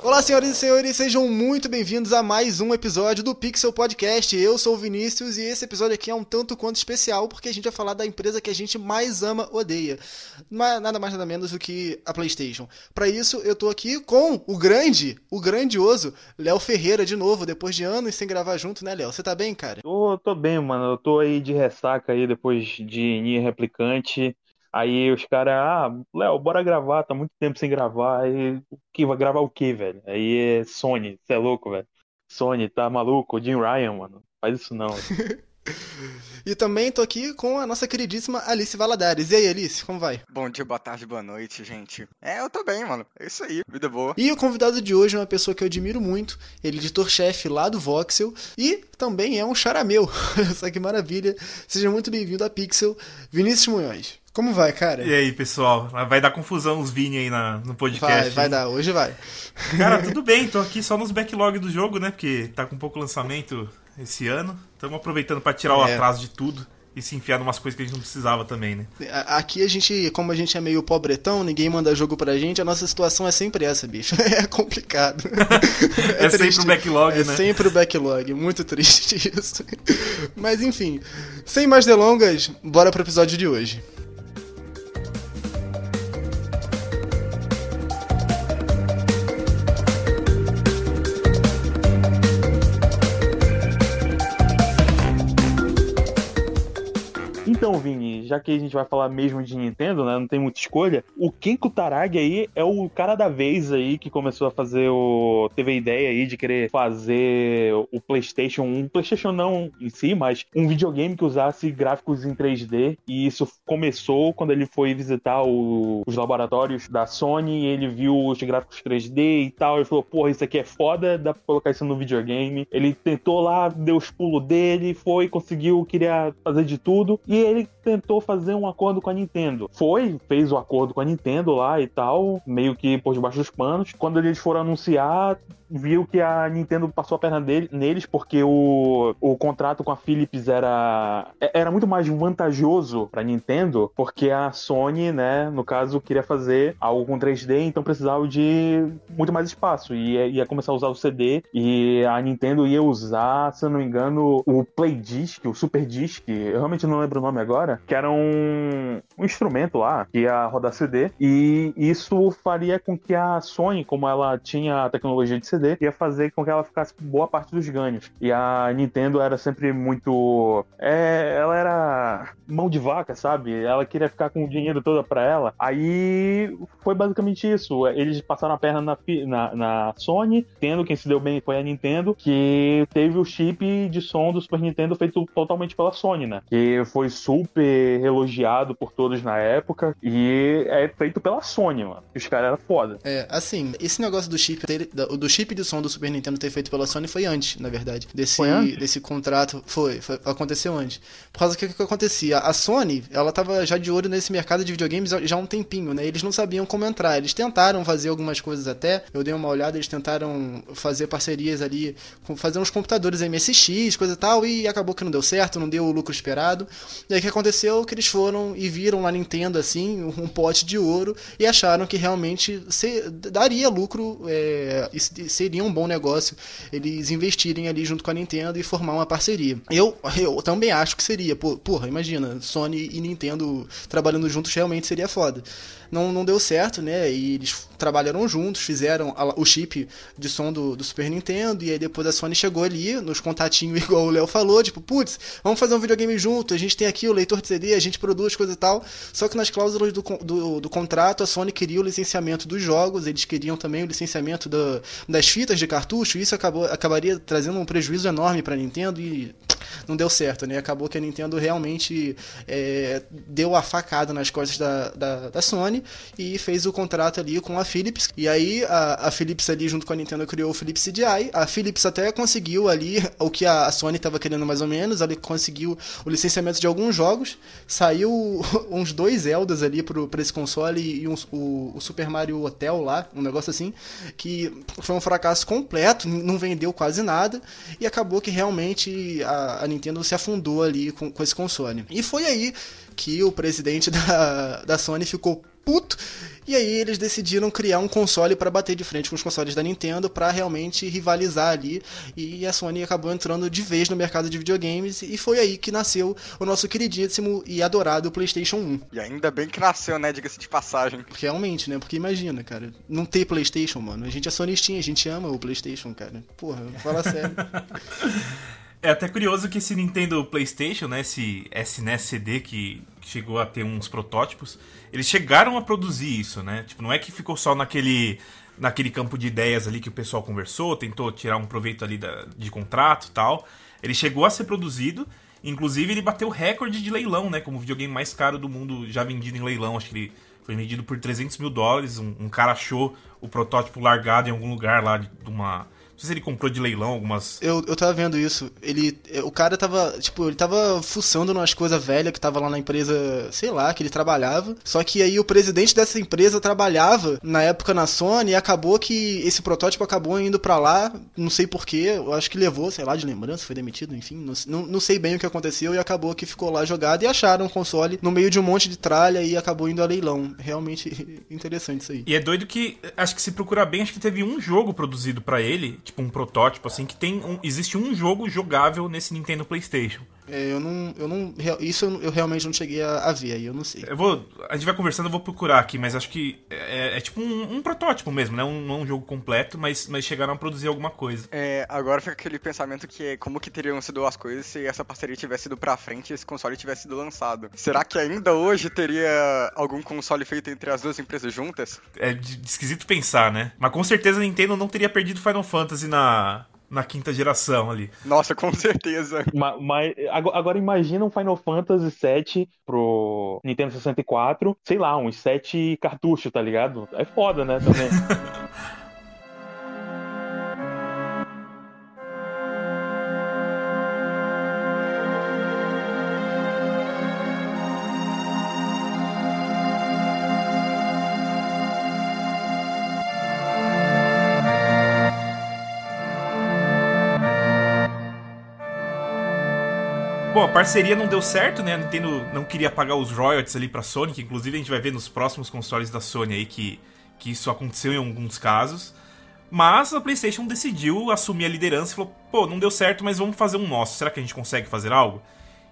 Olá, senhoras e senhores, sejam muito bem-vindos a mais um episódio do Pixel Podcast. Eu sou o Vinícius e esse episódio aqui é um tanto quanto especial porque a gente vai falar da empresa que a gente mais ama, odeia. Nada mais nada menos do que a PlayStation. Para isso, eu tô aqui com o grande, o grandioso Léo Ferreira de novo, depois de anos sem gravar junto, né, Léo? Você tá bem, cara? Eu tô bem, mano. Eu tô aí de ressaca aí depois de Nier Replicante. Aí os caras, ah, Léo, bora gravar, tá muito tempo sem gravar. Aí, que vai gravar o quê, velho? Aí é Sony, você é louco, velho. Sony, tá maluco? Jim Ryan, mano. Faz isso não. e também tô aqui com a nossa queridíssima Alice Valadares. E aí, Alice, como vai? Bom dia, boa tarde, boa noite, gente. É, eu tô bem, mano. É isso aí, vida boa. E o convidado de hoje é uma pessoa que eu admiro muito. Ele é editor-chefe lá do Voxel e também é um charameu. Só que maravilha. Seja muito bem-vindo a Pixel, Vinícius Munhoz. Como vai, cara? E aí, pessoal? Vai dar confusão os Vini aí na, no podcast. Vai, vai dar, hoje vai. Cara, tudo bem, tô aqui só nos backlog do jogo, né? Porque tá com pouco lançamento esse ano. Estamos aproveitando para tirar o é. atraso de tudo e se enfiar em umas coisas que a gente não precisava também, né? Aqui a gente, como a gente é meio pobretão, ninguém manda jogo pra gente, a nossa situação é sempre essa, bicho. É complicado. é, é sempre o backlog, é né? É sempre o backlog, muito triste isso. Mas enfim, sem mais delongas, bora pro episódio de hoje. Já que a gente vai falar mesmo de Nintendo, né? Não tem muita escolha. O Ken Kutaragi aí é o cara da vez aí que começou a fazer o. Teve a ideia aí de querer fazer o PlayStation 1. PlayStation não em si, mas um videogame que usasse gráficos em 3D. E isso começou quando ele foi visitar o... os laboratórios da Sony. ele viu os gráficos 3D e tal. Ele falou: Porra, isso aqui é foda, dá pra colocar isso no videogame. Ele tentou lá, deu os pulos dele, foi, conseguiu, queria fazer de tudo. E ele tentou fazer um acordo com a Nintendo. Foi, fez o acordo com a Nintendo lá e tal, meio que por debaixo dos panos. Quando eles foram anunciar, viu que a Nintendo passou a perna dele, neles porque o, o contrato com a Philips era, era muito mais vantajoso para Nintendo, porque a Sony, né, no caso, queria fazer algo com 3D, então precisava de muito mais espaço e ia, ia começar a usar o CD e a Nintendo ia usar, se eu não me engano, o Play Disc, o Super Disc, eu realmente não lembro o nome agora, que era um, um instrumento lá que ia rodar CD e isso faria com que a Sony, como ela tinha a tecnologia de CD, CD ia fazer com que ela ficasse com boa parte dos ganhos. E a Nintendo era sempre muito. É, ela era mão de vaca, sabe? Ela queria ficar com o dinheiro todo para ela. Aí foi basicamente isso. Eles passaram a perna na, na, na, Sony, tendo quem se deu bem foi a Nintendo, que teve o chip de som do Super Nintendo feito totalmente pela Sony, né? Que foi super elogiado por todos na época e é feito pela Sony, mano. Os caras eram foda. É, assim, esse negócio do chip, do chip de som do Super Nintendo ter feito pela Sony foi antes, na verdade. Desse, antes? desse contrato. Foi, foi, aconteceu antes. Por causa que o que acontecia? A Sony, ela tava já de olho nesse mercado de videogames já há um tempinho, né? Eles não sabiam como entrar. Eles tentaram fazer algumas coisas até. Eu dei uma olhada, eles tentaram fazer parcerias ali, fazer uns computadores MSX, coisa e tal, e acabou que não deu certo, não deu o lucro esperado. E aí o que aconteceu? Que eles foram e viram na Nintendo, assim, um pote de ouro e acharam que realmente se, daria lucro é, seria um bom negócio eles investirem ali junto com a Nintendo e formar uma parceria. Eu, eu também acho que seria. Porra, imagina, Sony e Nintendo trabalhando juntos realmente seria foda não, não deu certo, né? E eles trabalharam juntos, fizeram a, o chip de som do, do, Super Nintendo, e aí depois a Sony chegou ali, nos contatinhos, igual o Léo falou, tipo, putz, vamos fazer um videogame junto, a gente tem aqui o leitor de CD, a gente produz coisa e tal. Só que nas cláusulas do, do, do contrato, a Sony queria o licenciamento dos jogos, eles queriam também o licenciamento do, das fitas de cartucho, e isso acabou, acabaria trazendo um prejuízo enorme para Nintendo e não deu certo, né? Acabou que a Nintendo realmente é, deu a facada nas costas da, da, da, Sony e fez o contrato ali com a Philips. E aí a, a Philips ali junto com a Nintendo criou o Philips CDI. A Philips até conseguiu ali o que a, a Sony estava querendo mais ou menos. Ela conseguiu o licenciamento de alguns jogos. Saiu uns dois Zeldas ali para esse console e um, o, o Super Mario Hotel lá, um negócio assim, que foi um fracasso completo, não vendeu quase nada e acabou que realmente a, a, Nintendo se afundou ali com, com esse console. E foi aí que o presidente da, da Sony ficou puto. E aí eles decidiram criar um console para bater de frente com os consoles da Nintendo para realmente rivalizar ali. E a Sony acabou entrando de vez no mercado de videogames e foi aí que nasceu o nosso queridíssimo e adorado PlayStation 1. E ainda bem que nasceu, né? Diga-se de passagem. Realmente, né? Porque imagina, cara, não ter PlayStation, mano. A gente é sonistinha, a gente ama o PlayStation, cara. Porra, fala sério. É até curioso que esse Nintendo PlayStation, né, esse SNES CD que chegou a ter uns protótipos, eles chegaram a produzir isso, né? Tipo, não é que ficou só naquele naquele campo de ideias ali que o pessoal conversou, tentou tirar um proveito ali da, de contrato tal. Ele chegou a ser produzido, inclusive ele bateu recorde de leilão, né? Como o videogame mais caro do mundo já vendido em leilão. Acho que ele foi vendido por 300 mil dólares. Um, um cara achou o protótipo largado em algum lugar lá de uma não sei se ele comprou de leilão algumas. Eu, eu tava vendo isso. Ele. O cara tava. Tipo, ele tava fuçando umas coisas velhas que tava lá na empresa, sei lá, que ele trabalhava. Só que aí o presidente dessa empresa trabalhava na época na Sony e acabou que esse protótipo acabou indo para lá. Não sei porquê. Eu acho que levou, sei lá, de lembrança, foi demitido, enfim. Não, não, não sei bem o que aconteceu e acabou que ficou lá jogado e acharam um console no meio de um monte de tralha e acabou indo a leilão. Realmente interessante isso aí. E é doido que, acho que se procurar bem, acho que teve um jogo produzido para ele tipo um protótipo assim que tem um, existe um jogo jogável nesse Nintendo PlayStation. É, eu não, eu não, isso eu, eu realmente não cheguei a, a, ver aí, eu não sei. Eu vou, a gente vai conversando, eu vou procurar aqui, mas acho que é, é tipo um, um, protótipo mesmo, né? Um, não é um jogo completo, mas, mas chegaram a produzir alguma coisa. É, agora fica aquele pensamento que é como que teriam sido as coisas se essa parceria tivesse ido pra frente e esse console tivesse sido lançado. Será que ainda hoje teria algum console feito entre as duas empresas juntas? É de, de esquisito pensar, né? Mas com certeza a Nintendo não teria perdido Final Fantasy na, na quinta geração ali. Nossa, com certeza. Mas, mas, agora imagina um Final Fantasy VII pro Nintendo 64, sei lá, uns 7 cartuchos, tá ligado? É foda, né, também. Bom, a parceria não deu certo, né? A Nintendo não queria pagar os royalties ali pra Sony, que inclusive a gente vai ver nos próximos consoles da Sony aí que, que isso aconteceu em alguns casos. Mas a PlayStation decidiu assumir a liderança e falou: pô, não deu certo, mas vamos fazer um nosso. Será que a gente consegue fazer algo?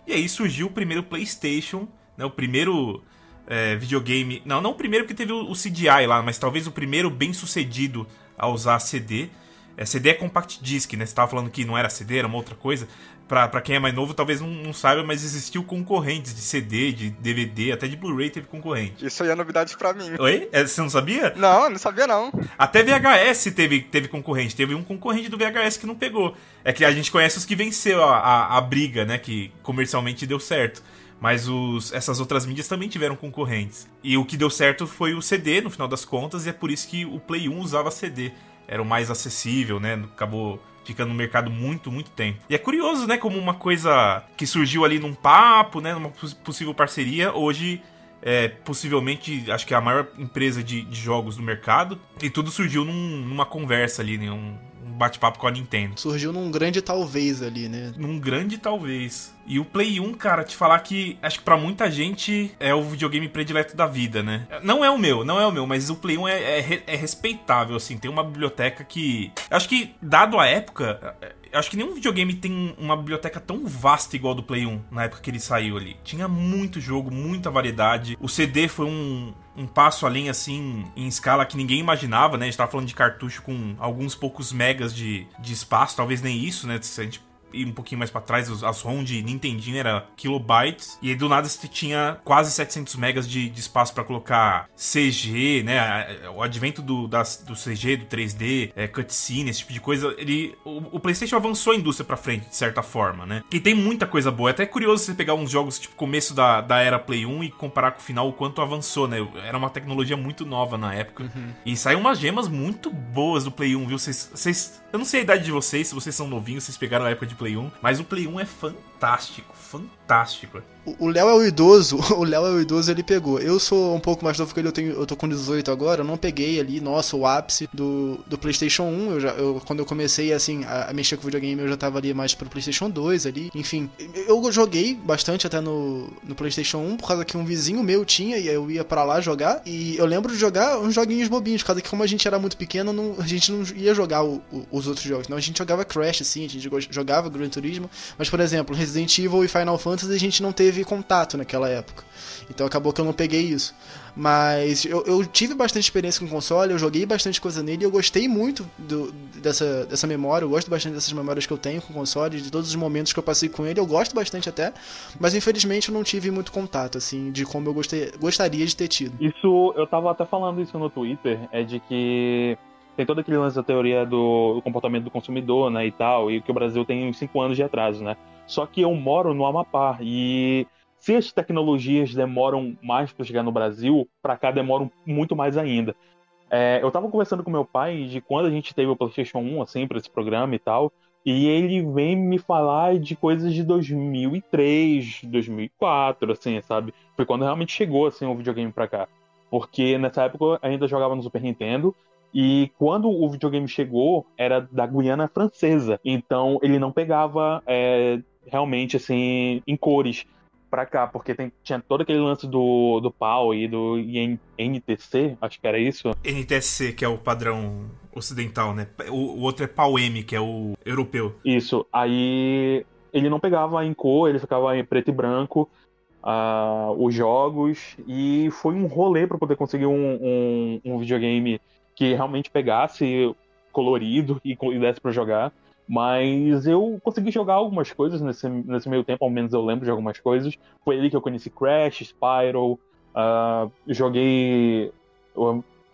E aí surgiu o primeiro PlayStation, né? O primeiro é, videogame. Não, não o primeiro porque teve o, CDI lá, mas talvez o primeiro bem sucedido a usar CD. É, CD é Compact Disc, né? Você tava falando que não era CD, era uma outra coisa pra, pra quem é mais novo, talvez não, não saiba, mas existiu concorrentes de CD, de DVD, até de Blu-ray teve concorrente. Isso aí é novidade pra mim. Oi? É, você não sabia? Não, não sabia não. Até VHS teve, teve concorrente. Teve um concorrente do VHS que não pegou. É que a gente conhece os que venceu a, a, a briga, né? Que comercialmente deu certo. Mas os, essas outras mídias também tiveram concorrentes. E o que deu certo foi o CD, no final das contas, e é por isso que o Play 1 usava CD. Era o mais acessível, né? Acabou fica no mercado muito, muito tempo. E é curioso, né, como uma coisa que surgiu ali num papo, né, numa possível parceria, hoje é possivelmente, acho que é a maior empresa de, de jogos do mercado, e tudo surgiu num, numa conversa ali, né, um, bate-papo com a Nintendo. Surgiu num grande talvez ali, né? Num grande talvez. E o Play 1, cara, te falar que acho que pra muita gente é o videogame predileto da vida, né? Não é o meu, não é o meu, mas o Play 1 é, é, é respeitável, assim. Tem uma biblioteca que. Acho que, dado a época, acho que nenhum videogame tem uma biblioteca tão vasta igual a do Play 1 na época que ele saiu ali. Tinha muito jogo, muita variedade. O CD foi um, um passo além, assim, em escala que ninguém imaginava, né? A gente tava falando de cartucho com alguns poucos megas de, de espaço, talvez nem isso, né? Se a gente ir um pouquinho mais para trás, as ROM de Nintendinho era kilobytes, e aí do nada você tinha quase 700 megas de, de espaço para colocar CG, né? O advento do, das, do CG, do 3D, é, cutscene, esse tipo de coisa, ele, o, o PlayStation avançou a indústria para frente, de certa forma, né? E tem muita coisa boa. É até curioso você pegar uns jogos tipo começo da, da era Play 1 e comparar com o final o quanto avançou, né? Era uma tecnologia muito nova na época. Uhum. E saiu umas gemas muito boas do Play 1, viu? Vocês, vocês, eu não sei a idade de vocês, se vocês são novinhos, vocês pegaram a época de Play 1, mas o Play 1 é fantástico fantástico, fantástico. O Léo é o idoso, o Léo é o idoso, ele pegou. Eu sou um pouco mais novo que ele, eu, tenho, eu tô com 18 agora, eu não peguei ali, nossa, o ápice do, do PlayStation 1. Eu já, eu, quando eu comecei, assim, a, a, mexer com videogame, eu já tava ali mais pro PlayStation 2 ali. Enfim, eu joguei bastante até no, no PlayStation 1, por causa que um vizinho meu tinha e eu ia para lá jogar. E eu lembro de jogar uns joguinhos bobinhos, por causa que como a gente era muito pequeno, não, a gente não ia jogar o, o, os outros jogos. Não, a gente jogava Crash, assim, a gente jogava Gran Turismo. Mas, por exemplo, Resident Evil e Final Fantasy a gente não teve contato naquela época. Então acabou que eu não peguei isso. Mas eu, eu tive bastante experiência com o console, eu joguei bastante coisa nele eu gostei muito do, dessa, dessa memória, eu gosto bastante dessas memórias que eu tenho com o console, de todos os momentos que eu passei com ele, eu gosto bastante até, mas infelizmente eu não tive muito contato, assim, de como eu gostei, gostaria de ter tido. Isso, eu tava até falando isso no Twitter, é de que tem todo aquele lance da teoria do, do, comportamento do consumidor, né, e tal, e que o Brasil tem uns 5 anos de atraso, né? Só que eu moro no Amapá e se as tecnologias demoram mais para chegar no Brasil, para cá demoram muito mais ainda. É, eu tava conversando com meu pai de quando a gente teve o PlayStation 1, assim, para esse programa e tal, e ele vem me falar de coisas de 2003, 2004, assim, sabe? Foi quando realmente chegou, assim, o videogame para cá. Porque nessa época eu ainda jogava no Super Nintendo, e quando o videogame chegou, era da Guiana Francesa. Então ele não pegava é, realmente assim em cores para cá, porque tem, tinha todo aquele lance do, do PAL e do NTC, acho que era isso. NTSC, que é o padrão ocidental, né? O, o outro é PAL-M, que é o europeu. Isso. Aí ele não pegava em cor, ele ficava em preto e branco. Uh, os jogos e foi um rolê para poder conseguir um, um, um, videogame que realmente pegasse colorido e, desse para jogar. Mas eu consegui jogar algumas coisas nesse, nesse meio tempo, ao menos eu lembro de algumas coisas. Foi ali que eu conheci Crash, Spyro, uh, joguei.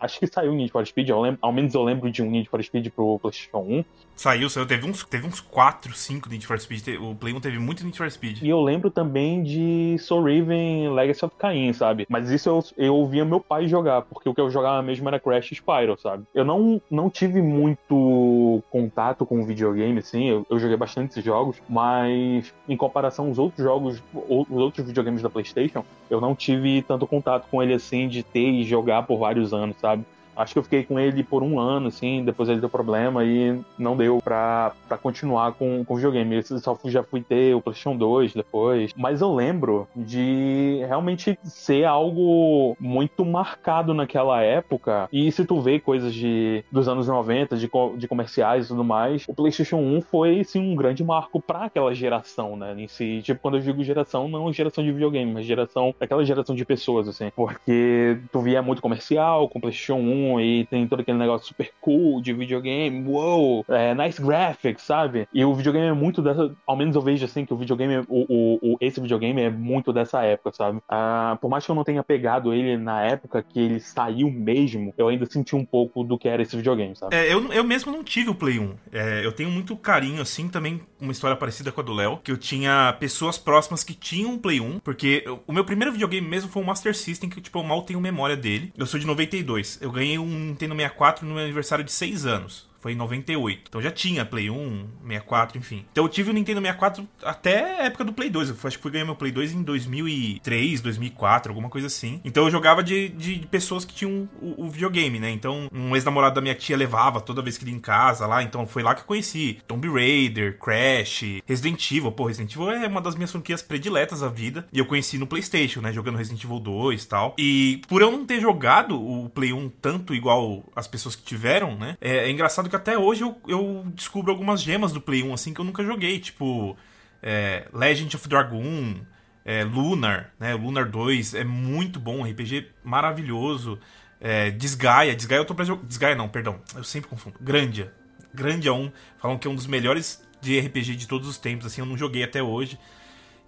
Acho que saiu Need for Speed, lembro, ao menos eu lembro de um Need for Speed pro PlayStation 1. Saiu, saiu. Teve uns, teve uns 4, 5 Need for Speed. O Play 1 teve muito Need for Speed. E eu lembro também de Soul Riven Legacy of Kain, sabe? Mas isso eu, eu via meu pai jogar, porque o que eu jogava mesmo era Crash Spyro, sabe? Eu não, não tive muito contato com videogame, assim. Eu, eu joguei bastante esses jogos, mas em comparação aos outros jogos, os outros videogames da PlayStation, eu não tive tanto contato com ele assim, de ter e jogar por vários anos, sabe? Acho que eu fiquei com ele por um ano, assim, depois ele deu problema e não deu pra, pra continuar com, com o videogame. Eu só fui, já fui ter o PlayStation 2 depois. Mas eu lembro de realmente ser algo muito marcado naquela época. E se tu vê coisas de, dos anos 90, de, de comerciais e tudo mais, o PlayStation 1 foi, sim, um grande marco pra aquela geração, né? Em si, tipo, quando eu digo geração, não geração de videogame, mas geração, aquela geração de pessoas, assim. Porque tu via muito comercial com PlayStation 1 e tem todo aquele negócio super cool de videogame, wow, é, nice graphics, sabe? E o videogame é muito dessa. Ao menos eu vejo assim que o videogame, o, o, o esse videogame é muito dessa época, sabe? Ah, por mais que eu não tenha pegado ele na época que ele saiu mesmo, eu ainda senti um pouco do que era esse videogame, sabe? É, eu, eu mesmo não tive o Play 1. É, eu tenho muito carinho, assim, também uma história parecida com a do Léo, que eu tinha pessoas próximas que tinham um Play 1, porque o meu primeiro videogame mesmo foi o Master System, que tipo, eu mal tenho memória dele. Eu sou de 92. Eu ganhei ganhei um Nintendo 64 no meu aniversário de 6 anos. Foi em 98. Então já tinha Play 1, 64, enfim. Então eu tive o Nintendo 64 até a época do Play 2. Eu acho que fui ganhar meu Play 2 em 2003, 2004, alguma coisa assim. Então eu jogava de, de pessoas que tinham o, o videogame, né? Então um ex-namorado da minha tia levava toda vez que ia em casa lá. Então foi lá que eu conheci Tomb Raider, Crash, Resident Evil. Pô, Resident Evil é uma das minhas franquias prediletas da vida. E eu conheci no PlayStation, né? Jogando Resident Evil 2 e tal. E por eu não ter jogado o Play 1 tanto igual as pessoas que tiveram, né? É, é engraçado que até hoje eu, eu descubro algumas gemas do Play 1 assim que eu nunca joguei, tipo é, Legend of Dragoon, é, Lunar, né? Lunar 2 é muito bom, RPG maravilhoso. É, Desgaia, Desgaia eu tô pra jogar. Desgaia não, perdão, eu sempre confundo. Grandia. Grandia 1, falam que é um dos melhores de RPG de todos os tempos, assim, eu não joguei até hoje.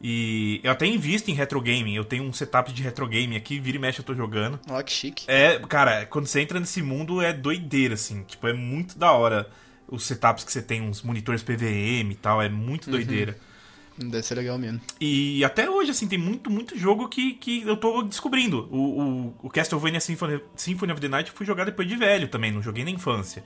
E eu até invisto em retro gaming. Eu tenho um setup de retro gaming aqui, vira e mexe eu tô jogando. Ó, oh, que chique. É, cara, quando você entra nesse mundo é doideira, assim. Tipo, é muito da hora os setups que você tem, uns monitores PVM e tal. É muito uhum. doideira. Deve ser legal mesmo. E até hoje, assim, tem muito, muito jogo que, que eu tô descobrindo. O, o, o Castlevania Symphony, Symphony of the Night eu fui jogar depois de velho também, não joguei na infância.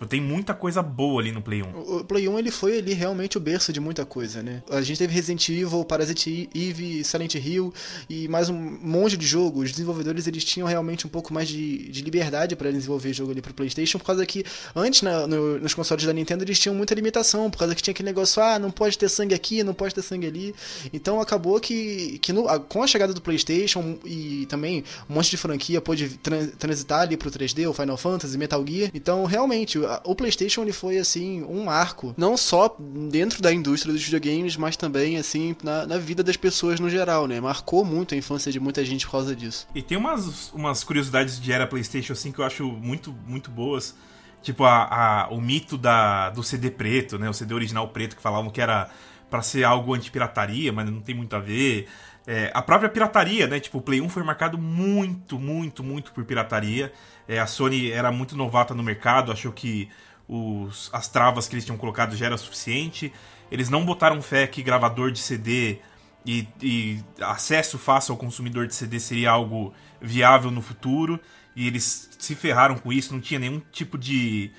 Tipo, tem muita coisa boa ali no Play 1. O Play 1 ele foi ali realmente o berço de muita coisa, né? A gente teve Resident Evil, Parasite Eve, Silent Hill e mais um monte de jogos. Os desenvolvedores eles tinham realmente um pouco mais de, de liberdade para desenvolver jogo ali pro PlayStation, por causa que antes na, no, nos consoles da Nintendo eles tinham muita limitação, por causa que tinha aquele negócio, ah, não pode ter sangue aqui, não pode ter sangue ali. Então acabou que, que no, com a chegada do PlayStation e também um monte de franquia pôde transitar ali pro 3D, o Final Fantasy, Metal Gear. Então realmente o PlayStation ele foi assim um marco, não só dentro da indústria dos videogames, mas também assim na, na vida das pessoas no geral, né? Marcou muito a infância de muita gente por causa disso. E tem umas, umas curiosidades de era PlayStation assim que eu acho muito muito boas. Tipo a, a, o mito da, do CD preto, né? O CD original preto que falavam que era para ser algo anti-pirataria, mas não tem muito a ver. É, a própria pirataria, né? Tipo, o Play 1 foi marcado muito, muito, muito por pirataria. É, a Sony era muito novata no mercado, achou que os, as travas que eles tinham colocado já era suficiente. Eles não botaram fé que gravador de CD e, e acesso fácil ao consumidor de CD seria algo viável no futuro. E eles se ferraram com isso, não tinha nenhum tipo de,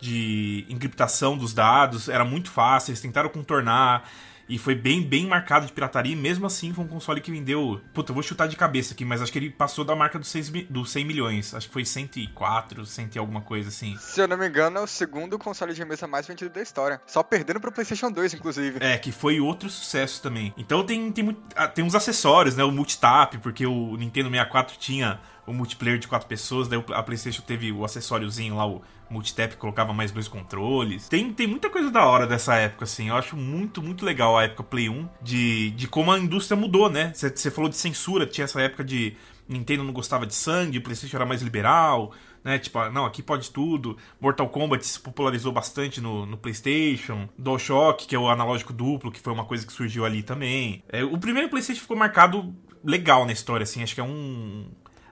de encriptação dos dados, era muito fácil, eles tentaram contornar. E foi bem, bem marcado de pirataria. E mesmo assim, foi um console que vendeu. Puta, eu vou chutar de cabeça aqui, mas acho que ele passou da marca dos, 6, dos 100 milhões. Acho que foi 104, 100 e alguma coisa assim. Se eu não me engano, é o segundo console de mesa mais vendido da história. Só perdendo pro PlayStation 2, inclusive. É, que foi outro sucesso também. Então tem, tem, ah, tem uns acessórios, né? O multitap, porque o Nintendo 64 tinha o multiplayer de quatro pessoas, daí a PlayStation teve o acessóriozinho lá, o multitap, colocava mais dois controles. Tem, tem muita coisa da hora dessa época, assim. Eu acho muito, muito legal a época Play 1, de, de como a indústria mudou, né? Você falou de censura, tinha essa época de Nintendo não gostava de sangue, o PlayStation era mais liberal, né? Tipo, não, aqui pode tudo. Mortal Kombat se popularizou bastante no, no PlayStation. DualShock, que é o analógico duplo, que foi uma coisa que surgiu ali também. É, o primeiro PlayStation ficou marcado legal na história, assim. Acho que é um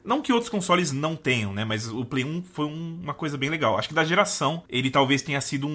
não que outros consoles não tenham, né? Mas o Play 1 foi um, uma coisa bem legal. Acho que da geração, ele talvez tenha sido um,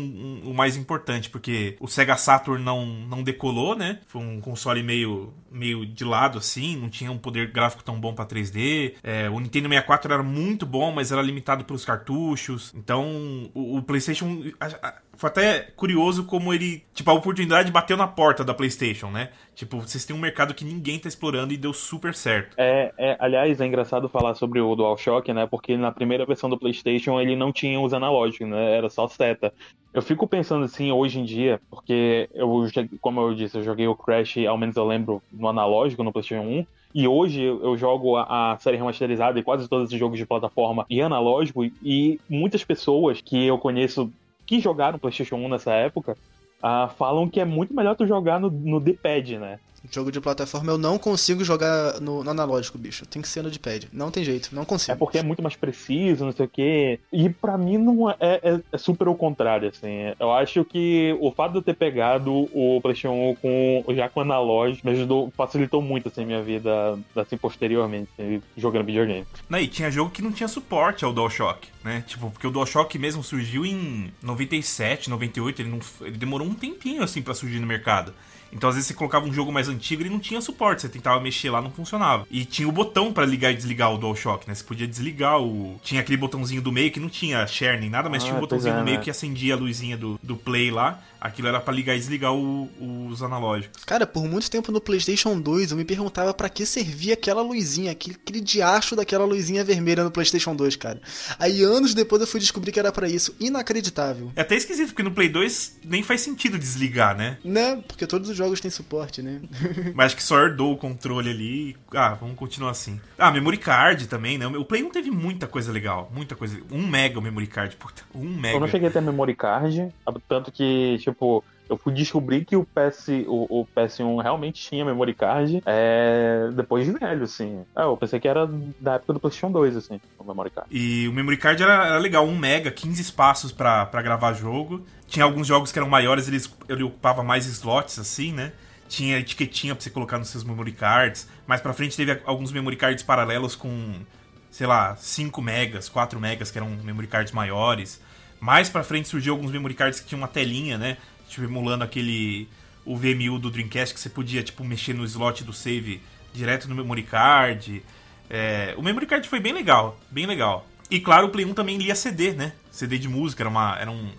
um, o mais importante, porque o Sega Saturn não, não decolou, né? Foi um console meio, meio de lado, assim, não tinha um poder gráfico tão bom para 3D. É, o Nintendo 64 era muito bom, mas era limitado pelos cartuchos. Então, o, o PlayStation. A, a, foi até curioso como ele. Tipo, a oportunidade bateu na porta da PlayStation, né? Tipo, vocês têm um mercado que ninguém tá explorando e deu super certo. É, é, aliás, é engraçado falar sobre o DualShock, né? Porque na primeira versão do PlayStation ele não tinha os analógicos, né? Era só seta. Eu fico pensando assim hoje em dia, porque eu, como eu disse, eu joguei o Crash, ao menos eu lembro, no analógico, no PlayStation 1. E hoje eu jogo a, a, série remasterizada e quase todos os jogos de plataforma e analógico. E muitas pessoas que eu conheço que jogaram PlayStation 1 nessa época uh, falam que é muito melhor tu jogar no, no D-pad, né? Jogo de plataforma eu não consigo jogar no, no analógico, bicho. Tem que ser no D-pad. Não tem jeito, não consigo. É porque é muito mais preciso, não sei o quê. E para mim não é, é, é, super o contrário, assim. Eu acho que o fato de eu ter pegado o PlayStation 1 com, já com analógico me ajudou, facilitou muito, assim, minha vida, assim, posteriormente, assim, jogando videogame. Não, e tinha jogo que não tinha suporte ao DualShock, né? Tipo, porque o DualShock mesmo surgiu em 97, 98, ele, não, ele demorou um tempinho, assim, para surgir no mercado. Então, às vezes, você colocava um jogo mais antigo e não tinha suporte. Você tentava mexer lá, não funcionava. E tinha o botão para ligar e desligar o DualShock, né? Você podia desligar o. Tinha aquele botãozinho do meio que não tinha share nem nada, mas ah, tinha um botãozinho é, do meio né? que acendia a luzinha do, do play lá. Aquilo era para ligar e desligar o, os analógicos. Cara, por muito tempo no PlayStation 2 eu me perguntava para que servia aquela luzinha, aquele, aquele diacho daquela luzinha vermelha no PlayStation 2, cara. Aí anos depois eu fui descobrir que era para isso. Inacreditável. É até esquisito, porque no Play 2 nem faz sentido desligar, né? Né? Porque todos os jogos têm suporte, né? Mas acho que só herdou o controle ali. Ah, vamos continuar assim. Ah, memory card também, né? O Play 1 teve muita coisa legal. Muita coisa. Um mega o memory card, puta. Um mega. Eu não cheguei a ter memory card, tanto que, tipo, eu fui descobrir que o, PS, o, o PS1 realmente tinha memory card é, depois de velho, assim. É, eu pensei que era da época do PlayStation 2, assim, o memory card. E o memory card era, era legal, 1 mega, 15 espaços para gravar jogo. Tinha alguns jogos que eram maiores, eles, ele ocupava mais slots, assim, né? Tinha etiquetinha pra você colocar nos seus memory cards. Mais pra frente teve alguns memory cards paralelos com, sei lá, 5 megas, 4 megas, que eram memory cards maiores. Mais pra frente surgiu alguns memory cards que tinham uma telinha, né? tipo, emulando aquele o VMU do Dreamcast que você podia tipo mexer no slot do save direto no memory card. É, o memory card foi bem legal, bem legal. E claro, o Play 1 também lia CD, né? CD de música, era, uma, era um.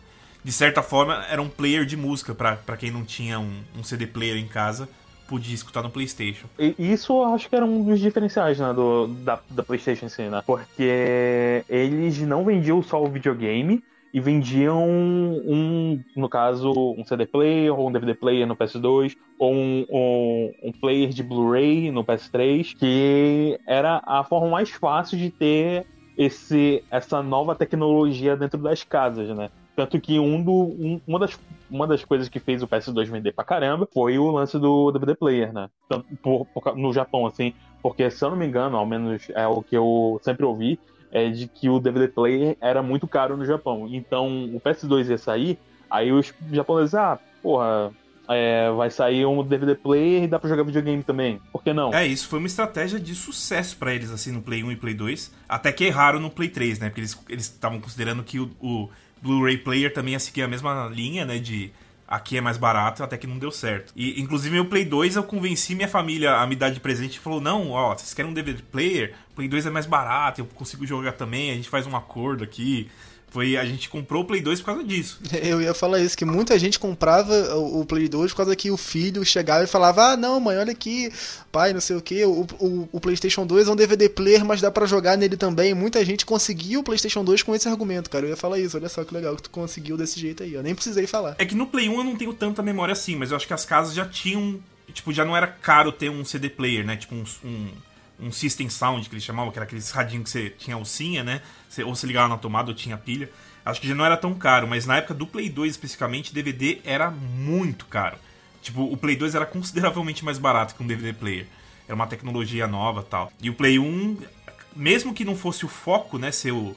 De certa forma, era um player de música para quem não tinha um, um CD player em casa podia escutar no PlayStation. E isso eu acho que era um dos diferenciais né, do, da, da PlayStation, assim, né? Porque eles não vendiam só o videogame, e vendiam um, no caso, um CD player ou um DVD player no PS2 ou um, um, um player de Blu-ray no PS3, que era a forma mais fácil de ter esse, essa nova tecnologia dentro das casas, né? Tanto que um do, um, uma, das, uma das coisas que fez o PS2 vender pra caramba foi o lance do DVD Player, né? Por, por, no Japão, assim, porque se eu não me engano, ao menos é o que eu sempre ouvi, é de que o DVD player era muito caro no Japão. Então o PS2 ia sair, aí os japoneses, ah, porra, é, vai sair um DVD player e dá pra jogar videogame também. Por que não? É, isso foi uma estratégia de sucesso para eles, assim, no Play 1 e Play 2. Até que erraram no Play 3, né? Porque eles estavam considerando que o, o Blu-ray player também ia seguir a mesma linha, né? De aqui é mais barato, até que não deu certo. E inclusive meu Play 2 eu convenci minha família a me dar de presente e falou: "Não, ó, vocês querem um DVD player? Play 2 é mais barato, eu consigo jogar também, a gente faz um acordo aqui". Foi, a gente comprou o Play 2 por causa disso. Eu ia falar isso, que muita gente comprava o, Play 2 por causa que o filho chegava e falava: Ah, não, mãe, olha aqui, pai, não sei o que, o, o, o, PlayStation 2 é um DVD player, mas dá para jogar nele também. Muita gente conseguiu o PlayStation 2 com esse argumento, cara. Eu ia falar isso, olha só que legal que tu conseguiu desse jeito aí, eu nem precisei falar. É que no Play 1 eu não tenho tanta memória assim, mas eu acho que as casas já tinham. Tipo, já não era caro ter um CD player, né? Tipo, um, um um System Sound, que eles chamavam, que era aqueles radinhos que você tinha alcinha, né? Você, ou você ligava na tomada ou tinha pilha. Acho que já não era tão caro, mas na época do Play 2 especificamente, DVD era muito caro. Tipo, o Play 2 era consideravelmente mais barato que um DVD player. Era uma tecnologia nova tal. E o Play 1, mesmo que não fosse o foco, né, ser o,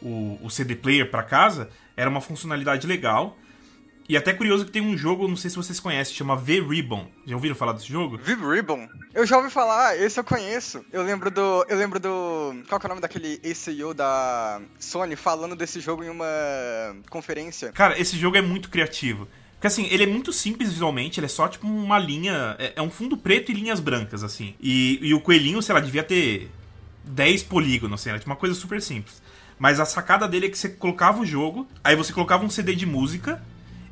o, o CD player para casa, era uma funcionalidade legal. E até curioso que tem um jogo, não sei se vocês conhecem, chama V-Ribbon. Já ouviram falar desse jogo? V-Ribbon? Eu já ouvi falar, esse eu conheço. Eu lembro do. Eu lembro do. Qual que é o nome daquele ACU da Sony falando desse jogo em uma conferência? Cara, esse jogo é muito criativo. Porque assim, ele é muito simples visualmente, ele é só tipo uma linha. É, é um fundo preto e linhas brancas, assim. E, e o coelhinho, sei lá, devia ter 10 polígonos, assim, era tipo uma coisa super simples. Mas a sacada dele é que você colocava o jogo, aí você colocava um CD de música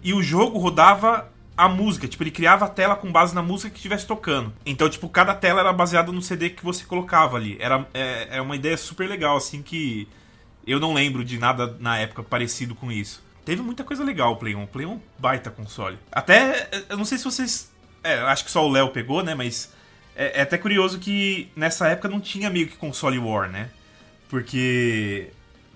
e o jogo rodava a música, tipo, ele criava a tela com base na música que estivesse tocando. Então, tipo, cada tela era baseada no CD que você colocava ali. Era é, é uma ideia super legal, assim, que eu não lembro de nada na época parecido com isso. Teve muita coisa legal o Play 1. O Play 1 é baita console. Até, eu não sei se vocês... É, acho que só o Léo pegou, né, mas... É, é até curioso que nessa época não tinha meio que console war, né? Porque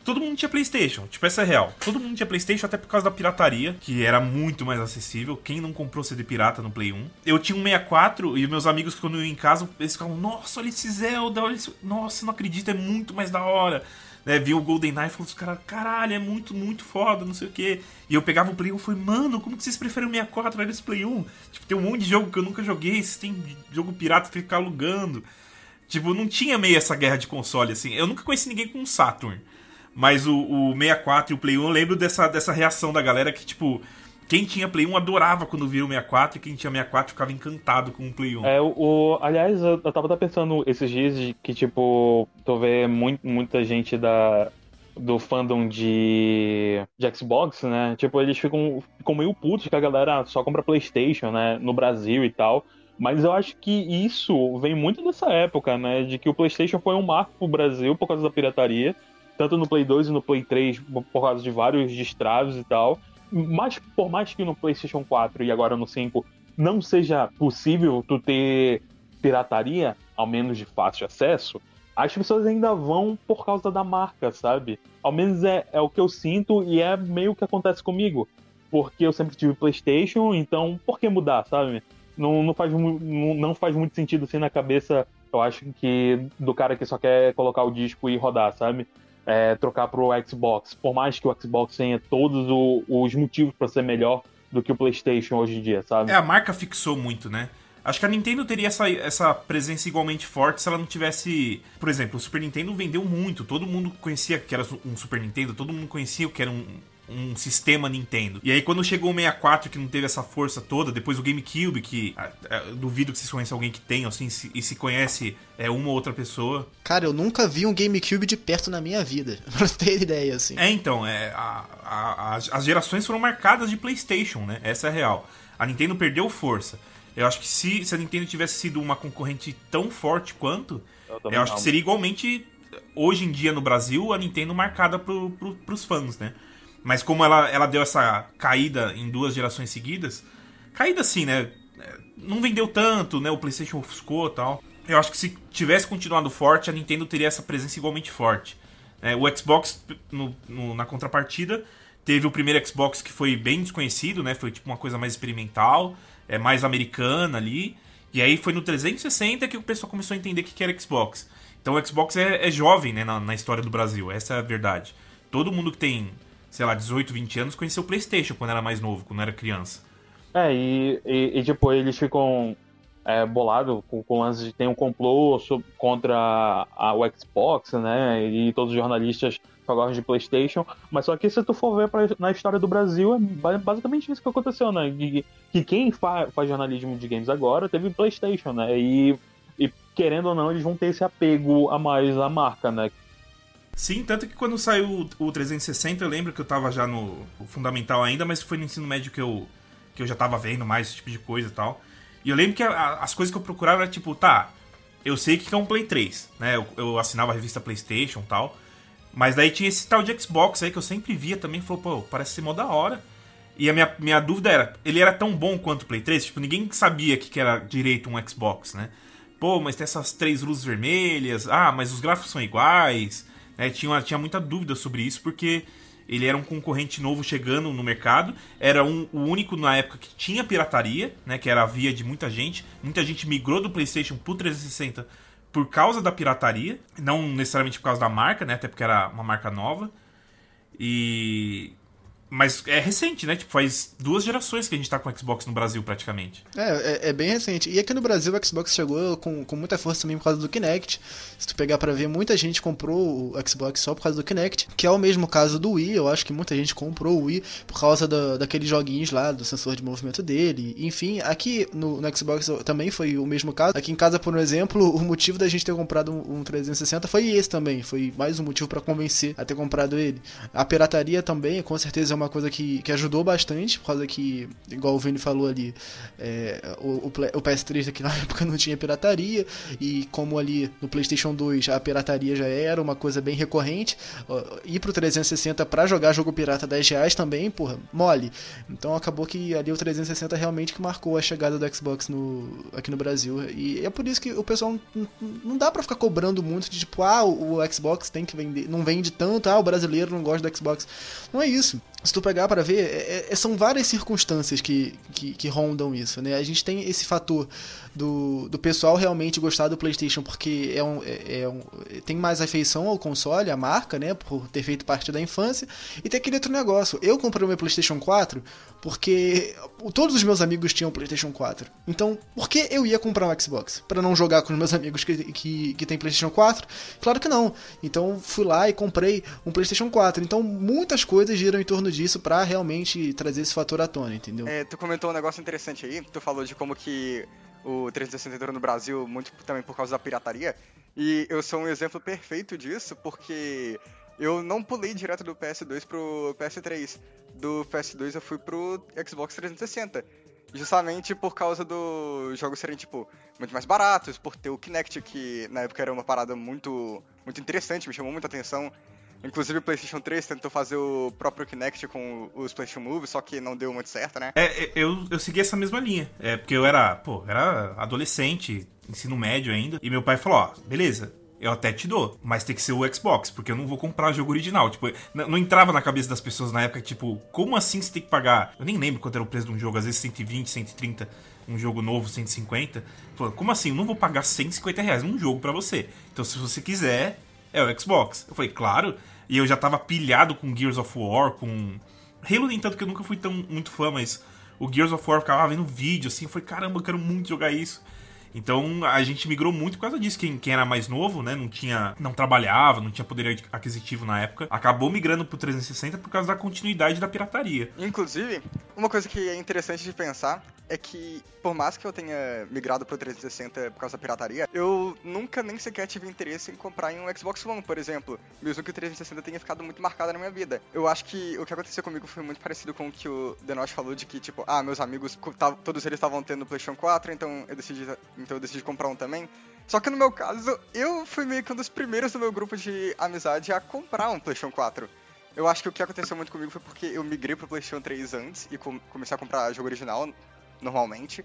todo mundo tinha PlayStation. Tipo, essa é real. Todo mundo tinha PlayStation até por causa da pirataria, que era muito mais acessível. Quem não comprou CD pirata no Play 1? Eu tinha um 64 e meus amigos, quando eu ia em casa, eles ficavam: Nossa, olha esse Zelda, olha esse... Nossa, não acredito, é muito mais da hora. Né, viu o Golden Knife e os caralho, é muito, muito foda, não sei o que. E eu pegava o Play 1 e falei, mano, como que vocês preferem o 64 ao Play 1? Tipo, tem um monte de jogo que eu nunca joguei, vocês tem jogo pirata que ficar alugando. Tipo, não tinha meio essa guerra de console, assim. Eu nunca conheci ninguém com um Saturn. Mas o, o 64 e o Play 1, eu lembro dessa, dessa reação da galera que, tipo, quem tinha Play 1 adorava quando via o 64 e quem tinha 64 ficava encantado com o Play 1. É, o, aliás, eu, eu tava pensando esses dias de que, tipo, tu vê muito, muita gente da, do fandom de, de Xbox, né? Tipo, eles ficam, ficam meio putos que a galera só compra PlayStation, né? No Brasil e tal. Mas eu acho que isso vem muito dessa época, né? De que o PlayStation foi um marco pro Brasil por causa da pirataria tanto no Play 2 e no Play 3, por causa de vários destraves e tal. Mas por mais que no PlayStation 4 e agora no 5 não seja possível tu ter pirataria, ao menos de fácil acesso, as pessoas ainda vão por causa da marca, sabe? Ao menos é, é o que eu sinto e é meio que acontece comigo. Porque eu sempre tive PlayStation, então por que mudar, sabe? Não, não, faz, não, não faz muito sentido assim na cabeça, eu acho que do cara que só quer colocar o disco e rodar, sabe? É, trocar pro Xbox, por mais que o Xbox tenha todos o, os motivos para ser melhor do que o PlayStation hoje em dia, sabe? É, a marca fixou muito, né? Acho que a Nintendo teria essa, essa presença igualmente forte se ela não tivesse. Por exemplo, o Super Nintendo vendeu muito, todo mundo conhecia que era um Super Nintendo, todo mundo conhecia o que era um, um sistema Nintendo. E aí quando chegou o 64 que não teve essa força toda, depois o GameCube, que duvido que vocês conheçam alguém que tem, assim, se, e se conhece é uma ou outra pessoa. Cara, eu nunca vi um GameCube de perto na minha vida, pra ter ideia, assim. É, então, é, a, a, as gerações foram marcadas de PlayStation, né? Essa é a real. A Nintendo perdeu força. Eu acho que se, se a Nintendo tivesse sido uma concorrente tão forte quanto, eu, eu acho que seria igualmente, hoje em dia no Brasil, a Nintendo marcada pro, pro, pros fãs, né? Mas como ela, ela deu essa caída em duas gerações seguidas, caída assim, né? Não vendeu tanto, né? O PlayStation ofuscou tal. Eu acho que se tivesse continuado forte, a Nintendo teria essa presença igualmente forte. É, o Xbox, no, no, na contrapartida, teve o primeiro Xbox que foi bem desconhecido, né? Foi tipo uma coisa mais experimental, é mais americana ali. E aí foi no 360 que o pessoal começou a entender o que era Xbox. Então o Xbox é, é jovem, né, na, na, história do Brasil, essa é a verdade. Todo mundo que tem sei lá, 18, 20 anos, conheceu o PlayStation quando era mais novo, quando era criança. É, e, e, e tipo, eles ficam é, bolados com, com lance de tem um complô contra a, o Xbox, né? E todos os jornalistas gostam de PlayStation. Mas só que se tu for ver pra, na história do Brasil, é basicamente isso que aconteceu, né? Que, que quem fa, faz jornalismo de games agora teve PlayStation, né? E, e querendo ou não, eles vão ter esse apego a mais à marca, né? Sim, tanto que quando saiu o 360, eu lembro que eu tava já no fundamental ainda, mas foi no ensino médio que eu, que eu já tava vendo mais esse tipo de coisa e tal. E eu lembro que a, as coisas que eu procurava era tipo, tá, eu sei que é um Play 3, né? Eu, eu, assinava a revista PlayStation e tal. Mas daí tinha esse tal de Xbox aí que eu sempre via também. Falou, pô, parece ser mó da hora. E a minha, minha dúvida era, ele era tão bom quanto o Play 3? Tipo, ninguém sabia que, que era direito um Xbox, né? Pô, mas tem essas três luzes vermelhas. Ah, mas os gráficos são iguais. Né? Tinha, tinha muita dúvida sobre isso, porque ele era um concorrente novo chegando no mercado, era um, o único na época que tinha pirataria, né, que era a via de muita gente. Muita gente migrou do PlayStation pro 360 por causa da pirataria, não necessariamente por causa da marca, né, até porque era uma marca nova. E mas é recente, né? Tipo, faz duas gerações que a gente tá com o Xbox no Brasil, praticamente. É, é, é, bem recente. E aqui no Brasil o Xbox chegou com, com muita força também por causa do Kinect. Se tu pegar para ver, muita gente comprou o Xbox só por causa do Kinect, que é o mesmo caso do Wii. Eu acho que muita gente comprou o Wii por causa da, daqueles joguinhos lá, do sensor de movimento dele. Enfim, aqui no, no, Xbox também foi o mesmo caso. Aqui em casa, por exemplo, o motivo da gente ter comprado um, um 360 foi esse também. Foi mais um motivo para convencer a ter comprado ele. A pirataria também, com certeza, é uma uma coisa que, que ajudou bastante, por causa que, igual o Vini falou ali, é, o, o, o, PS3 aqui na época não tinha pirataria, e como ali no PlayStation 2 a pirataria já era uma coisa bem recorrente, ir pro 360 para jogar jogo pirata 10 reais também, porra, mole. Então acabou que ali o 360 realmente que marcou a chegada do Xbox no, aqui no Brasil. E é por isso que o pessoal não, não dá para ficar cobrando muito de tipo, ah, o, o Xbox tem que vender, não vende tanto, ah, o brasileiro não gosta do Xbox. Não é isso se tu pegar para ver, é, é, são várias circunstâncias que, que, que, rondam isso, né? A gente tem esse fator do, do pessoal realmente gostar do PlayStation porque é um, é, é um, tem mais afeição ao console, à marca, né? Por ter feito parte da infância. E tem aquele outro negócio. Eu comprei o meu PlayStation 4 porque todos os meus amigos tinham PlayStation 4. Então, por que eu ia comprar um Xbox? para não jogar com os meus amigos que, que, que tem PlayStation 4? Claro que não. Então, fui lá e comprei um PlayStation 4. Então, muitas coisas giram em torno disso para realmente trazer esse fator à tona, entendeu? É, tu comentou um negócio interessante aí. Tu falou de como que o 360 entrou no Brasil muito também por causa da pirataria. E eu sou um exemplo perfeito disso, porque eu não pulei direto do PS2 pro PS3. Do PS2 eu fui pro Xbox 360. Justamente por causa dos jogos serem, tipo, muito mais baratos, por ter o Kinect, que na época era uma parada muito, muito interessante, me chamou muita atenção. Inclusive o PlayStation 3 tentou fazer o próprio Kinect com os PlayStation Move, só que não deu muito certo, né? É, é, eu, eu segui essa mesma linha. É, porque eu era, pô, era adolescente, ensino médio ainda. E meu pai falou: ó, beleza, eu até te dou, mas tem que ser o Xbox, porque eu não vou comprar jogo original. Tipo, não entrava na cabeça das pessoas na época, tipo, como assim você tem que pagar? Eu nem lembro quanto era o preço de um jogo, às vezes 120, 130, um jogo novo 150. Falou, como assim? Eu não vou pagar 150 reais num jogo para você. Então, se você quiser, é o Xbox. Eu falei, claro. E eu já tava pilhado com Gears of War, com. Halo, nem tanto que eu nunca fui tão muito fã, mas o Gears of War eu ficava vendo vídeo assim. Falei, caramba, eu quero muito jogar isso. Então a gente migrou muito por causa disso. Quem, quem era mais novo, né, não tinha, não trabalhava, não tinha poder aquisitivo na época, acabou migrando pro 360 por causa da continuidade da pirataria. Inclusive, uma coisa que é interessante de pensar é que, por mais que eu tenha migrado pro 360 por causa da pirataria, eu nunca nem sequer tive interesse em comprar em um Xbox One, por exemplo. Mesmo que o 360 tenha ficado muito marcado na minha vida. Eu acho que o que aconteceu comigo foi muito parecido com o que o Denosh falou de que, tipo, ah, meus amigos, todos eles estavam tendo PlayStation 4, então eu decidi, então eu decidi comprar um também. Só que no meu caso, eu fui meio que um dos primeiros do meu grupo de amizade a comprar um PlayStation 4. Eu acho que o que aconteceu muito comigo foi porque eu migrei pro PlayStation 3 antes e comecei a comprar jogo original normalmente.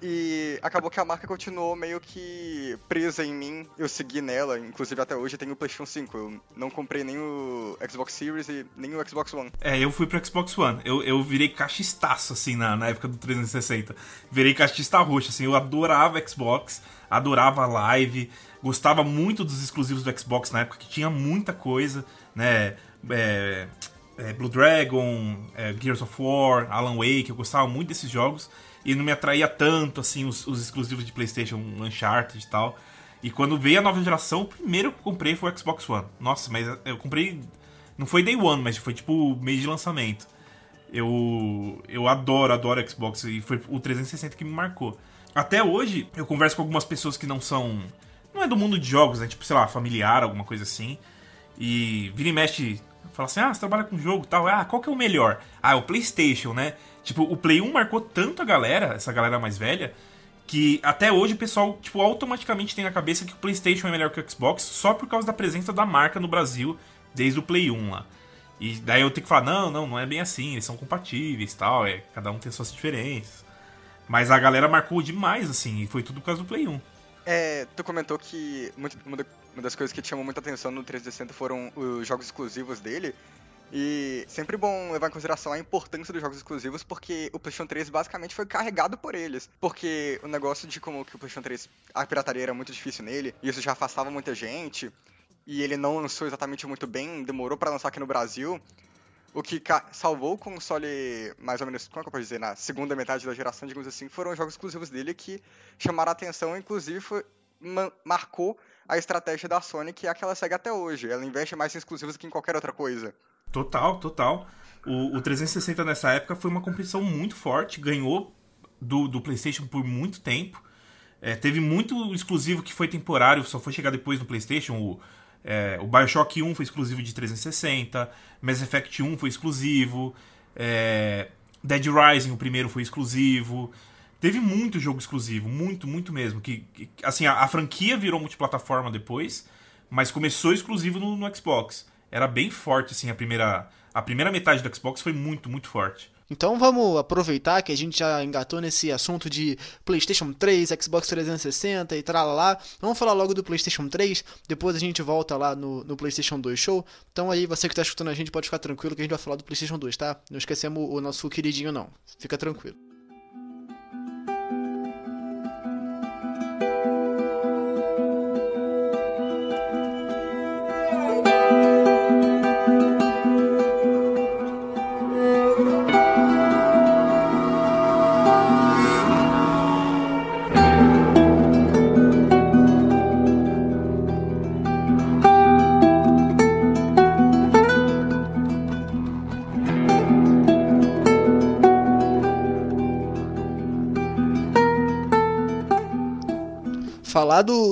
E acabou que a marca continuou meio que presa em mim. Eu segui nela, inclusive até hoje tenho o PlayStation 5. Eu não comprei nem o Xbox Series e nem o Xbox One. É, eu fui pro Xbox One. Eu, eu virei cachistaço, assim, na, na época do 360. Virei cachista roxo, assim. Eu adorava Xbox, adorava live, gostava muito dos exclusivos do Xbox na época, que tinha muita coisa, né? É, é, Blue Dragon, é, Gears of War, Alan Wake, eu gostava muito desses jogos e não me atraía tanto assim os, os exclusivos de PlayStation, Uncharted e tal. E quando veio a nova geração, o primeiro que eu comprei foi o Xbox One. Nossa, mas eu comprei. Não foi day one, mas foi tipo mês de lançamento. Eu, eu adoro, adoro Xbox e foi o 360 que me marcou. Até hoje, eu converso com algumas pessoas que não são. Não é do mundo de jogos, né? Tipo, sei lá, familiar, alguma coisa assim. E vira e mexe Fala assim, ah, você trabalha com jogo tal. Ah, qual que é o melhor? Ah, é o PlayStation, né? Tipo, o Play 1 marcou tanto a galera, essa galera mais velha, que até hoje o pessoal, tipo, automaticamente tem na cabeça que o PlayStation é melhor que o Xbox só por causa da presença da marca no Brasil desde o Play 1 lá. E daí eu tenho que falar, não, não, não é bem assim, eles são compatíveis tal, é, cada um tem suas diferenças. Mas a galera marcou demais, assim, e foi tudo por causa do Play 1. É, tu comentou que uma das coisas que chamou muita atenção no 360 foram os jogos exclusivos dele. E sempre bom levar em consideração a importância dos jogos exclusivos, porque o PlayStation 3 basicamente foi carregado por eles. Porque o negócio de como que o PlayStation 3, a pirataria era muito difícil nele, e isso já afastava muita gente, e ele não lançou exatamente muito bem, demorou para lançar aqui no Brasil. O que salvou o console, mais ou menos, como é que eu posso dizer, na segunda metade da geração, digamos assim, foram os jogos exclusivos dele que chamaram a atenção, inclusive foi, marcou a estratégia da Sony, que é a que ela segue até hoje. Ela investe mais em exclusivos que em qualquer outra coisa. Total, total. O, o 360 nessa época foi uma competição muito forte, ganhou do, do PlayStation por muito tempo. É, teve muito exclusivo que foi temporário, só foi chegar depois no PlayStation. O, é, o Bioshock 1 foi exclusivo de 360, Mass Effect 1 foi exclusivo, é, Dead Rising, o primeiro, foi exclusivo. Teve muito jogo exclusivo, muito, muito mesmo. Que, que assim, a, a, franquia virou multiplataforma depois, mas começou exclusivo no, no, Xbox. Era bem forte, assim, a primeira, a primeira metade do Xbox foi muito, muito forte. Então vamos aproveitar que a gente já engatou nesse assunto de PlayStation 3, Xbox 360 e lá. Vamos falar logo do PlayStation 3, depois a gente volta lá no, no PlayStation 2 Show. Então aí você que está escutando a gente pode ficar tranquilo que a gente vai falar do PlayStation 2, tá? Não esquecemos o nosso queridinho não. Fica tranquilo.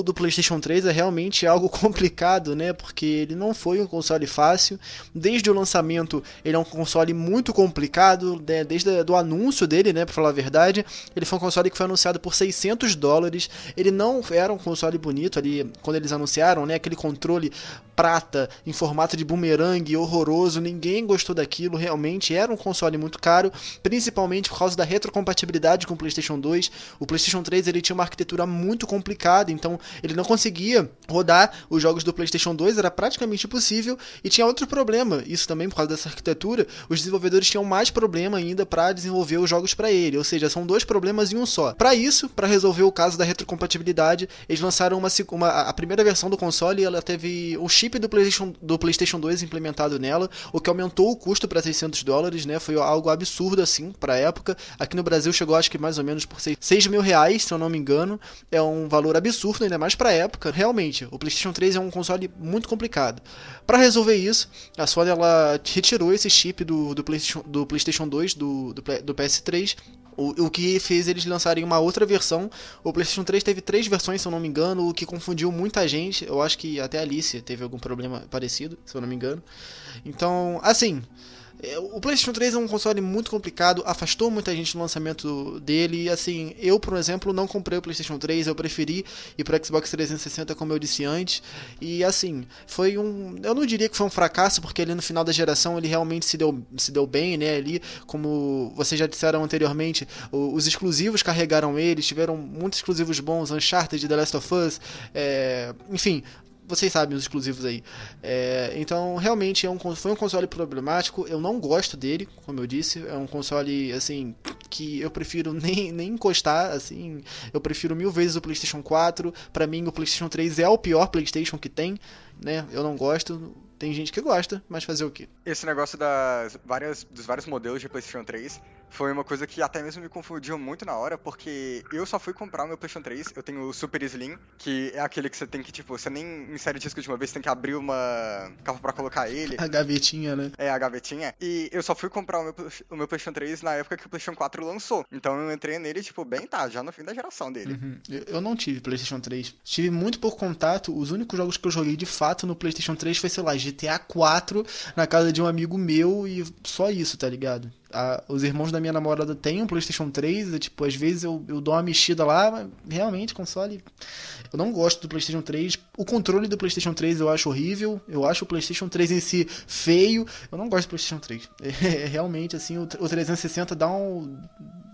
Do, PlayStation 3 é realmente algo complicado, né? Porque ele não foi um console fácil. Desde o lançamento, ele é um console muito complicado, né? desde o anúncio dele, né? Pra falar a verdade. Ele foi um console que foi anunciado por 600 dólares. Ele não era um console bonito ali, quando eles anunciaram, né? Aquele controle prata em formato de bumerangue horroroso. Ninguém gostou daquilo, realmente. Era um console muito caro, principalmente por causa da retrocompatibilidade com o PlayStation 2. O PlayStation 3 ele tinha uma arquitetura muito complicada então ele não conseguia rodar os jogos do PlayStation 2, era praticamente impossível. E tinha outro problema, isso também por causa dessa arquitetura, os desenvolvedores tinham mais problema ainda para desenvolver os jogos para ele, ou seja, são dois problemas em um só. Para isso, para resolver o caso da retrocompatibilidade, eles lançaram uma, uma, a primeira versão do console, ela teve o chip do PlayStation, do PlayStation 2 implementado nela, o que aumentou o custo para 600 dólares, né? Foi algo absurdo assim para época. Aqui no Brasil chegou acho que mais ou menos por 6 mil reais, se eu não me engano. É um valor absurdo, ainda mais para a época. Realmente, o PlayStation 3 é um console muito complicado. Para resolver isso, a Sony ela retirou esse chip do, do, PlayStation, do PlayStation 2, do, do, do PS3, o, o que fez eles lançarem uma outra versão. O PlayStation 3 teve três versões, se eu não me engano, o que confundiu muita gente. Eu acho que até a Alice teve algum problema parecido, se eu não me engano. Então, assim, o PlayStation 3 é um console muito complicado, afastou muita gente do lançamento dele. E assim, eu, por exemplo, não comprei o PlayStation 3, eu preferi ir pro Xbox 360, como eu disse antes. E assim, foi um. Eu não diria que foi um fracasso, porque ali no final da geração ele realmente se deu, se deu bem, né? Ali, como vocês já disseram anteriormente, os exclusivos carregaram ele, tiveram muitos exclusivos bons, Uncharted, The Last of Us, é, enfim, vocês sabem os exclusivos aí. É, então, realmente é um, foi um console problemático. Eu não gosto dele, como eu disse. É um console assim que eu prefiro nem, nem encostar. Assim, eu prefiro mil vezes o PlayStation 4. Para mim, o PlayStation 3 é o pior PlayStation que tem. Né? Eu não gosto. Tem gente que gosta, mas fazer o quê? Esse negócio das várias, dos vários modelos de PlayStation 3 foi uma coisa que até mesmo me confundiu muito na hora, porque eu só fui comprar o meu PlayStation 3, eu tenho o Super Slim, que é aquele que você tem que, tipo, você nem insere disco de uma vez, você tem que abrir uma capa para colocar ele. A gavetinha, né? É, a gavetinha. E eu só fui comprar o meu, o meu PlayStation 3 na época que o PlayStation 4 lançou. Então eu entrei nele, tipo, bem tá, já no fim da geração dele. Uhum. Eu não tive PlayStation 3. Tive muito pouco contato. Os únicos jogos que eu joguei de fato no PlayStation 3 foi, sei lá, GTA 4 na casa de um amigo meu e só isso, tá ligado? A, os irmãos da minha namorada têm um PlayStation 3, e, tipo, às vezes eu, eu dou uma mexida lá, mas realmente, console. Eu não gosto do PlayStation 3. O controle do PlayStation 3 eu acho horrível. Eu acho o PlayStation 3 em si feio. Eu não gosto do PlayStation 3. É, realmente, assim, o, o 360 dá um.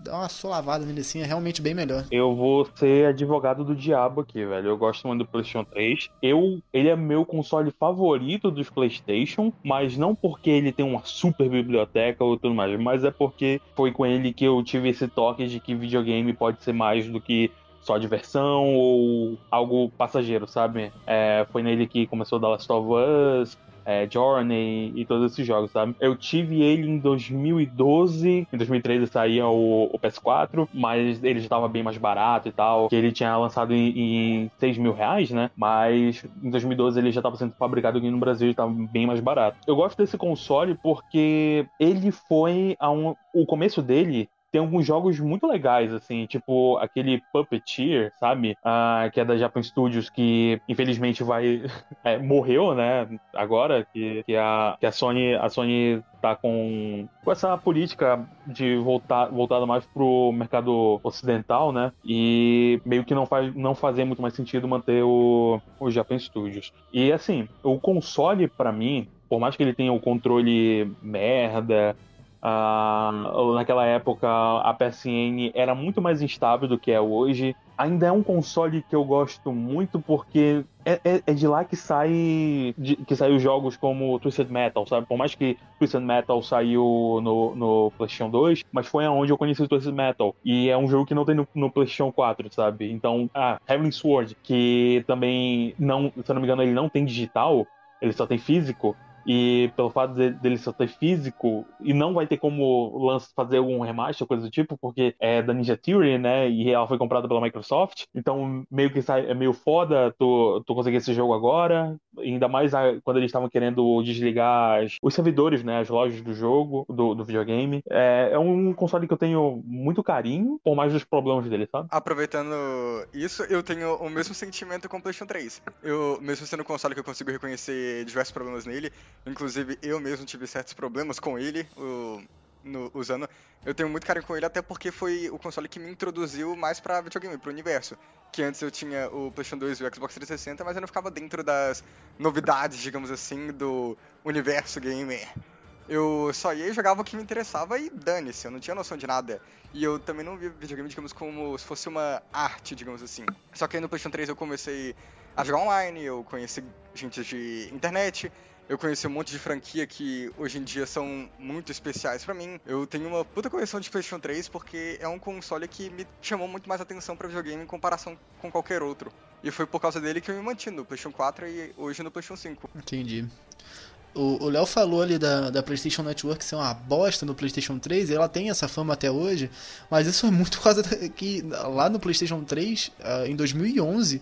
Dá uma solavada nele assim, é realmente bem melhor. Eu vou ser advogado do diabo aqui, velho. Eu gosto muito do PlayStation 3. Eu, ele é meu console favorito dos PlayStation, mas não porque ele tem uma super biblioteca ou tudo mais mas é porque foi com ele que eu tive esse toque de que videogame pode ser mais do que só diversão ou algo passageiro, sabe? É, foi nele que começou The Last of Us, é, Journey e todos esses jogos, sabe? Eu tive ele em 2012, em 2013 saía o, o PS4, mas ele já estava bem mais barato e tal, que ele tinha lançado em, em 6 mil reais, né? Mas em 2012 ele já estava sendo fabricado aqui no Brasil e estava bem mais barato. Eu gosto desse console porque ele foi a um, o começo dele tem alguns jogos muito legais, assim, tipo aquele Puppeteer, sabe? Ah, que é da Japan Studios, que infelizmente vai. É, morreu, né? Agora, que, que, a, que a Sony. A Sony tá com, com essa política de voltar voltada mais pro mercado ocidental, né? E meio que não faz não fazer muito mais sentido manter o, o Japan Studios. E assim, o console para mim, por mais que ele tenha o controle merda, Uh, naquela época a PSN era muito mais instável do que é hoje. Ainda é um console que eu gosto muito porque é, é, é de lá que sai de, que saiu jogos como Twisted Metal, sabe? Por mais que Twisted Metal saiu no, no PlayStation 2, mas foi aonde eu conheci o Twisted Metal. E é um jogo que não tem no, no PlayStation 4, sabe? Então, ah, Heavenly Sword, que também não, se eu não me engano, ele não tem digital, ele só tem físico. E pelo fato de, dele só ter físico, e não vai ter como lance fazer algum remaster, coisa do tipo, porque é da Ninja Theory, né? E ela foi comprada pela Microsoft. Então, meio que sai, é meio foda tu, tu conseguir esse jogo agora. Ainda mais a, quando eles estavam querendo desligar as, os servidores, né? As lojas do jogo, do, do videogame. É, é um console que eu tenho muito carinho, por mais dos problemas dele, sabe? Aproveitando isso, eu tenho o mesmo sentimento com o PlayStation 3. Eu, mesmo sendo um console que eu consigo reconhecer diversos problemas nele, Inclusive, eu mesmo tive certos problemas com ele, o, no, usando. Eu tenho muito carinho com ele, até porque foi o console que me introduziu mais pra videogame, pro universo. Que antes eu tinha o PlayStation 2 e o Xbox 360, mas eu não ficava dentro das novidades, digamos assim, do universo gamer. Eu só ia e jogava o que me interessava e dane-se, eu não tinha noção de nada. E eu também não via videogame, digamos, como se fosse uma arte, digamos assim. Só que aí no PlayStation 3 eu comecei a jogar online, eu conheci gente de internet, eu conheci um monte de franquia que hoje em dia são muito especiais para mim. Eu tenho uma puta coleção de PlayStation 3 porque é um console que me chamou muito mais atenção para videogame em comparação com qualquer outro. E foi por causa dele que eu me mantive no PlayStation 4 e hoje no PlayStation 5. Entendi. O Léo falou ali da, da PlayStation Network ser uma bosta no PlayStation 3, e ela tem essa fama até hoje, mas isso é muito por causa que lá no PlayStation 3, uh, ah, em 2011, uh,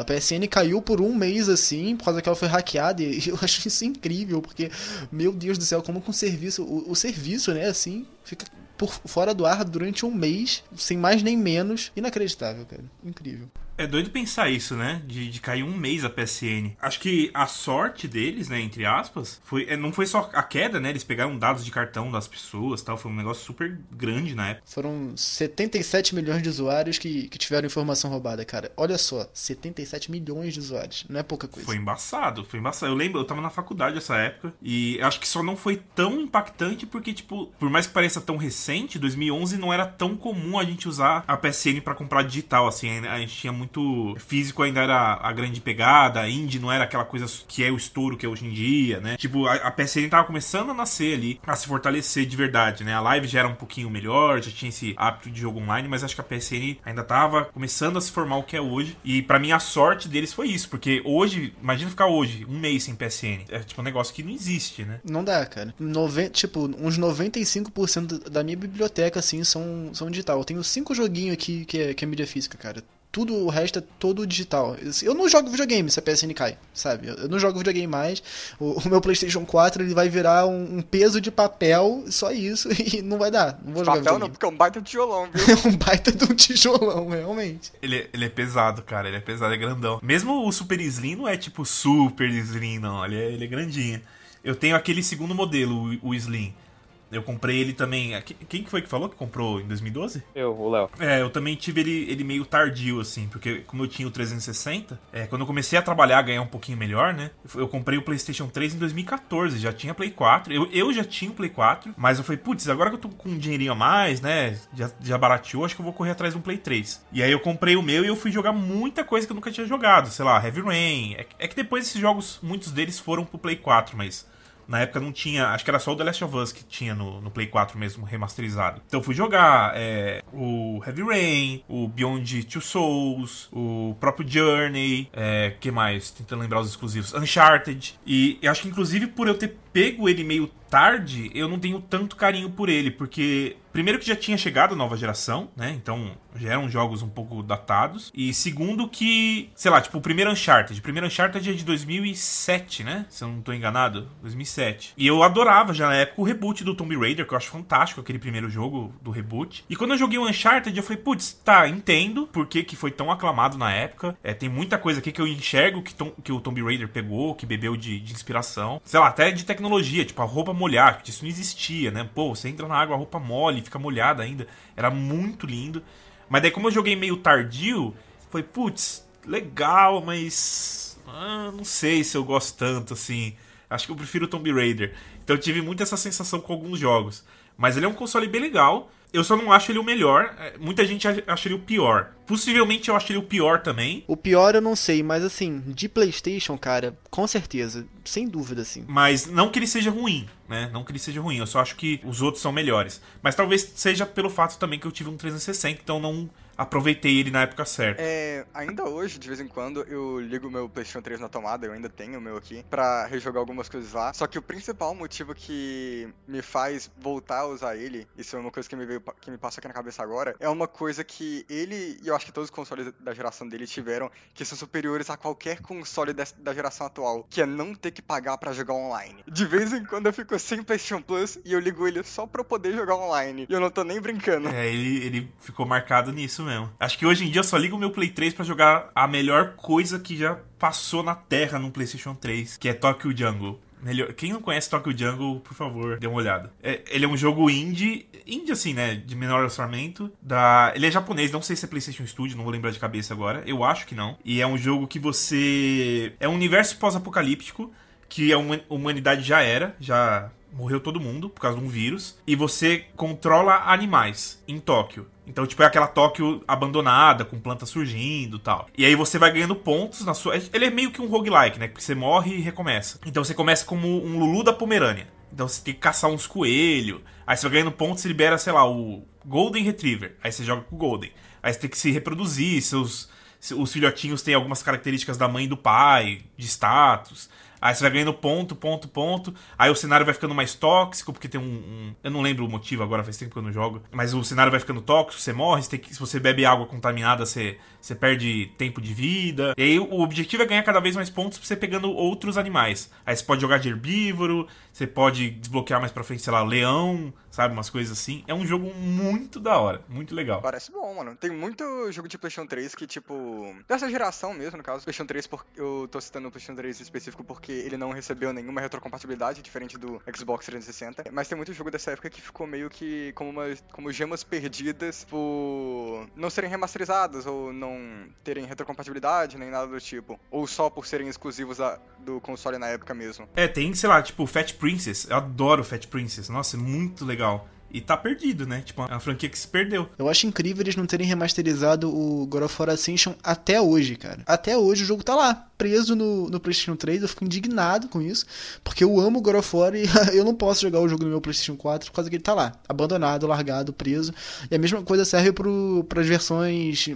a PSN caiu por um mês assim, por causa que ela foi hackeada, e eu acho isso incrível, porque, meu Deus do céu, como com o serviço, o, o serviço, né, assim, fica por fora do ar durante um mês, sem mais nem menos. Inacreditável, cara. Incrível. É doido pensar isso, né? De, de cair um mês a PSN. Acho que a sorte deles, né, entre aspas, foi, é, não foi só a queda, né? Eles pegaram dados de cartão das pessoas tal. Foi um negócio super grande na época. Foram 77 milhões de usuários que, que tiveram informação roubada, cara. Olha só, 77 milhões de usuários. Não é pouca coisa. Foi embaçado, foi embaçado. Eu lembro, eu tava na faculdade nessa época e acho que só não foi tão impactante porque, tipo, por mais que pareça tão recente, 2011 não era tão comum a gente usar a PSN para comprar digital, assim. A gente tinha muito muito físico ainda era a grande pegada, a indie não era aquela coisa que é o estouro que é hoje em dia, né? Tipo, a, a PSN tava começando a nascer ali, a se fortalecer de verdade, né? A live já era um pouquinho melhor, já tinha esse hábito de jogo online, mas acho que a PSN ainda tava começando a se formar o que é hoje. E para mim a sorte deles foi isso, porque hoje, imagina ficar hoje, um mês sem PSN. É tipo um negócio que não existe, né? Não dá, cara. Noven... Tipo, uns 95% da minha biblioteca, assim, são, são digital. Eu tenho cinco joguinhos aqui que é, que é mídia física, cara tudo o resto é todo digital. Eu não jogo videogame se a PSN cai, sabe? Eu não jogo videogame mais. O, o meu PlayStation 4 ele vai virar um, um, peso de papel, só isso, e não vai dar. Não vou jogar papel não, porque é um baita tijolão, viu? É um baita de um tijolão, realmente. Ele, ele é pesado, cara. Ele é pesado, é grandão. Mesmo o Super Slim não é tipo Super Slim, não. Ele é, ele é grandinho. Eu tenho aquele segundo modelo, o, o Slim. Eu comprei ele também. Quem que foi que falou que comprou em 2012? Eu, o Léo. É, eu também tive ele, ele meio tardio, assim, porque como eu tinha o 360, é, quando eu comecei a trabalhar, ganhar um pouquinho melhor, né? Eu comprei o PlayStation 3 em 2014, já tinha Play 4. Eu, eu já tinha o Play 4, mas eu falei, putz, agora que eu tô com um dinheirinho a mais, né? Já, já barateou, acho que eu vou correr atrás de um Play 3. E aí eu comprei o meu e eu fui jogar muita coisa que eu nunca tinha jogado, sei lá, Heavy Rain. É, é que depois esses jogos, muitos deles foram pro Play 4, mas na época não tinha. Acho que era só o The Last of Us que tinha no, no Play 4 mesmo, remasterizado. Então fui jogar é, o Heavy Rain, o Beyond Two Souls, o próprio Journey, é, que mais? Tentando lembrar os exclusivos. Uncharted. E eu acho que inclusive por eu ter pego ele meio tarde, eu não tenho tanto carinho por ele, porque primeiro que já tinha chegado a nova geração, né? Então já eram jogos um pouco datados. E segundo que, sei lá, tipo, o primeiro Uncharted. O primeiro Uncharted é de 2007, né? Se eu não tô enganado. 2007. E eu adorava já na época o reboot do Tomb Raider, que eu acho fantástico aquele primeiro jogo do reboot. E quando eu joguei o Uncharted, eu falei, putz, tá, entendo por que, que foi tão aclamado na época. É, tem muita coisa aqui que eu enxergo que, Tom, que o Tomb Raider pegou, que bebeu de, de inspiração. Sei lá, até de tecnologia, tipo, a roupa molhar, que isso não existia, né? Pô, você entra na água, a roupa mole, fica molhada ainda. Era muito lindo. Mas daí, como eu joguei meio tardio, foi, putz, legal, mas. Ah, não sei se eu gosto tanto, assim. Acho que eu prefiro Tomb Raider. Então eu tive muito essa sensação com alguns jogos. Mas ele é um console bem legal. Eu só não acho ele o melhor. É, muita gente acha ele o pior. Possivelmente eu acho ele o pior também. O pior eu não sei, mas assim, de PlayStation, cara, com certeza. Sem dúvida, assim. Mas não que ele seja ruim, né? Não que ele seja ruim. Eu só acho que os outros são melhores. Mas talvez seja pelo fato também que eu tive um 360, então não aproveitei ele na época certa. É, ainda hoje, de vez em quando, eu ligo meu PlayStation 3 na tomada, eu ainda tenho o meu aqui, pra rejogar algumas coisas lá. Só que o principal motivo que me faz voltar a usar ele, isso é uma coisa que me, veio, que me passa aqui na cabeça agora, é uma coisa que ele, e eu acho que todos os consoles da geração dele tiveram, que são superiores a qualquer console da geração atual, que é não ter que pagar para jogar online. De vez em quando eu fico sem PlayStation Plus e eu ligo ele só pra eu poder jogar online. E eu não tô nem brincando. É, ele, ele ficou marcado nisso mesmo. Acho que hoje em dia eu só ligo o meu Play 3 para jogar a melhor coisa que já passou na Terra no PlayStation 3, que é Tokyo Jungle. Quem não conhece Tokyo Jungle, por favor, dê uma olhada. É, ele é um jogo indie, indie assim, né, de menor orçamento. Da... Ele é japonês, não sei se é PlayStation Studio, não vou lembrar de cabeça agora. Eu acho que não. E é um jogo que você... É um universo pós-apocalíptico, que a humanidade já era, já morreu todo mundo por causa de um vírus, e você controla animais em Tóquio. Então, tipo, é aquela Tóquio abandonada, com plantas surgindo e tal. E aí você vai ganhando pontos na sua. Ele é meio que um roguelike, né? Porque você morre e recomeça. Então você começa como um Lulu da Pomerânia. Então você tem que caçar uns coelhos. Aí você vai ganhando pontos, você libera, sei lá, o Golden Retriever. Aí você joga com o Golden. Aí você tem que se reproduzir, seus. Os filhotinhos têm algumas características da mãe e do pai, de status. Aí você vai ganhando ponto, ponto, ponto. Aí o cenário vai ficando mais tóxico, porque tem um, um, Eu não lembro o motivo agora, faz tempo que eu não jogo. Mas o cenário vai ficando tóxico, você morre. Você que, se você bebe água contaminada, você, você perde tempo de vida. E aí o objetivo é ganhar cada vez mais pontos pra você pegando outros animais. Aí você pode jogar de herbívoro, você pode desbloquear mais pra frente, sei lá, leão, sabe? Umas coisas assim. É um jogo muito da hora, muito legal. Parece bom, mano. Tem muito jogo de PlayStation 3 que, tipo. Dessa geração mesmo, no caso. PlayStation 3, por... eu tô citando o PlayStation 3 específico porque ele não recebeu nenhuma retrocompatibilidade, diferente do Xbox 360. Mas tem muito jogo dessa época que ficou meio que como, uma... como gemas perdidas por não serem remasterizadas ou não terem retrocompatibilidade, nem nada do tipo. Ou só por serem exclusivos a... do console na época mesmo. É, tem, sei lá, tipo, Fat Princess. Eu adoro Fat Princess. Nossa, é muito legal. E tá perdido, né? Tipo, é uma franquia que se perdeu. Eu acho incrível eles não terem remasterizado o God of War Ascension até hoje, cara. Até hoje o jogo tá lá, preso no, no PlayStation 3. Eu fico indignado com isso, porque eu amo God of War e eu não posso jogar o jogo no meu PlayStation 4 por causa que ele tá lá, abandonado, largado, preso. E a mesma coisa serve para as versões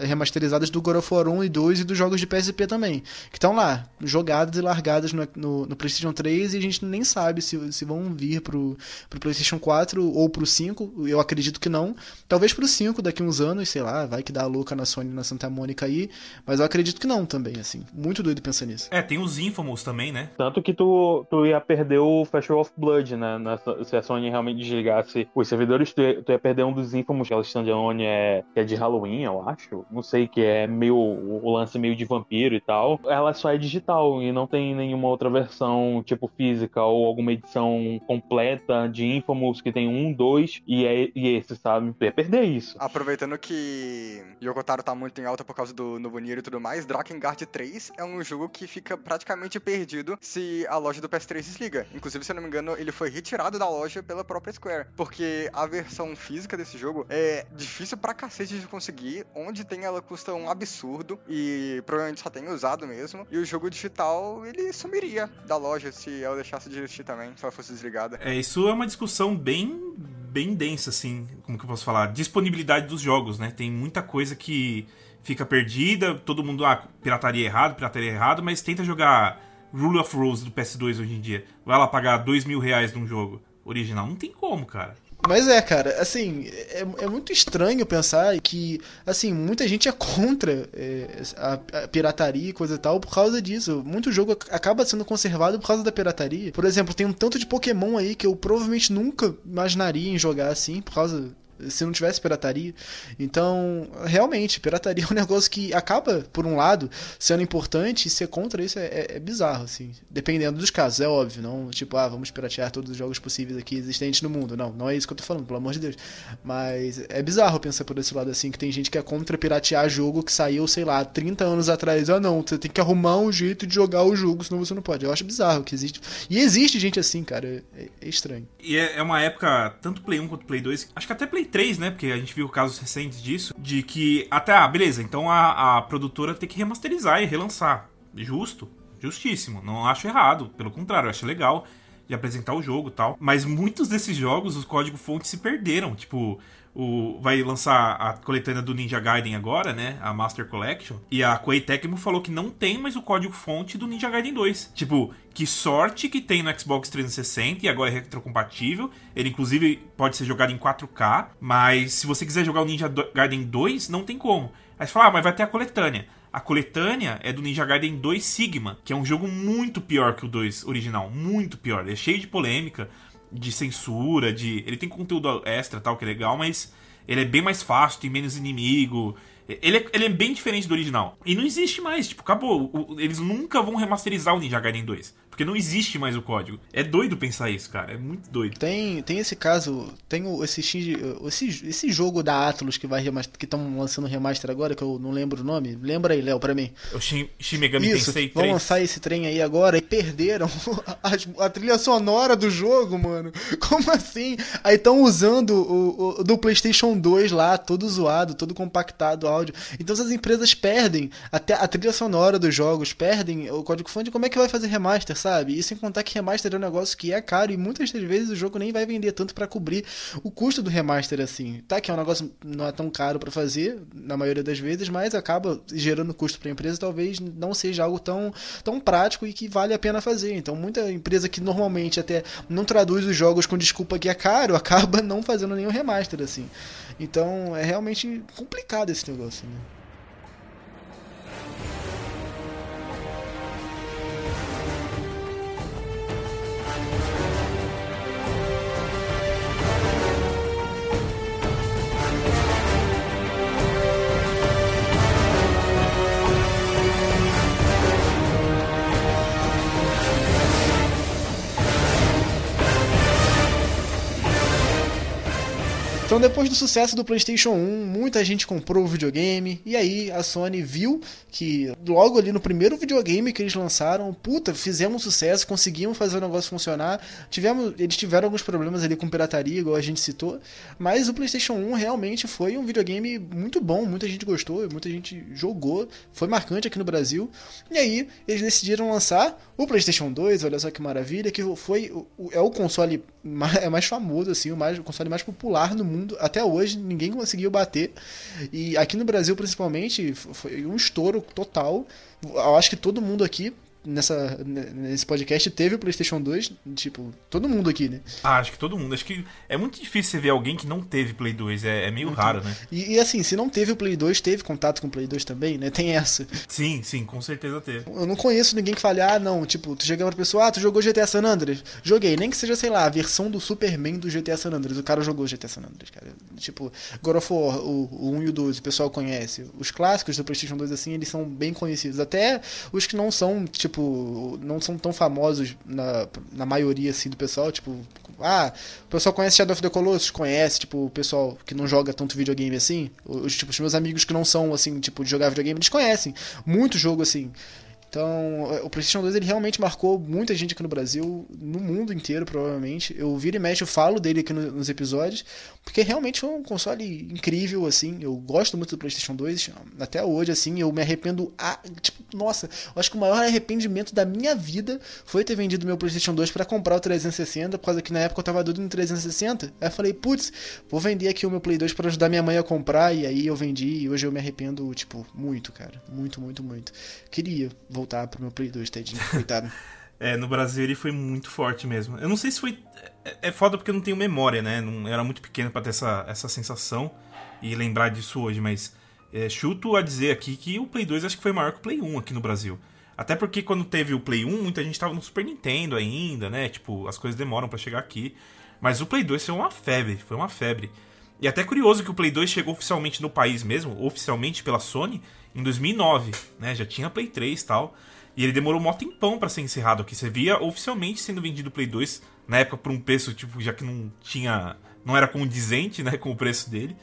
remasterizadas do God of War 1 e 2 e dos jogos de PSP também, que estão lá, jogadas e largadas no, no, no, PlayStation 3 e a gente nem sabe se, se vão vir pro, pro PlayStation 4 ou pro 5, eu acredito que não. Talvez pro 5 daqui uns anos, sei lá, vai que dá a louca na Sony na Santa Mônica aí, mas eu acredito que não também, assim. Muito doido pensar nisso. É, tem os Infamous também, né? Tanto que tu, tu ia perder o Festival of Blood, né? Nessa, se a Sony realmente desligasse os servidores, tu ia, tu ia perder um dos Infamous, que é o standalone é, que é de Halloween, eu acho. Não sei, que é meio o lance meio de vampiro e tal. Ela só é digital e não tem nenhuma outra versão, tipo física ou alguma edição completa de Infamous que tem um 2 e, é, e esse, sabe? Ia perder isso. Aproveitando que Yokotaro tá muito em alta por causa do Novo Nier e tudo mais, Drakengard 3 é um jogo que fica praticamente perdido se a loja do PS3 desliga. Inclusive, se eu não me engano, ele foi retirado da loja pela própria Square, porque a versão física desse jogo é difícil pra cacete de conseguir, onde tem ela custa um absurdo e provavelmente só tem usado mesmo, e o jogo digital ele sumiria da loja se ela deixasse de existir também, se ela fosse desligada. É, isso é uma discussão bem bem densa, assim, como que eu posso falar? Disponibilidade dos jogos, né? Tem muita coisa que fica perdida, todo mundo, ah, pirataria errado, pirataria errado, mas tenta jogar Rule of Rose do PS2 hoje em dia. Vai lá pagar dois mil reais num jogo original. Não tem como, cara. Mas é, cara, assim, é, é muito estranho pensar que, assim, muita gente é contra é, a, a, pirataria e coisa e tal por causa disso. Muito jogo acaba sendo conservado por causa da pirataria. Por exemplo, tem um tanto de Pokémon aí que eu provavelmente nunca imaginaria em jogar assim, por causa se não tivesse pirataria. Então, realmente, pirataria é um negócio que acaba, por um lado, sendo importante e ser contra isso é, é, é, bizarro, assim. Dependendo dos casos, é óbvio. Não, tipo, ah, vamos piratear todos os jogos possíveis aqui existentes no mundo. Não, não é isso que eu tô falando, pelo amor de Deus. Mas é bizarro pensar por esse lado, assim, que tem gente que é contra piratear jogo que saiu, sei lá, 30 anos atrás. Ah, não, você tem que arrumar um jeito de jogar o jogo, senão você não pode. Eu acho bizarro que existe. E existe gente assim, cara. É, é estranho. E é, é uma época, tanto Play 1 quanto Play 2, acho que até Play 3, né? Porque a gente viu casos recentes disso, de que até, ah, beleza, então a, a produtora tem que remasterizar e relançar. Justo, justíssimo. Não acho errado, pelo contrário, acho legal de apresentar o jogo tal. Mas muitos desses jogos, os códigos-fontes se perderam. Tipo, o, vai lançar a coletânea do Ninja Gaiden agora, né? A Master Collection. E a Koei Tecmo falou que não tem mais o código-fonte do Ninja Gaiden 2. Tipo, que sorte que tem no Xbox 360 e agora é retrocompatível. Ele, inclusive, pode ser jogado em 4K. Mas se você quiser jogar o Ninja Gaiden 2, não tem como. Aí você fala, ah, mas vai ter a coletânea. A coletânea é do Ninja Gaiden 2 Sigma, que é um jogo muito pior que o 2 original. Muito pior. É cheio de polêmica de censura, de. Ele tem conteúdo extra tal, que é legal, mas ele é bem mais fácil, tem menos inimigo. Ele é, ele é bem diferente do original. E não existe mais, tipo, acabou. O, eles nunca vão remasterizar o Ninja Gaiden 2. Porque não existe mais o código. É doido pensar isso, cara. É muito doido. Tem, tem esse caso, tem esse, esse, esse jogo da Atlus que vai que estão lançando remaster agora, que eu não lembro o nome. Lembra aí, Léo, pra mim. O Shin, Shin Megami isso, Tensei 3. Vão lançar esse trem aí agora e perderam a, a trilha sonora do jogo, mano. Como assim? Aí estão usando o, o, do PlayStation 2 lá, todo zoado, todo compactado áudio. Então essas empresas perdem até a trilha sonora dos jogos, perdem o código fonte. Como é que vai fazer remaster? Sabe? E sem contar que remaster é um negócio que é caro e muitas das vezes o jogo nem vai vender tanto para cobrir o custo do remaster assim. Tá que é um negócio não é tão caro para fazer na maioria das vezes, mas acaba gerando custo para a empresa, talvez não seja algo tão tão prático e que vale a pena fazer. Então, muita empresa que normalmente até não traduz os jogos com desculpa que é caro, acaba não fazendo nenhum remaster assim. Então, é realmente complicado esse negócio, né? Então, depois do sucesso do PlayStation 1, muita gente comprou o videogame. E aí a Sony viu que logo ali no primeiro videogame que eles lançaram, puta, fizemos sucesso, conseguimos fazer o negócio funcionar. Tivemos, eles tiveram alguns problemas ali com pirataria, igual a gente citou. Mas o PlayStation 1 realmente foi um videogame muito bom. Muita gente gostou, muita gente jogou. Foi marcante aqui no Brasil. E aí eles decidiram lançar o PlayStation 2. Olha só que maravilha, que foi é o console mais, é mais famoso assim, o mais o console mais popular no mundo mundo, até hoje, ninguém conseguiu bater. E aqui no Brasil, principalmente, foi um estouro total. Eu acho que todo mundo aqui nessa, nesse podcast teve o PlayStation 2, tipo, todo mundo aqui, né? Ah, acho que todo mundo. Acho que é muito difícil você ver alguém que não teve Play 2, é, é meio então, raro, né? E, e, assim, se não teve o Play 2, teve contato com o Play 2 também, né? Tem essa. Sim, sim, com certeza teve. Eu não conheço ninguém que fale, ah, não, tipo, tu chega pra pessoa, ah, tu jogou GTA San Andreas? Joguei, nem que seja, sei lá, a versão do Superman do GTA San Andreas. O cara jogou GTA San Andreas, cara. Tipo, God of War, o, o 1 e o 2, o pessoal conhece. Os clássicos do PlayStation 2, assim, eles são bem conhecidos. Até os que não são, tipo, não são tão famosos na, na maioria assim do pessoal, tipo, ah, o pessoal conhece Shadow of the Colossus, conhece, tipo, o pessoal que não joga tanto videogame assim, os tipo, os meus amigos que não são assim, tipo, de jogar videogame, eles conhecem muito jogo assim. Então, o PlayStation 2 ele realmente marcou muita gente aqui no Brasil, no mundo inteiro, provavelmente. Eu viro e mexo, eu falo dele aqui no, nos episódios, porque realmente foi um console incrível, assim. Eu gosto muito do PlayStation 2, até hoje, assim. Eu me arrependo. A, tipo, nossa, eu acho que o maior arrependimento da minha vida foi ter vendido meu PlayStation 2 para comprar o 360, por causa que na época eu tava doido no 360. Aí eu falei, putz, vou vender aqui o meu Play 2 para ajudar minha mãe a comprar, e aí eu vendi, e hoje eu me arrependo, tipo, muito, cara. Muito, muito, muito. Queria voltar pro meu Play 2, tadinho, coitado. é, no Brasil ele foi muito forte mesmo. Eu não sei se foi. É, é foda porque eu não tenho memória, né? Não, era muito pequeno para ter essa, essa sensação e lembrar disso hoje, mas é, chuto a dizer aqui que o Play 2 acho que foi maior que o Play 1 aqui no Brasil. Até porque quando teve o Play 1, muita gente tava no Super Nintendo ainda, né? Tipo, as coisas demoram para chegar aqui. Mas o Play 2 foi uma febre, foi uma febre. E até curioso que o Play 2 chegou oficialmente no país mesmo, oficialmente pela Sony, em 2009, né? Já tinha Play 3 e tal. E ele demorou um tempão para ser encerrado aqui. Você via oficialmente sendo vendido o Play 2 na época por um preço, tipo, já que não tinha. não era condizente, né, com o preço dele.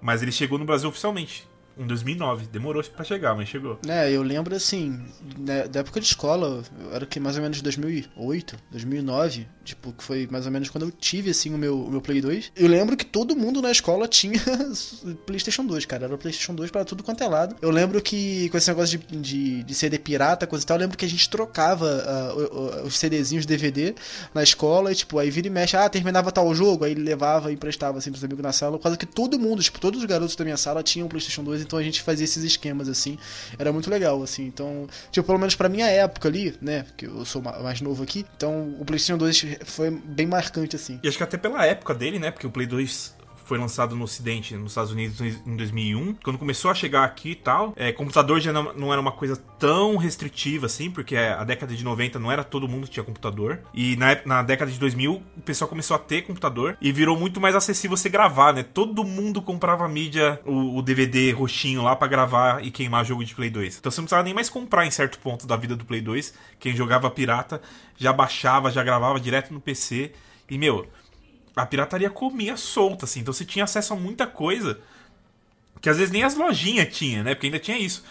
Mas ele chegou no Brasil oficialmente em 2009. Demorou para chegar, mas chegou. É, eu lembro assim, da época de escola, era que mais ou menos 2008, 2009, tipo, que foi mais ou menos quando eu tive assim o meu, o meu Play 2. Eu lembro que todo mundo na escola tinha PlayStation 2, cara. Era PlayStation 2 para tudo quanto é lado. Eu lembro que com esse negócio de, de, de CD pirata, coisa e tal, eu lembro que a gente trocava uh, os CDzinhos DVD na escola e, tipo, aí vira e mexe, ah, terminava tal jogo, aí levava e emprestava assim pros amigos na sala, causa que todo mundo, tipo, todos os garotos da minha sala tinham PlayStation 2 então a gente fazia esses esquemas assim. Era muito legal, assim. Então, tipo, pelo menos pra minha época ali, né? Que eu sou mais novo aqui. Então, o PlayStation 2 foi bem marcante, assim. E acho que até pela época dele, né? Porque o Play 2 foi lançado no Ocidente, nos Estados Unidos, em 2001. Quando começou a chegar aqui e tal, é, computador já não, não, era uma coisa tão restritiva assim, porque a década de 90 não era todo mundo que tinha computador. E na, na década de 2000, o pessoal começou a ter computador e virou muito mais acessível você gravar, né? Todo mundo comprava mídia, o, o DVD roxinho lá para gravar e queimar jogo de Play 2. Então você não precisava nem mais comprar em certo ponto da vida do Play 2. Quem jogava pirata já baixava, já gravava direto no PC. E, meu, a pirataria comia solta, assim. Então você tinha acesso a muita coisa que às vezes nem as lojinhas tinha, né? Porque ainda tinha isso.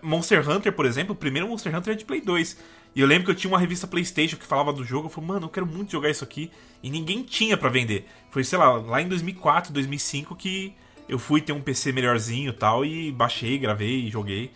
Monster Hunter, por exemplo, o primeiro Monster Hunter é de Play 2. E eu lembro que eu tinha uma revista PlayStation que falava do jogo. Eu falei, mano, eu quero muito jogar isso aqui. E ninguém tinha para vender. Foi, sei lá, lá em 2004, 2005 que eu fui ter um PC melhorzinho e tal. E baixei, gravei, joguei.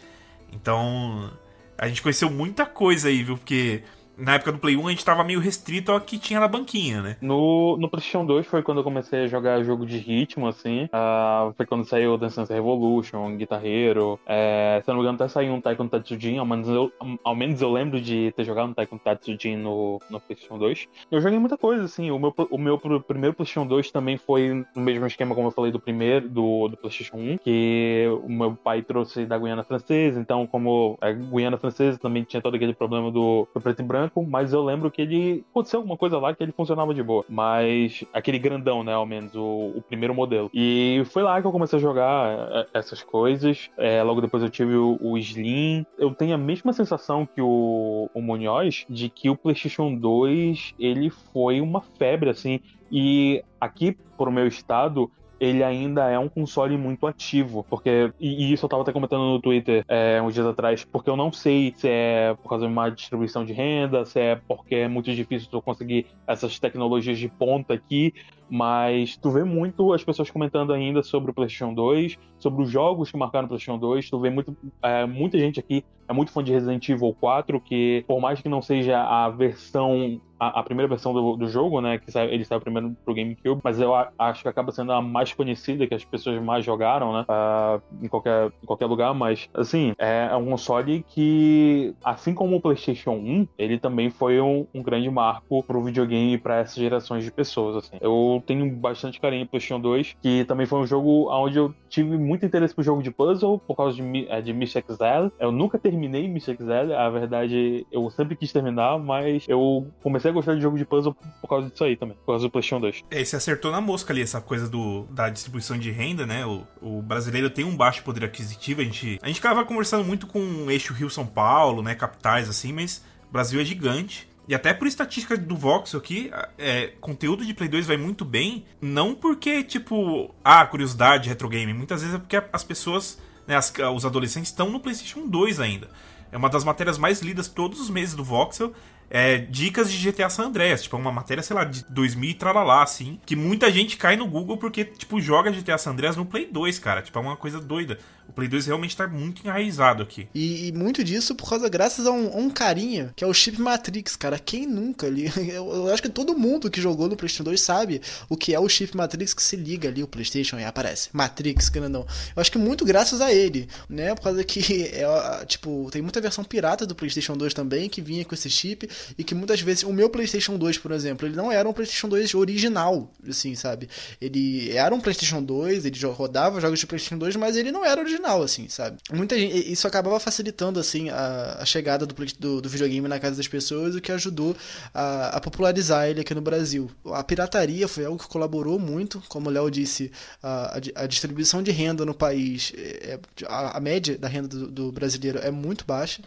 Então, a gente conheceu muita coisa aí, viu? Porque na época do Play 1 a gente tava meio restrito ao que tinha na banquinha, né? No, no PlayStation 2 foi quando eu comecei a jogar jogo de ritmo, assim. Uh, foi quando saiu Dance Dance Revolution, Guitar Hero. É, se eu não me engano, até saiu um Taekwondo Tatsujin. Ao menos, eu, ao menos eu lembro de ter jogado um Taekwondo Tatsujin no, no PlayStation 2. Eu joguei muita coisa, assim. O meu, o meu primeiro PlayStation 2 também foi no mesmo esquema, como eu falei, do primeiro, do, do PlayStation 1. Que o meu pai trouxe da Guiana Francesa. Então, como a Guiana Francesa também tinha todo aquele problema do, do preto e branco branco, mas eu lembro que ele aconteceu alguma coisa lá que ele funcionava de boa. Mas aquele grandão, né, ao menos, o, o primeiro modelo. E foi lá que eu comecei a jogar é, essas coisas. É, logo depois eu tive o, o, Slim. Eu tenho a mesma sensação que o, o Munhoz de que o PlayStation 2 ele foi uma febre, assim. E aqui, pro meu estado, ele ainda é um console muito ativo, porque e, e isso eu tava até comentando no Twitter é, uns dias atrás, porque eu não sei se é por causa de uma distribuição de renda, se é porque é muito difícil tu conseguir essas tecnologias de ponta aqui, mas tu vê muito as pessoas comentando ainda sobre o PlayStation 2, sobre os jogos que marcaram o PlayStation 2. Tu vê muito, é, muita gente aqui é muito fã de Resident Evil 4, que por mais que não seja a versão a, a, primeira versão do, do, jogo, né? Que sai, ele saiu primeiro pro GameCube, mas eu a, acho que acaba sendo a mais conhecida, que as pessoas mais jogaram, né? Uh, em, qualquer, em qualquer lugar, mas assim, é, é, um console que, assim como o PlayStation 1, ele também foi um, um grande marco pro videogame para essas gerações de pessoas. Assim. Eu tenho bastante carinho pro PlayStation 2, que também foi um jogo onde eu tive muito interesse pro jogo de puzzle, por causa de, é, de Exile. Eu nunca terminei Mystic Exile, a verdade, eu sempre quis terminar, mas eu comecei a gostar de jogo de puzzle por causa disso aí também, por causa do PlayStation 2. É, você acertou na mosca ali, essa coisa do, da distribuição de renda, né? O, o brasileiro tem um baixo poder aquisitivo, a gente, a gente acaba conversando muito com o eixo Rio-São Paulo, né? Capitais, assim, mas o Brasil é gigante. E até por estatística do Voxel aqui, é, conteúdo de Play 2 vai muito bem, não porque, tipo, ah, curiosidade, retro game, muitas vezes é porque as pessoas, né, as, os adolescentes estão no PlayStation 2 ainda. É uma das matérias mais lidas todos os meses do Voxel, é, dicas de GTA San Andreas, tipo, uma matéria, sei lá, de 2000 e tralalá, assim, que muita gente cai no Google porque, tipo, joga GTA San Andreas no Play 2, cara, tipo, é uma coisa doida. O Play 2 realmente tá muito enraizado aqui. E, e muito disso por causa, graças a um, um, carinha, que é o Chip Matrix, cara. Quem nunca ali? Eu, eu, acho que todo mundo que jogou no PlayStation 2 sabe o que é o Chip Matrix que se liga ali o PlayStation e aparece. Matrix, grandão. Eu acho que muito graças a ele, né? Por causa que, é, tipo, tem muita versão pirata do PlayStation 2 também que vinha com esse chip e que muitas vezes o meu PlayStation 2, por exemplo, ele não era um PlayStation 2 original, assim, sabe? Ele era um PlayStation 2, ele rodava jogos de PlayStation 2, mas ele não era original assim, sabe? Muita gente, isso acabava facilitando, assim, a, a chegada do, do, do, videogame na casa das pessoas, o que ajudou a, a, popularizar ele aqui no Brasil. A pirataria foi algo que colaborou muito, como o Léo disse, a, a, distribuição de renda no país, é, a, média da renda do, do brasileiro é muito baixa.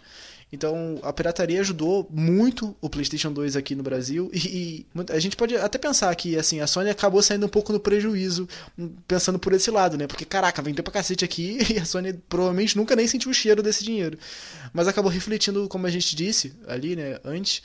Então, a pirataria ajudou muito o PlayStation 2 aqui no Brasil e, a gente pode até pensar que assim, a Sony acabou saindo um pouco no prejuízo pensando por esse lado, né? Porque caraca, vendeu pra cacete aqui e a Sony provavelmente nunca nem sentiu o cheiro desse dinheiro. Mas acabou refletindo, como a gente disse ali, né, antes,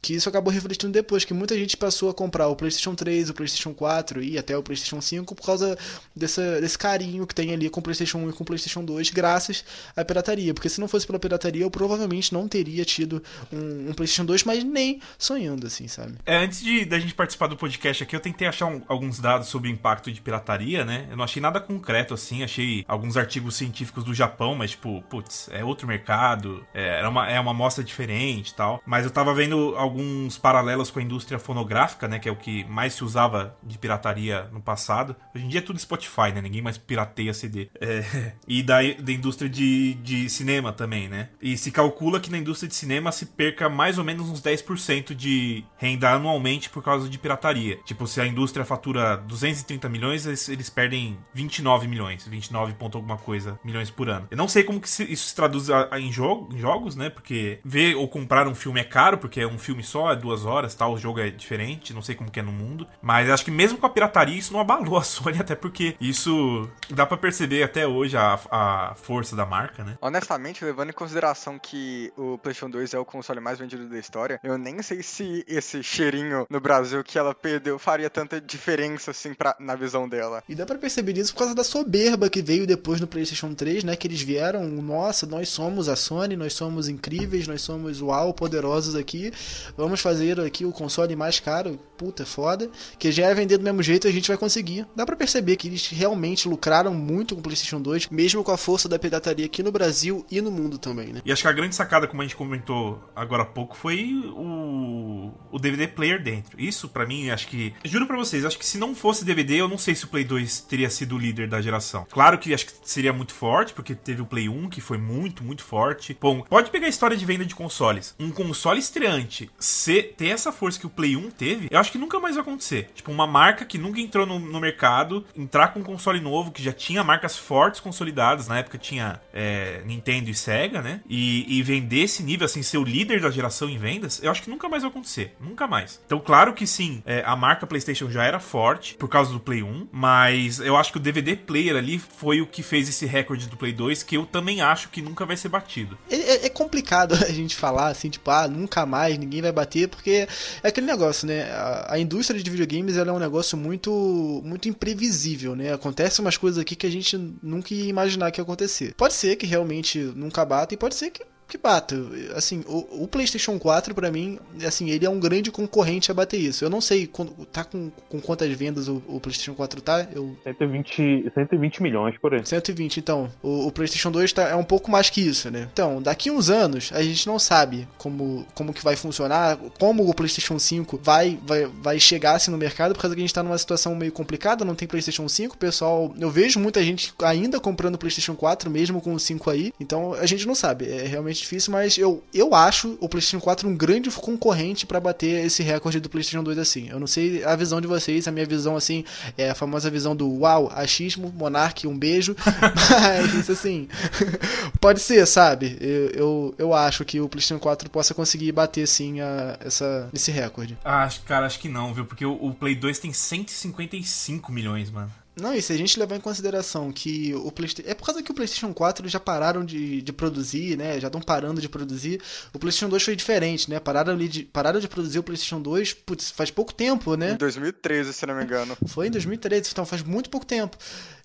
que isso acabou refletindo depois, que muita gente passou a comprar o PlayStation 3, o PlayStation 4 e até o PlayStation 5 por causa dessa, desse carinho que tem ali com o PlayStation 1 e com o PlayStation 2, graças à pirataria. Porque se não fosse pela pirataria, eu provavelmente não teria tido um, um PlayStation 2, mas nem sonhando, assim, sabe? É, antes de da gente participar do podcast aqui, eu tentei achar um, alguns dados sobre o impacto de pirataria, né? Eu não achei nada concreto, assim, achei alguns artigos científicos do Japão, mas, tipo, putz, é outro mercado, é, é uma, é uma amostra diferente e tal. Mas eu tava vendo alguns paralelos com a indústria fonográfica, né? Que é o que mais se usava de pirataria no passado. Hoje em dia é tudo Spotify, né? Ninguém mais pirateia CD. É, e da, da indústria de, de cinema também, né? E se calcula que na indústria de cinema se perca mais ou menos uns 10% de renda anualmente por causa de pirataria. Tipo, se a indústria fatura 230 milhões, eles, eles perdem 29 milhões, 29 ponto alguma coisa milhões por ano. Eu não sei como que isso se traduz a, a, em, jogo, em jogos, né? Porque ver ou comprar um filme é caro, porque é um filme só, é duas horas, tal, o jogo é diferente, não sei como que é no mundo. Mas acho que mesmo com a pirataria, isso não abalou a Sony, até porque isso dá para perceber até hoje a, a força da marca, né? Honestamente, levando em consideração que o PlayStation 2 é o console mais vendido da história, eu nem sei se esse cheirinho no Brasil que ela perdeu faria tanta diferença assim pra, na visão dela. E dá para perceber isso por causa da soberba que veio depois no PlayStation 3, né? Que eles vieram, nossa, nós somos a Sony, nós somos incríveis, nós somos uau, poderosos aqui. Vamos fazer aqui o console mais caro, puta foda, que já é vender do mesmo jeito, a gente vai conseguir. Dá para perceber que eles realmente lucraram muito com o PlayStation 2, mesmo com a força da pirataria aqui no Brasil e no mundo também, né? E acho que a grande sacada, como a gente comentou agora há pouco, foi o, o DVD player dentro. Isso para mim, acho que juro para vocês, acho que se não fosse DVD, eu não sei se o Play 2 teria sido o líder da geração. Claro que acho que seria muito forte, porque teve o Play 1 que foi muito, muito forte. Bom, pode pegar a história de venda de consoles. Um console estreante ser, ter essa força que o Play 1 teve, eu acho que nunca mais vai acontecer. Tipo, uma marca que nunca entrou no, no mercado, entrar com um console novo, que já tinha marcas fortes consolidadas, na época tinha é, Nintendo e Sega, né? E, e vender esse nível, assim, ser o líder da geração em vendas, eu acho que nunca mais vai acontecer. Nunca mais. Então, claro que sim, é, a marca PlayStation já era forte por causa do Play 1, mas eu acho que o DVD player ali foi o que fez esse recorde do Play 2, que eu também acho que nunca vai ser batido. É, é, é complicado a gente falar assim, tipo, ah, nunca mais, ninguém vai bater, porque é aquele negócio, né? A, a indústria de videogames é um negócio muito, muito imprevisível, né? Acontecem umas coisas aqui que a gente nunca ia imaginar que ia acontecer. Pode ser que realmente nunca bata e pode ser que que bata. Assim, o, o PlayStation 4 para mim, assim, ele é um grande concorrente a bater isso. Eu não sei tá com, com quantas vendas o, o, PlayStation 4 tá? Eu 120, 120 milhões por aí. 120, então. O, o PlayStation 2 tá, é um pouco mais que isso, né? Então, daqui uns anos a gente não sabe como, como que vai funcionar, como o PlayStation 5 vai vai, vai chegar assim no mercado, por causa que a gente tá numa situação meio complicada, não tem PlayStation 5, pessoal, eu vejo muita gente ainda comprando PlayStation 4 mesmo com o 5 aí. Então, a gente não sabe, é realmente difícil, mas eu, eu acho o PlayStation 4 um grande concorrente para bater esse recorde do PlayStation 2 assim. Eu não sei a visão de vocês, a minha visão assim é a famosa visão do uau, achismo, Monark, um beijo. mas assim, pode ser, sabe? Eu, eu, eu, acho que o PlayStation 4 possa conseguir bater sim a, essa, esse recorde. Ah, cara, acho que não, viu? Porque o, o Play 2 tem 155 milhões, mano. Não, e se a gente levar em consideração que o PlayStation. É por causa que o PlayStation 4 já pararam de, de produzir, né? Já estão parando de produzir. O PlayStation 2 foi diferente, né? Pararam, ali de, pararam de produzir o PlayStation 2, putz, faz pouco tempo, né? Em 2013, se não me engano. Foi em 2013, então faz muito pouco tempo.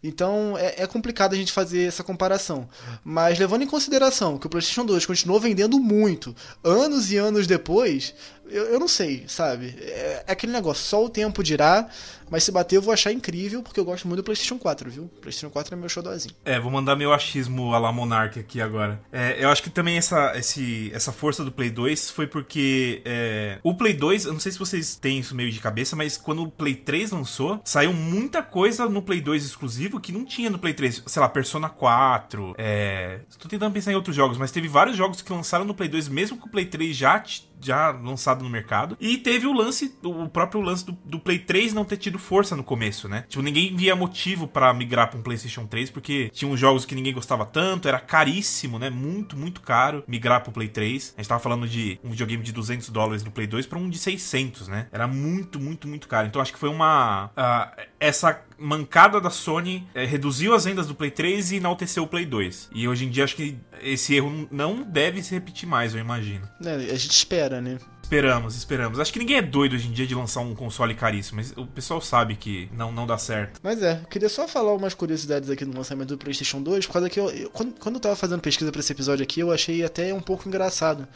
Então é, é, complicado a gente fazer essa comparação. Mas levando em consideração que o PlayStation 2 continuou vendendo muito, anos e anos depois, eu, eu não sei, sabe? É, é, aquele negócio, só o tempo dirá, mas se bater eu vou achar incrível, porque eu gosto muito do PlayStation 4, viu? PlayStation 4 é meu xodózinho. É, vou mandar meu achismo a la Monarch aqui agora. É, eu acho que também essa, esse, essa força do Play 2 foi porque é, o Play 2, eu não sei se vocês têm isso meio de cabeça, mas quando o Play 3 lançou, saiu muita coisa no Play 2 exclusivo que não tinha no Play 3. Sei lá, Persona 4. É. Tô tentando pensar em outros jogos, mas teve vários jogos que lançaram no Play 2, mesmo com o Play 3 já já lançado no mercado. E teve o lance, o próprio lance do, do, Play 3 não ter tido força no começo, né? Tipo, ninguém via motivo para migrar pra um PlayStation 3, porque tinha uns jogos que ninguém gostava tanto, era caríssimo, né? Muito, muito caro migrar pro Play 3. A gente tava falando de um videogame de 200 dólares no Play 2 para um de 600, né? Era muito, muito, muito caro. Então acho que foi uma. Uh, essa mancada da Sony é, reduziu as vendas do Play 3 e enalteceu o Play 2. E hoje em dia acho que esse erro não deve se repetir mais, eu imagino. É, a gente espera, né? Esperamos, esperamos. Acho que ninguém é doido hoje em dia de lançar um console caríssimo, mas o pessoal sabe que não, não dá certo. Mas é, queria só falar umas curiosidades aqui no lançamento do PlayStation 2, por causa que eu, eu quando, quando eu tava fazendo pesquisa para esse episódio aqui, eu achei até um pouco engraçado.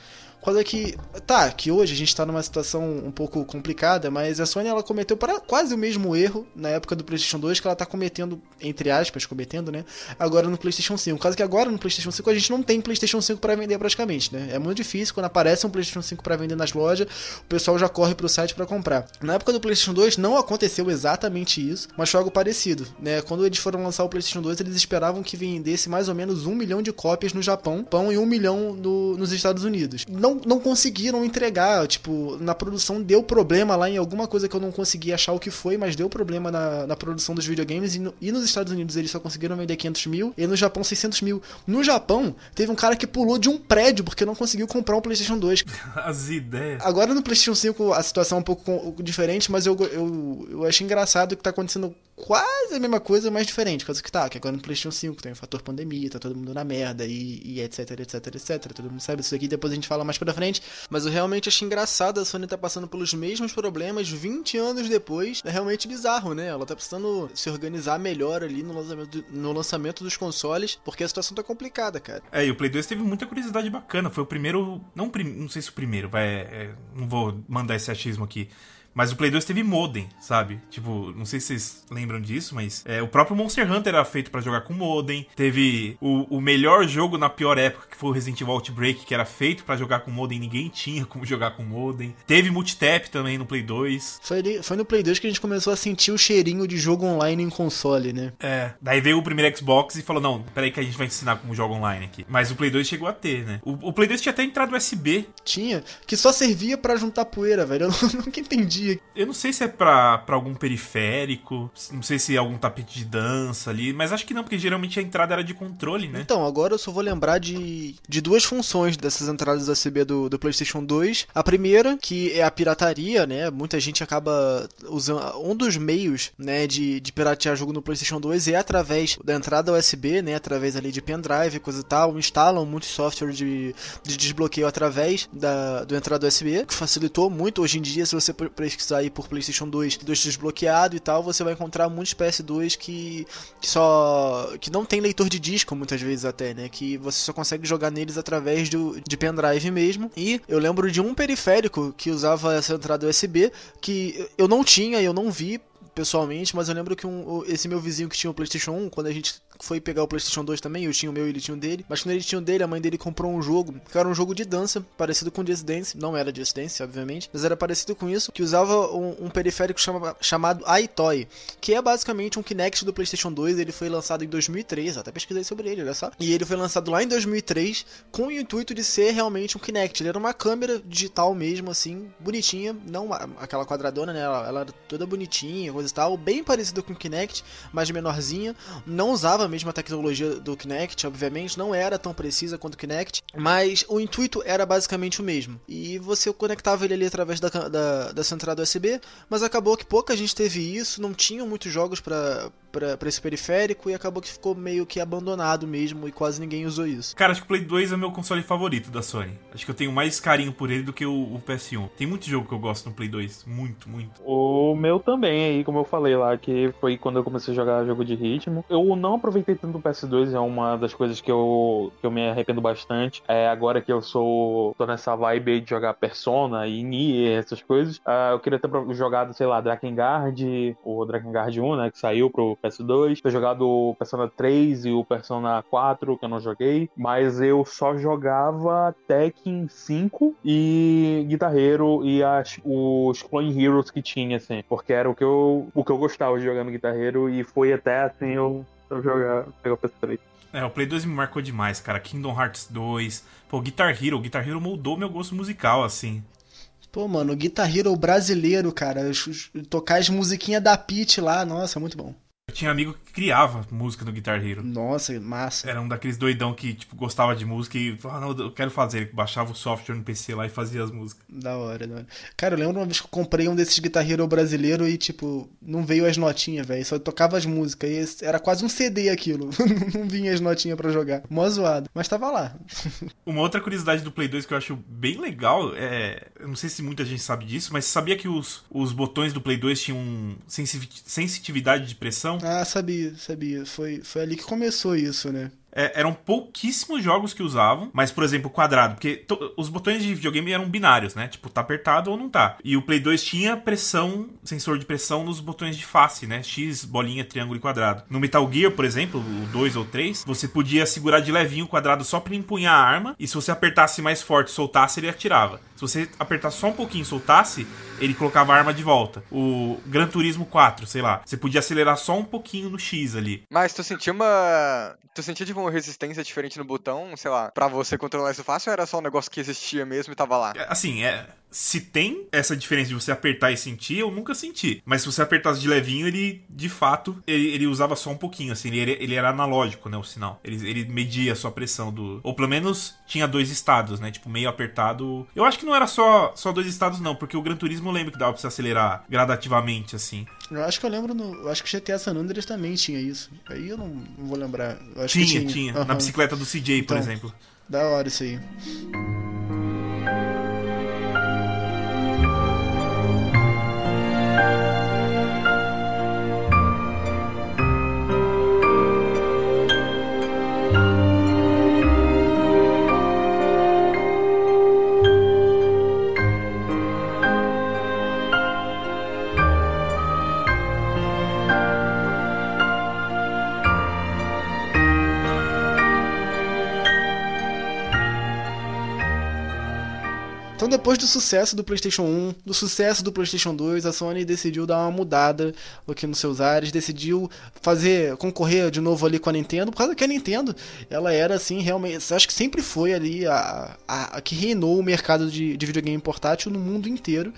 Quando é que. Tá, que hoje a gente tá numa situação um pouco complicada, mas a Sony ela cometeu para quase o mesmo erro na época do PlayStation 2 que ela tá cometendo, entre aspas, cometendo, né? Agora no PlayStation 5. Caso que agora no PlayStation 5 a gente não tem PlayStation 5 para vender praticamente, né? É muito difícil quando aparece um PlayStation 5 para vender nas lojas, o pessoal já corre pro site para comprar. Na época do PlayStation 2 não aconteceu exatamente isso, mas foi algo parecido, né? Quando eles foram lançar o PlayStation 2, eles esperavam que vendesse mais ou menos um milhão de cópias no Japão, pão e um milhão no, nos Estados Unidos. Não, não conseguiram entregar, tipo, na produção deu problema lá em alguma coisa que eu não consegui achar o que foi, mas deu problema na, na produção dos videogames e, no, e nos Estados Unidos eles só conseguiram vender 500 mil e no Japão 600 mil. No Japão, teve um cara que pulou de um prédio porque não conseguiu comprar um PlayStation 2. As ideias. Agora no PlayStation 5 a situação é um pouco diferente, mas eu, eu, eu achei engraçado que tá acontecendo quase a mesma coisa, mas diferente. Coisa que tá, que agora no PlayStation 5 tem o fator pandemia, tá todo mundo na merda e, e etc, etc, etc. Todo mundo sabe isso aqui, depois a gente fala mais pra frente. Mas eu realmente achei engraçado a Sony tá passando pelos mesmos problemas 20 anos depois. É realmente bizarro, né? Ela tá precisando se organizar melhor ali no lançamento, no lançamento dos consoles, porque a situação tá complicada, cara. É, e o Play 2 teve muita curiosidade bacana. Foi o primeiro. Não, não sei se o primeiro, vai. É, não vou mandar esse achismo aqui. Mas o Play 2 teve modem, sabe? Tipo, não sei se vocês lembram disso, mas é, o próprio Monster Hunter era feito para jogar com modem. Teve o, o melhor jogo na pior época, que foi o Resident Evil Outbreak, que era feito para jogar com modem, ninguém tinha como jogar com modem. Teve multitap também no Play 2. Foi, foi no Play 2 que a gente começou a sentir o cheirinho de jogo online em console, né? É. Daí veio o primeiro Xbox e falou: não, peraí que a gente vai ensinar como joga online aqui. Mas o Play 2 chegou a ter, né? O, o Play 2 tinha até entrado USB. Tinha, que só servia para juntar poeira, velho. Eu nunca entendi eu não sei se é pra, pra algum periférico, não sei se é algum tapete de dança ali, mas acho que não, porque geralmente a entrada era de controle, né? Então, agora eu só vou lembrar de, de duas funções dessas entradas USB do, do PlayStation 2. A primeira, que é a pirataria, né? Muita gente acaba usando. Um dos meios, né, de, de piratear jogo no PlayStation 2 é através da entrada USB, né? Através ali de pendrive, coisa e tal. Instalam muitos software de, de desbloqueio através da do entrada USB, que facilitou muito hoje em dia, se você pesquisar aí por PlayStation 2, 2 desbloqueado e tal, você vai encontrar muitos PS2 que, que só que não tem leitor de disco muitas vezes até, né? Que você só consegue jogar neles através do, de pendrive mesmo. E eu lembro de um periférico que usava essa entrada USB que eu não tinha, eu não vi pessoalmente, mas eu lembro que um, esse meu vizinho que tinha o PlayStation 1, quando a gente foi pegar o PlayStation 2 também, eu tinha o meu e ele tinha o dele. Mas quando ele tinha o dele, a mãe dele comprou um jogo, que era um jogo de dança, parecido com Just Dance. Não era Just Dance, obviamente, mas era parecido com isso, que usava um, um periférico chama, chamado iToy, que é basicamente um Kinect do PlayStation 2. Ele foi lançado em 2003, até pesquisei sobre ele, olha só. E ele foi lançado lá em 2003 com o intuito de ser realmente um Kinect. Ele era uma câmera digital mesmo, assim, bonitinha, não aquela quadradona, né? Ela, ela era toda bonitinha, coisa e tal, bem parecido com o Kinect, mas menorzinha. Não usava a mesma tecnologia do Kinect, obviamente, não era tão precisa quanto o Kinect, mas o intuito era basicamente o mesmo. E você conectava ele ali através da, da, da central USB, mas acabou que pouca gente teve isso, não tinham muitos jogos para para esse periférico e acabou que ficou meio que abandonado mesmo e quase ninguém usou isso. Cara, acho que o Play 2 é meu console favorito da Sony. Acho que eu tenho mais carinho por ele do que o, o PS1. Tem muito jogo que eu gosto no Play 2, muito, muito. O meu também aí, como eu falei lá, que foi quando eu comecei a jogar jogo de ritmo. Eu não aproveitei tanto o PS2, é uma das coisas que eu, que eu me arrependo bastante. É agora que eu sou tô nessa vibe de jogar Persona e Nier, essas coisas. Uh, eu queria ter jogado, sei lá, Drakengard, o Drakengard 1, né, que saiu pro PS2. Ter jogado o Persona 3 e o Persona 4, que eu não joguei. Mas eu só jogava Tekken 5 e Guitarreiro e as, os Clone Heroes que tinha, assim. Porque era o que eu, o que eu gostava de jogar no Guitarreiro e foi até, assim, eu, eu jogar, pegar o PS3. É, o Play 2 me marcou demais, cara. Kingdom Hearts 2. Pô, Guitar Hero. Guitar Hero moldou meu gosto musical, assim. Pô, mano, Guitar Hero brasileiro, cara. Tocar as musiquinhas da Peach lá, nossa, muito bom. Tinha um amigo que criava música no Guitar Hero. Nossa, massa. Era um daqueles doidão que, tipo, gostava de música e falava, ah, não, eu quero fazer. Ele baixava o software no PC lá e fazia as músicas. Da hora, da hora. Cara, eu lembro uma vez que eu comprei um desses Guitar Hero brasileiro e, tipo, não veio as notinhas, velho. Só tocava as músicas. E era quase um CD aquilo. não vinha as notinhas para jogar. Mó zoado. Mas tava lá. uma outra curiosidade do Play 2 que eu acho bem legal é. Eu não sei se muita gente sabe disso, mas sabia que os, os botões do Play 2 tinham sensitividade de pressão? Ah, sabia, sabia. Foi, foi ali que começou isso, né? é, eram pouquíssimos jogos que usavam, mas, por exemplo, quadrado, porque os botões de videogame eram binários, né? Tipo, tá apertado ou não tá. E o Play 2 tinha pressão, sensor de pressão nos botões de face, né? X, bolinha, triângulo e quadrado. No Metal Gear, por exemplo, o 2 ou 3, você podia segurar de levinho o quadrado só pra empunhar a arma, e se você apertasse mais forte, soltasse, ele atirava. Se você apertasse só um pouquinho e soltasse, ele colocava a arma de volta. O Gran Turismo 4, sei lá, você podia acelerar só um pouquinho no X ali. Mas tu sentia uma. Tu sentia tipo uma resistência diferente no botão, sei lá, pra você controlar isso fácil ou era só um negócio que existia mesmo e tava lá? É, assim, é se tem essa diferença de você apertar e sentir, eu nunca senti. Mas se você apertasse de levinho, ele, de fato, ele, ele usava só um pouquinho, assim, ele, ele era analógico, né, o sinal. Ele, ele media a sua pressão do... Ou pelo menos tinha dois estados, né, tipo, meio apertado... Eu acho que não era só, só dois estados, não, porque o Gran Turismo eu lembro que dava pra você acelerar gradativamente, assim. Eu acho que eu lembro, no, eu acho que GTA San Andreas também tinha isso. Aí eu não, não vou lembrar. tinha, tinha, tinha. Uhum. Na bicicleta do CJ, então, por exemplo. Da hora isso aí. Então, depois do sucesso do PlayStation 1, do sucesso do PlayStation 2, a Sony decidiu dar uma mudada aqui nos seus ares, decidiu fazer concorrer de novo ali com a Nintendo, por causa que a Nintendo, ela era assim, realmente, acho que sempre foi ali a, a, a que reinou o mercado de, de videogame portátil no mundo inteiro.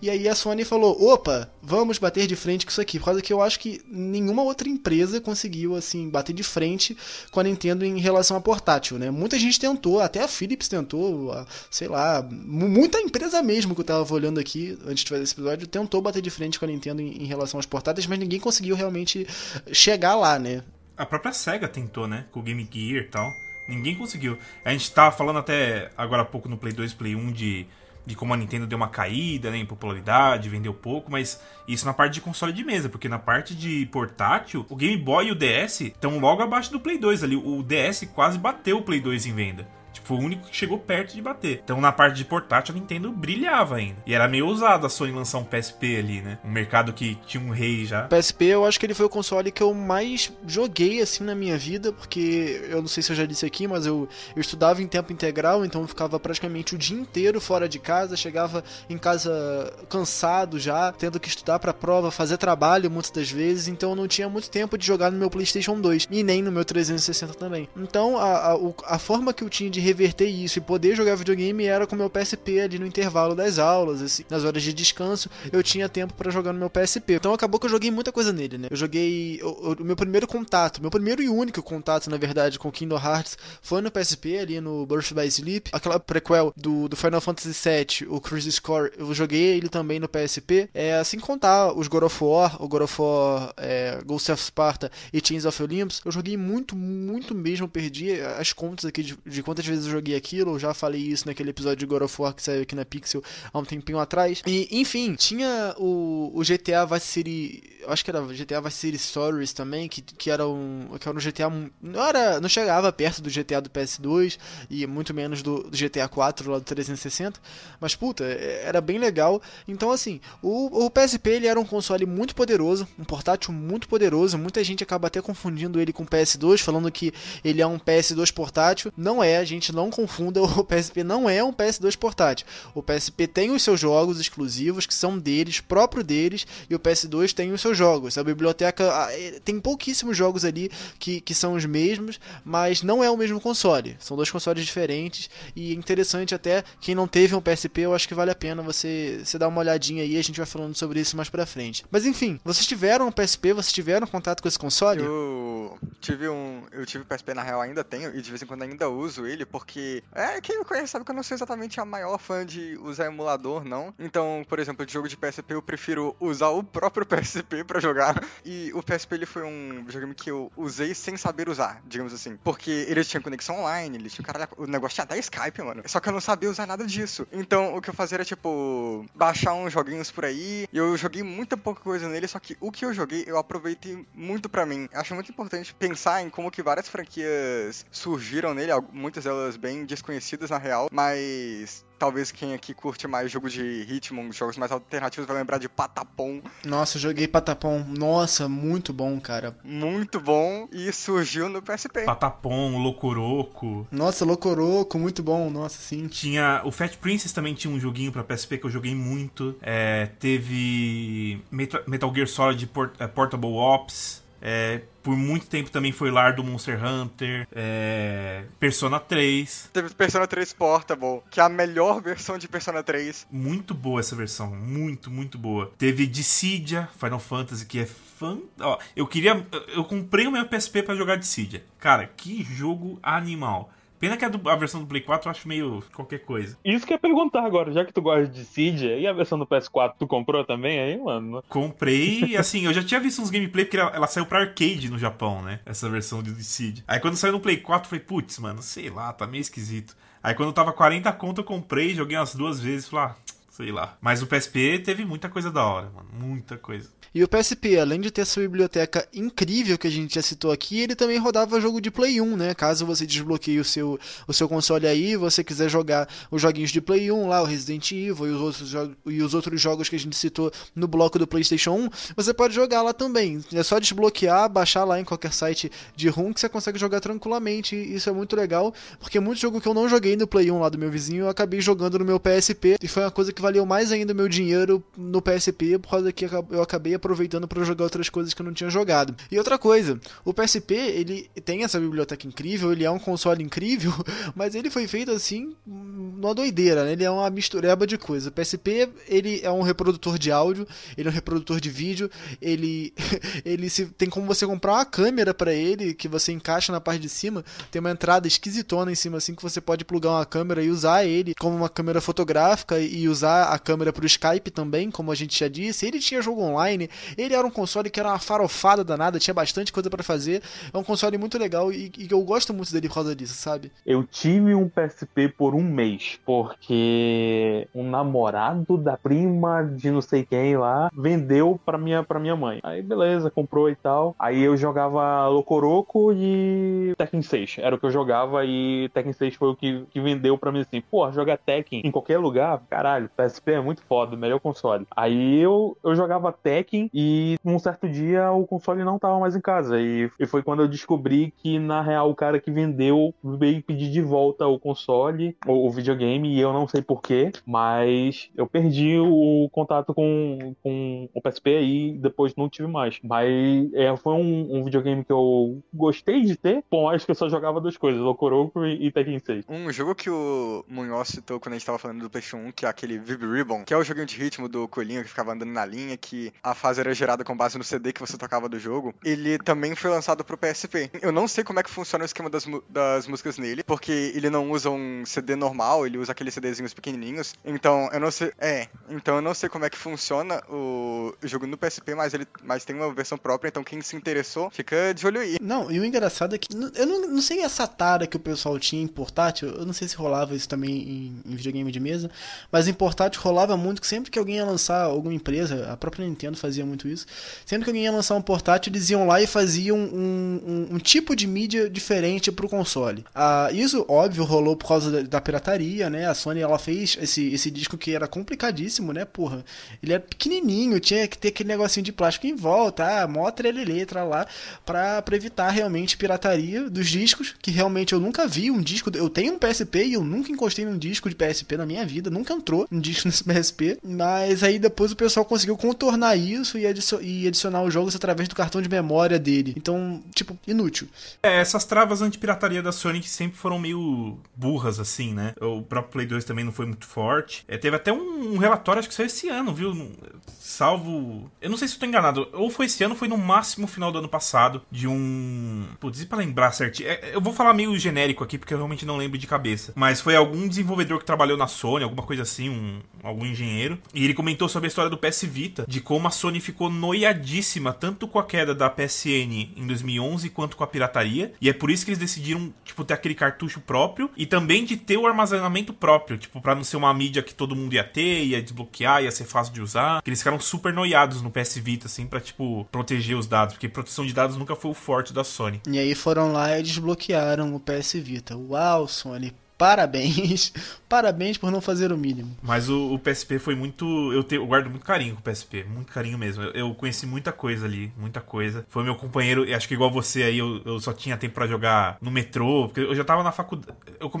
E aí a Sony falou: opa, vamos bater de frente com isso aqui, por causa que eu acho que nenhuma outra empresa conseguiu assim bater de frente com a Nintendo em relação a portátil, né? Muita gente tentou, até a Philips tentou, sei lá, muita empresa mesmo que eu tava olhando aqui antes de fazer esse episódio tentou bater de frente com a Nintendo em, em relação aos portáteis, mas ninguém conseguiu realmente chegar lá, né? A própria SEGA tentou, né? Com o Game Gear e tal. Ninguém conseguiu. A gente tava falando até agora há pouco no Play 2 Play 1 de, de como a Nintendo deu uma caída né, em popularidade, vendeu pouco, mas isso na parte de console de mesa, porque na parte de portátil, o Game Boy e o DS estão logo abaixo do Play 2 ali. O DS quase bateu o Play 2 em venda. Foi o único que chegou perto de bater. Então, na parte de portátil, a Nintendo brilhava ainda. E era meio ousado a Sony lançar um PSP ali, né? Um mercado que tinha um rei já. PSP, eu acho que ele foi o console que eu mais joguei, assim, na minha vida, porque eu não sei se eu já disse aqui, mas eu, eu estudava em tempo integral, então eu ficava praticamente o dia inteiro fora de casa, chegava em casa cansado já, tendo que estudar pra prova, fazer trabalho muitas das vezes, então eu não tinha muito tempo de jogar no meu PlayStation 2 e nem no meu 360 também. Então, a, a, a forma que eu tinha de reverter isso e poder jogar videogame era com meu PSP ali no intervalo das aulas, assim, nas horas de descanso, eu tinha tempo para jogar no meu PSP. Então acabou que eu joguei muita coisa nele, né? Eu joguei o, meu primeiro contato, meu primeiro e único contato, na verdade, com Kingdom Hearts foi no PSP, ali no Birth by Sleep, aquela prequel do, do Final Fantasy VII, o Cruise Score, eu joguei ele também no PSP. É assim contar os God of War, o God of War é, Ghost of Sparta e Chains of Olympus, eu joguei muito, muito mesmo, perdi as contas aqui de, de quantas vezes eu joguei aquilo, eu já falei isso naquele episódio de God of War que saiu aqui na Pixel há um tempinho atrás. E, enfim, tinha o, o GTA Vice City acho que era GTA Vice City Stories também, que, que era um que era um GTA não era não chegava perto do GTA do PS2 e muito menos do, do GTA 4 lá do 360, mas puta, é, era bem legal. Então assim, o, o PSP ele era um console muito poderoso, um portátil muito poderoso. Muita gente acaba até confundindo ele com o PS2, falando que ele é um PS2 portátil. Não é, a gente não confunda, o PSP não é um PS2 portátil. O PSP tem os seus jogos exclusivos que são deles, próprio deles, e o PS2 tem os seus jogos. A biblioteca é, tem pouquíssimos jogos ali que, que são os mesmos, mas não é o mesmo console. São dois consoles diferentes e é interessante até quem não teve um PSP, eu acho que vale a pena você, você dar uma olhadinha aí, a gente vai falando sobre isso mais pra frente. Mas enfim, vocês tiveram um PSP, vocês tiveram contato com esse console? Eu tive um, eu tive PSP na real ainda tenho e de vez em quando ainda uso ele porque é, quem me conhece sabe que eu não sou exatamente a maior fã de usar emulador, não. Então, por exemplo, de jogo de PSP eu prefiro usar o próprio PSP para jogar. E o PSP ele foi um videogame que eu usei sem saber usar, digamos assim. Porque ele tinha conexão online, ele tinha caralho, o negócio tinha até Skype, mano. Só que eu não sabia usar nada disso. Então, o que eu fazia era tipo baixar uns joguinhos por aí. E eu joguei muita pouca coisa nele, só que o que eu joguei eu aproveitei muito para mim. Acho muito importante pensar em como que várias franquias surgiram nele, muitas delas bem desconhecidas na real, mas talvez quem aqui curte mais jogo de ritmo, jogos mais alternativos, vai lembrar de Patapom. Nossa, eu joguei Patapom. Nossa, muito bom, cara. Muito bom e surgiu no PSP. Patapom, Locoroco. Nossa, Locoroco, muito bom. Nossa, sim. Tinha. O Fat Princess também tinha um joguinho pra PSP que eu joguei muito. É, teve Metal Gear Solid Port é, Portable Ops. É, por muito tempo também foi lar do Monster Hunter, é, Persona 3. Teve Persona 3 Portable, que é a melhor versão de Persona 3. Muito boa essa versão, muito, muito boa. Teve Dissidia, Final Fantasy, que é fã. Ó, eu queria. Eu comprei o meu PSP para jogar Dissidia. Cara, que jogo animal. Pena que a, do, a, versão do Play 4 eu acho meio qualquer coisa. Isso que eu ia perguntar agora, já que tu gosta de Cydia, e a versão do PS4 tu comprou também aí, mano? Comprei, assim, eu já tinha visto uns gameplay porque ela, ela saiu pra arcade no Japão, né? Essa versão de Cydia. Aí quando saiu no Play 4 eu falei, putz, mano, sei lá, tá meio esquisito. Aí quando tava 40 conto eu comprei, joguei umas duas vezes e falei, ah, sei lá. Mas o PSP teve muita coisa da hora, mano, muita coisa. E o PSP, além de ter essa biblioteca incrível que a gente já citou aqui, ele também rodava jogo de Play 1, né? Caso você desbloqueie o seu, o seu console aí, você quiser jogar os joguinhos de Play 1 lá, o Resident Evil e os outros, e os outros jogos que a gente citou no bloco do PlayStation 1, você pode jogar lá também. É só desbloquear, baixar lá em qualquer site de ROM que você consegue jogar tranquilamente. Isso é muito legal, porque muito jogo que eu não joguei no Play 1 lá do meu vizinho, eu acabei jogando no meu PSP e foi uma coisa que valeu mais ainda o meu dinheiro no PSP, por causa que eu acabei aproveitando para jogar outras coisas que eu não tinha jogado. E outra coisa, o PSP, ele tem essa biblioteca incrível, ele é um console incrível, mas ele foi feito assim, numa doideira, né? Ele é uma mistureba de coisas. O PSP, ele é um reprodutor de áudio, ele é um reprodutor de vídeo, ele ele se, tem como você comprar uma câmera para ele que você encaixa na parte de cima, tem uma entrada esquisitona em cima assim que você pode plugar uma câmera e usar ele como uma câmera fotográfica e usar a câmera para o Skype também, como a gente já disse. Ele tinha jogo online, ele era um console que era uma farofada danada, tinha bastante coisa para fazer. É um console muito legal e, e, eu gosto muito dele por causa disso, sabe? Eu tive um PSP por um mês, porque um namorado da prima de não sei quem lá vendeu pra minha, pra minha mãe. Aí beleza, comprou e tal. Aí eu jogava Locoroco e Tekken 6. Era o que eu jogava e Tekken 6 foi o que, que vendeu pra mim assim. Pô, jogar Tekken em qualquer lugar, caralho, PSP é muito foda, melhor console. Aí eu, eu jogava Tekken e e um certo dia o console não tava mais em casa. E, e foi quando eu descobri que, na real, o cara que vendeu veio pedir de volta o console, o, o videogame, e eu não sei porquê, mas eu perdi o contato com, com o PSP aí depois não tive mais. Mas é, foi um, um, videogame que eu gostei de ter. Bom, acho que eu só jogava duas coisas, Locoroco e, e Tekken 6. Um jogo que o Munhoz citou quando a gente tava falando do PlayStation 1, que é aquele Viv Ribbon, que é o joguinho de ritmo do coelhinho que ficava andando na linha, que a fase era gerada com base no CD que você tocava do jogo, ele também foi lançado pro PSP. Eu não sei como é que funciona o esquema das, das músicas nele, porque ele não usa um CD normal, ele usa aqueles CDzinhos pequenininhos. Então, eu não sei. É, então eu não sei como é que funciona o jogo no PSP, mas ele mas tem uma versão própria, então quem se interessou, fica de olho aí. Não, e o engraçado é que eu não, não sei essa tara que o pessoal tinha em portátil, eu não sei se rolava isso também em, em videogame de mesa, mas em portátil rolava muito que sempre que alguém ia lançar alguma empresa, a própria Nintendo fazia muito isso, Sempre que alguém ia lançar um portátil, eles iam lá e faziam um, um, um tipo de mídia diferente para o console. Ah, isso, óbvio, rolou por causa da, da, pirataria, né? A Sony ela fez esse, esse disco que era complicadíssimo, né? Porra, ele era pequenininho, tinha que ter aquele negocinho de plástico em volta, ah, mó letra lá, para evitar realmente pirataria dos discos, que realmente eu nunca vi um disco. Eu tenho um PSP e eu nunca encostei num disco de PSP na minha vida, nunca entrou um disco discos nesse PSP, mas aí depois o pessoal conseguiu contornar isso e, e adicionar os jogos através do cartão de memória dele. Então, tipo, inútil. É, essas travas anti-pirataria da Sony sempre foram meio burras, assim, né? O próprio Play 2 também não foi muito forte. É, teve até um, um, relatório, acho que saiu esse ano, viu? Salvo. Eu não sei se eu tô enganado. Ou foi esse ano, foi no máximo final do ano passado, de um. Putz, pra lembrar certinho. É, eu vou falar meio genérico aqui, porque eu realmente não lembro de cabeça. Mas foi algum desenvolvedor que trabalhou na Sony, alguma coisa assim, um, algum engenheiro. E ele comentou sobre a história do PS Vita, de como a Sony ficou noiadíssima, tanto com a queda da PSN em 2011 quanto com a pirataria. E é por isso que eles decidiram, tipo, ter aquele cartucho próprio e também de ter o armazenamento próprio, tipo, para não ser uma mídia que todo mundo ia ter, ia desbloquear, ia ser fácil de usar. Que eles ficaram super noiados no PS Vita, assim, pra, tipo, proteger os dados, porque proteção de dados nunca foi o forte da Sony. E aí foram lá e desbloquearam o PS Vita. Uau, Sony, parabéns. Parabéns por não fazer o mínimo. Mas o, o PSP foi muito. Eu, te, eu, guardo muito carinho com o PSP. Muito carinho mesmo. Eu, eu, conheci muita coisa ali. Muita coisa. Foi meu companheiro. Acho que igual você aí, eu, eu só tinha tempo para jogar no metrô. Porque eu já tava na faculdade. Eu,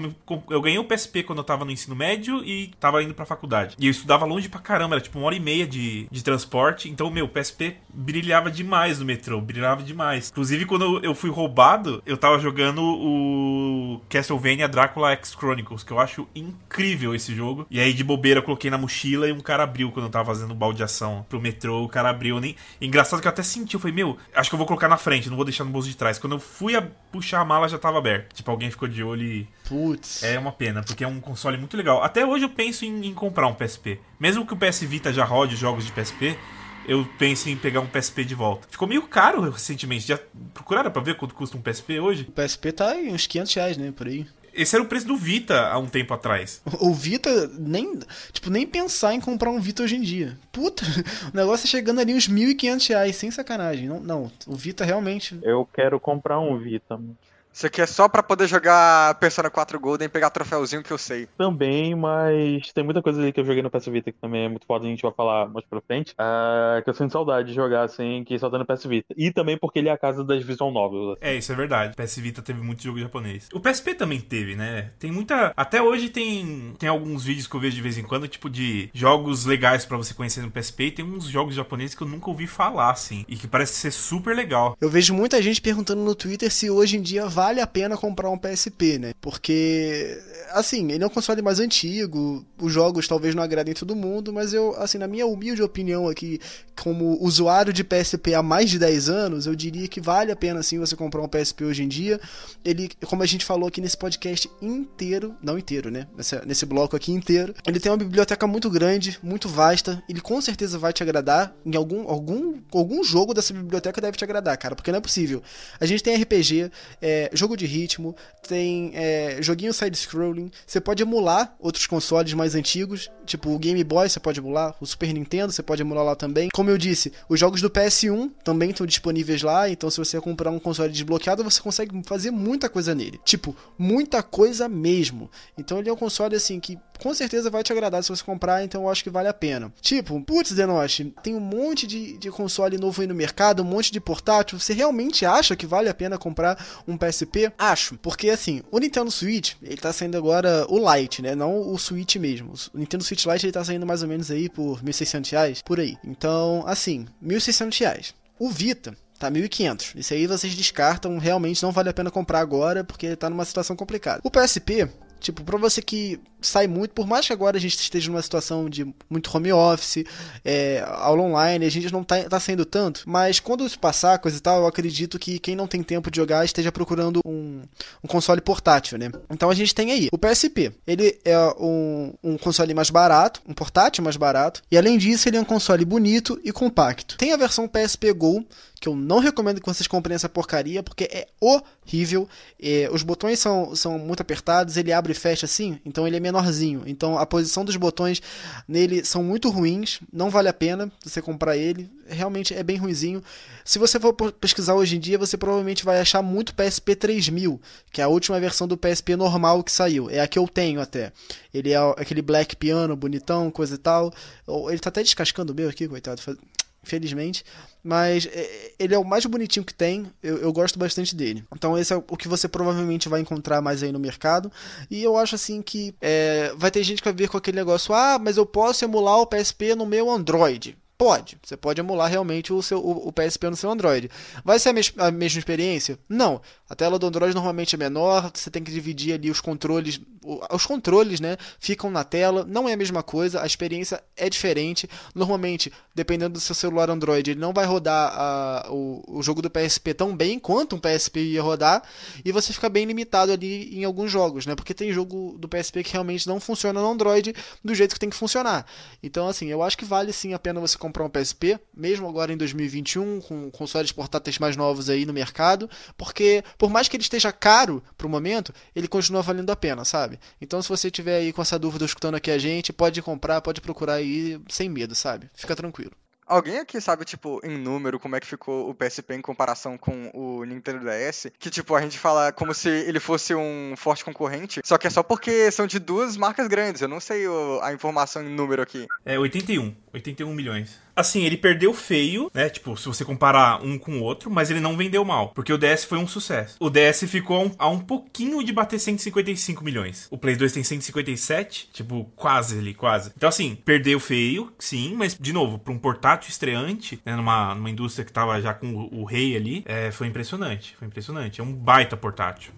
eu ganhei o PSP quando eu tava no ensino médio e tava indo pra faculdade. E eu estudava longe pra caramba. Era tipo uma hora e meia de, de transporte. Então, meu, o PSP brilhava demais no metrô. Brilhava demais. Inclusive, quando eu fui roubado, eu tava jogando o Castlevania Drácula X Chronicles, que eu acho incrível esse jogo. E aí, de bobeira, eu coloquei na mochila e um cara abriu quando eu tava fazendo baldeação pro metrô. O cara abriu. Nem... Engraçado que eu até senti. Eu falei, meu, acho que eu vou colocar na frente, não vou deixar no bolso de trás. Quando eu fui a puxar a mala, já tava aberto. Tipo, alguém ficou de olho e. Putz. É uma pena, porque é um console muito legal. Até hoje eu penso em, em comprar um PSP. Mesmo que o PS Vita já rode jogos de PSP eu penso em pegar um PSP de volta. Ficou meio caro recentemente. Já procuraram pra ver quanto custa um PSP hoje? O PSP tá em uns 500 reais, né? Por aí. Esse era o preço do Vita há um tempo atrás. O Vita, nem, tipo, nem pensar em comprar um Vita hoje em dia. Puta, o negócio é chegando ali uns 1.500 reais, sem sacanagem. Não, não, o Vita realmente... Eu quero comprar um Vita, mano. Isso aqui é só para poder jogar Persona 4 Golden e pegar troféuzinho que eu sei. Também, mas tem muita coisa ali que eu joguei no PS Vita que também é muito foda, a gente vai falar mais pra frente. Uh, que eu sinto saudade de jogar assim, que só tá no PS Vita. E também porque ele é a casa das visual novels. Assim. É, isso é verdade. O PS Vita teve muito jogo japonês. O PSP também teve, né? Tem muita. Até hoje tem, tem alguns vídeos que eu vejo de vez em quando, tipo de jogos legais para você conhecer no PSP. E tem uns jogos japoneses que eu nunca ouvi falar, assim. E que parece ser super legal. Eu vejo muita gente perguntando no Twitter se hoje em dia vai vale a pena comprar um PSP, né? Porque, assim, ele é um console mais antigo, os jogos talvez não agradem todo mundo, mas eu, assim, na minha humilde opinião aqui, como usuário de PSP há mais de 10 anos, eu diria que vale a pena, sim, você comprar um PSP hoje em dia. Ele, como a gente falou aqui nesse podcast inteiro, não inteiro, né? Nesse, bloco aqui inteiro, ele tem uma biblioteca muito grande, muito vasta, ele com certeza vai te agradar, em algum, algum, algum jogo dessa biblioteca deve te agradar, cara, porque não é possível. A gente tem RPG, é, jogo de ritmo, tem é, joguinho side-scrolling, você pode emular outros consoles mais antigos, tipo o Game Boy você pode emular, o Super Nintendo você pode emular lá também. Como eu disse, os jogos do PS1 também estão disponíveis lá, então se você comprar um console desbloqueado, você consegue fazer muita coisa nele. Tipo, muita coisa mesmo. Então ele é um console assim que com certeza vai te agradar se você comprar, então eu acho que vale a pena. Tipo, putz, Denoche, tem um monte de, de console novo aí no mercado, um monte de portátil. Você realmente acha que vale a pena comprar um PSP? Acho, porque assim, o Nintendo Switch, ele tá saindo agora o Lite, né? Não o Switch mesmo. O Nintendo Switch Lite ele tá saindo mais ou menos aí por 1.600 reais, por aí. Então, assim, 1.600 reais. O Vita tá 1.500. Isso aí vocês descartam, realmente não vale a pena comprar agora porque tá numa situação complicada. O PSP, Tipo, pra você que sai muito, por mais que agora a gente esteja numa situação de muito home office, é, aula online, a gente não tá, tá saindo tanto, mas quando isso passar, coisa e tal, eu acredito que quem não tem tempo de jogar esteja procurando um, um console portátil, né? Então a gente tem aí o PSP. Ele é um, um console mais barato, um portátil mais barato, e além disso, ele é um console bonito e compacto. Tem a versão PSP Go, que eu não recomendo que vocês comprem essa porcaria, porque é horrível. É, os botões são, são muito apertados, ele abre e fecha assim, então ele é menorzinho. Então a posição dos botões nele são muito ruins, não vale a pena você comprar ele. Realmente é bem ruizinho. Se você for pesquisar hoje em dia, você provavelmente vai achar muito PSP 3000, que é a última versão do PSP normal que saiu. É a que eu tenho até. Ele é aquele black piano bonitão, coisa e tal. Ele tá até descascando o meu aqui, coitado infelizmente. Mas é, ele é o mais bonitinho que tem, eu, eu, gosto bastante dele. Então esse é o que você provavelmente vai encontrar mais aí no mercado. E eu acho assim que é, vai ter gente que vai vir com aquele negócio, ah, mas eu posso emular o PSP no meu Android. Pode. Você pode emular realmente o, seu, o, o PSP no seu Android. Vai ser a, mes a, mesma experiência? Não. A tela do Android normalmente é menor, você tem que dividir ali os controles. Os controles, né? Ficam na tela. Não é a mesma coisa, a experiência é diferente. Normalmente, dependendo do seu celular Android, ele não vai rodar a, o, o jogo do PSP tão bem quanto um PSP ia rodar. E você fica bem limitado ali em alguns jogos, né? Porque tem jogo do PSP que realmente não funciona no Android do jeito que tem que funcionar. Então, assim, eu acho que vale sim a pena você comprar comprar um PSP, mesmo agora em 2021, com consoles portáteis mais novos aí no mercado, porque por mais que ele esteja caro pro momento, ele continua valendo a pena, sabe? Então se você tiver aí com essa dúvida escutando aqui a gente, pode comprar, pode procurar aí sem medo, sabe? Fica tranquilo. Alguém aqui sabe, tipo, em número, como é que ficou o PSP em comparação com o Nintendo DS? Que, tipo, a gente fala como se ele fosse um forte concorrente, só que é só porque são de duas marcas grandes. Eu não sei a informação em número aqui. É 81. 81 milhões. Assim, ele perdeu feio, né? Tipo, se você comparar um com o outro, mas ele não vendeu mal, porque o DS foi um sucesso. O DS ficou a um, a um pouquinho de bater 155 milhões. O Play 2 tem 157, tipo, quase ali, quase. Então, assim, perdeu feio, sim, mas, de novo, para um portátil estreante, né, numa, numa indústria que tava já com o, o rei ali, é, foi impressionante. Foi impressionante. É um baita portátil.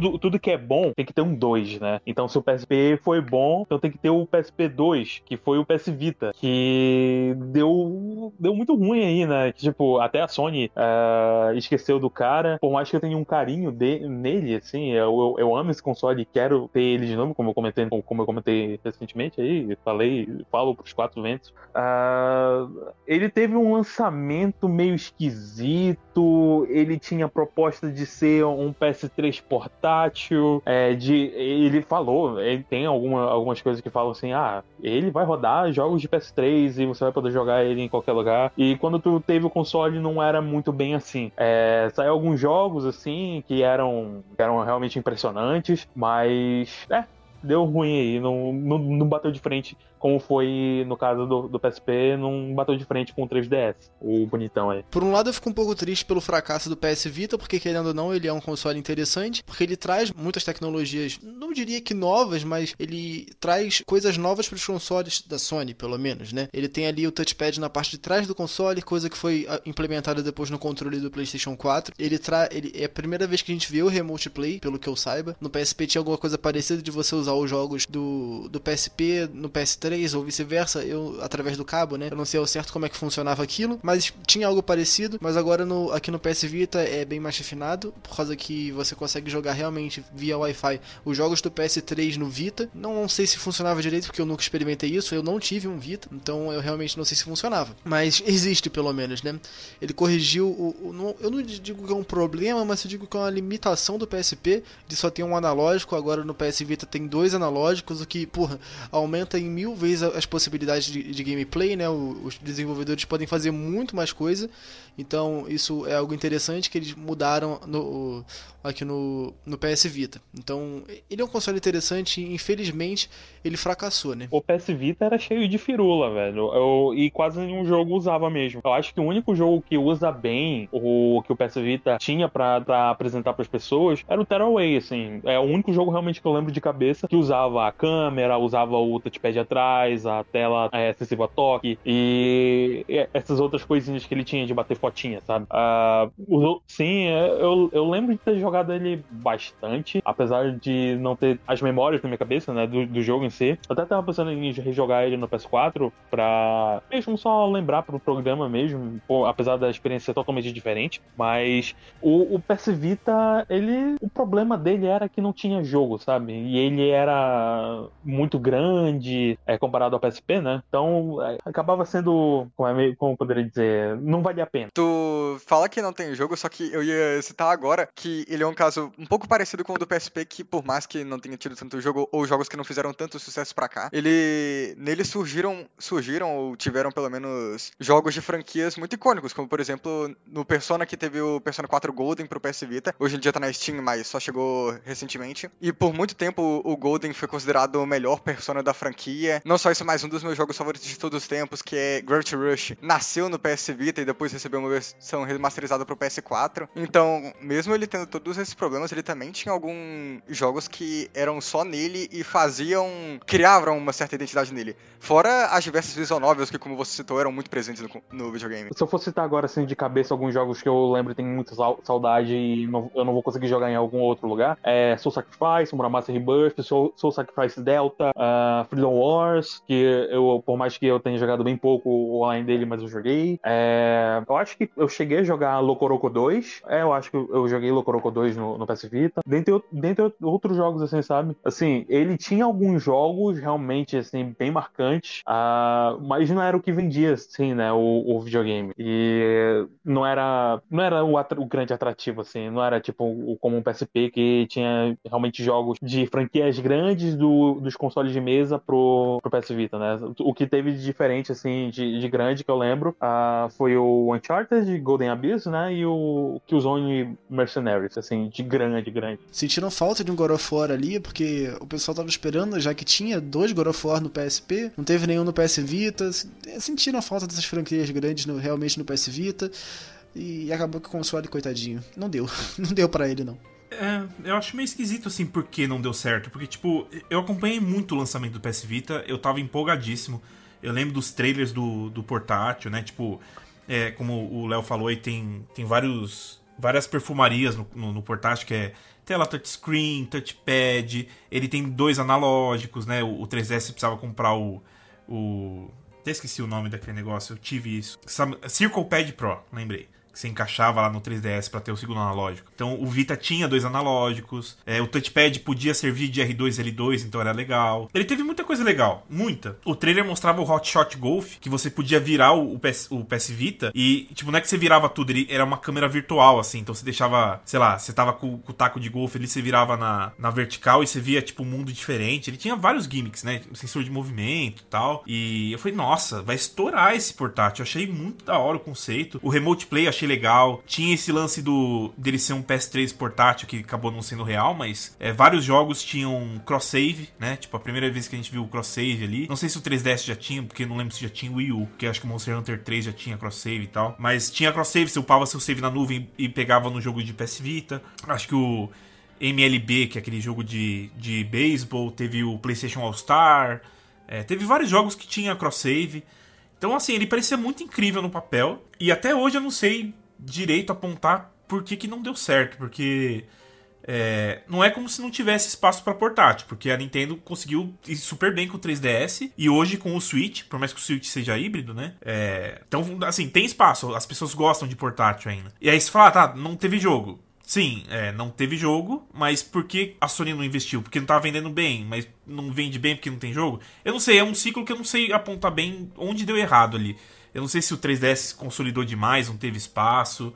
Tudo, tudo que é bom tem que ter um 2, né? Então, se o PSP foi bom, então tem que ter o PSP 2, que foi o PS Vita, que deu, deu muito ruim aí, né? Tipo, até a Sony uh, esqueceu do cara. Por mais que eu tenha um carinho de, nele, assim, eu, eu, eu amo esse console e quero ter ele de novo, como eu comentei, como eu comentei recentemente aí, falei, falo pros quatro ventos. Uh, ele teve um lançamento meio esquisito, ele tinha proposta de ser um PS3 portátil portátil, é, de, ele falou, ele tem alguma, algumas coisas que falam assim, ah, ele vai rodar jogos de PS3 e você vai poder jogar ele em qualquer lugar. E quando tu teve o console não era muito bem assim. É, saiu alguns jogos assim que eram, eram realmente impressionantes, mas é, deu ruim aí, não, não, não bateu de frente como foi no caso do, do PSP, não bateu de frente com o 3DS, o bonitão aí. Por um lado, eu fico um pouco triste pelo fracasso do PS Vita, porque querendo ou não, ele é um console interessante, porque ele traz muitas tecnologias, não diria que novas, mas ele traz coisas novas para os consoles da Sony, pelo menos, né? Ele tem ali o touchpad na parte de trás do console, coisa que foi ah, implementada depois no controle do PlayStation 4. Ele traz, ele é a primeira vez que a gente vê o Remote Play, pelo que eu saiba. No PSP tinha alguma coisa parecida de você usar os jogos do, do PSP no PS3 3 ou vice-versa, eu através do cabo, né? Eu não sei ao certo como é que funcionava aquilo, mas tinha algo parecido, mas agora no, aqui no PS Vita é bem mais refinado, por causa que você consegue jogar realmente via Wi-Fi os jogos do PS3 no Vita. Não, não sei se funcionava direito porque eu nunca experimentei isso, eu não tive um Vita, então eu realmente não sei se funcionava. Mas existe pelo menos, né? Ele corrigiu o, o eu não digo que é um problema, mas eu digo que é uma limitação do PSP de só ter um analógico, agora no PS Vita tem dois analógicos, o que, porra, aumenta em mil vezes as possibilidades de, de gameplay, né? os desenvolvedores podem fazer muito mais coisa. Então isso é algo interessante que eles mudaram no, aqui no, no PS Vita. Então ele é um console interessante e infelizmente ele fracassou, né? O PS Vita era cheio de firula, velho. Eu, e quase nenhum jogo usava mesmo. Eu acho que o único jogo que usa bem o que o PS Vita tinha para apresentar para as pessoas era o Tearaway, assim. É o único jogo realmente que eu lembro de cabeça que usava a câmera, usava o touchpad atrás, a tela é, acessível a toque e essas outras coisinhas que ele tinha de bater fotinha, sabe? Uh, sim, é, eu, eu lembro de ter jogado ele bastante, apesar de não ter as memórias na minha cabeça, né, do, do jogo em si. Eu até tava pensando em rejogar ele no PS4 pra mesmo só lembrar pro programa mesmo, pô, apesar da experiência ser totalmente diferente, mas o, o PS Vita, ele, o problema dele era que não tinha jogo, sabe? E ele era muito grande, é, comparado ao PSP, né? Então, é, acabava sendo, como, é, como poderia dizer, não valia a pena. Tu fala que não tem jogo, só que eu ia citar agora que ele é um caso um pouco parecido com o do PSP, que por mais que não tenha tido tanto jogo, ou jogos que não fizeram tanto sucesso pra cá, ele nele surgiram, surgiram ou tiveram pelo menos jogos de franquias muito icônicos, como por exemplo no Persona que teve o Persona 4 Golden pro PS Vita, hoje em dia tá na Steam, mas só chegou recentemente. E por muito tempo o Golden foi considerado o melhor Persona da franquia. Não só isso, mas um dos meus jogos favoritos de todos os tempos, que é Gravity Rush, nasceu no PS Vita e depois recebeu uma versão remasterizada pro PS4. Então, mesmo ele tendo todos esses problemas, ele também tinha alguns jogos que eram só nele e faziam. criavam uma certa identidade nele. Fora as diversas visual novels que, como você citou, eram muito presentes no, no videogame. Se eu fosse citar agora, assim, de cabeça alguns jogos que eu lembro e tenho muita saudade e não, eu não vou conseguir jogar em algum outro lugar, é Soul Sacrifice, Muramasa Rebirth, Soul, Soul Sacrifice Delta, uh, Freedom Wars, que eu, por mais que eu tenha jogado bem pouco online dele, mas eu joguei. É, eu acho que eu cheguei a jogar Locoroco 2, é, eu acho que eu joguei Locoroco 2 no, no PS Vita, dentre, dentre outros jogos, assim, sabe? Assim, ele tinha alguns jogos realmente, assim, bem marcantes, uh, mas não era o que vendia, assim, né, o, o videogame. E não era, não era o, o, grande atrativo, assim, não era tipo como um PSP que tinha realmente jogos de franquias grandes do, dos consoles de mesa pro, pro PS Vita, né? O que teve de diferente, assim, de, de grande que eu lembro uh, foi o Uncharted, Golden Abyss, né? E o Killzone Mercenaries, assim, de grande, grande. Sentiram falta de um God of War ali, porque o pessoal tava esperando, já que tinha dois God of War no PSP, não teve nenhum no PS Vita, sentiram falta dessas franquias grandes no, realmente no PS Vita. E acabou que o console, coitadinho, não deu. Não deu para ele, não. É, eu acho meio esquisito assim porque não deu certo. Porque, tipo, eu acompanhei muito o lançamento do PS Vita, eu tava empolgadíssimo. Eu lembro dos trailers do, do portátil, né? Tipo, é, como o Léo falou aí, tem, tem vários, várias perfumarias no, no, no portátil que é tela touchscreen, touchpad. Ele tem dois analógicos, né? O, o 3DS precisava comprar o. o até esqueci o nome daquele negócio, eu tive isso. Circle Pad Pro, lembrei que você encaixava lá no 3DS para ter o segundo analógico. Então o Vita tinha dois analógicos, é, o touchpad podia servir de R2 L2, então era legal. Ele teve muita coisa legal, muita. O trailer mostrava o Hot Shot Golf, que você podia virar o, PS, o PS Vita e, tipo, não é que você virava tudo, ele era uma câmera virtual, assim, então você deixava, sei lá, você tava com, com o taco de golfe ali, você virava na, na vertical e você via, tipo, um mundo diferente. Ele tinha vários gimmicks, né? Sensor de movimento e tal. E eu falei, nossa, vai estourar esse portátil. Eu achei muito da hora o conceito. O Remote Play achei achei legal. Tinha esse lance do dele ser um PS3 portátil que acabou não sendo real, mas é, vários jogos tinham cross-save, né? Tipo, a primeira vez que a gente viu o cross-save ali. Não sei se o 3DS já tinha, porque não lembro se já tinha o Wii U, porque acho que o Monster Hunter 3 já tinha cross-save e tal. Mas tinha cross-save, você upava seu save na nuvem e pegava no jogo de PS Vita. Acho que o MLB, que é aquele jogo de, de beisebol, teve o PlayStation All-Star. É, teve vários jogos que tinha cross-save. Então, assim, ele parecia muito incrível no papel. E até hoje eu não sei direito apontar por que, que não deu certo. Porque é, não é como se não tivesse espaço para portátil, porque a Nintendo conseguiu ir super bem com o 3DS e hoje com o Switch, por mais que o Switch seja híbrido, né? É, então, assim, tem espaço, as pessoas gostam de portátil ainda. E aí você fala, ah, tá, não teve jogo. Sim, é, não teve jogo, mas por que a Sony não investiu? Porque não tava vendendo bem, mas não vende bem porque não tem jogo? Eu não sei, é um ciclo que eu não sei apontar bem onde deu errado ali. Eu não sei se o 3DS consolidou demais, não teve espaço.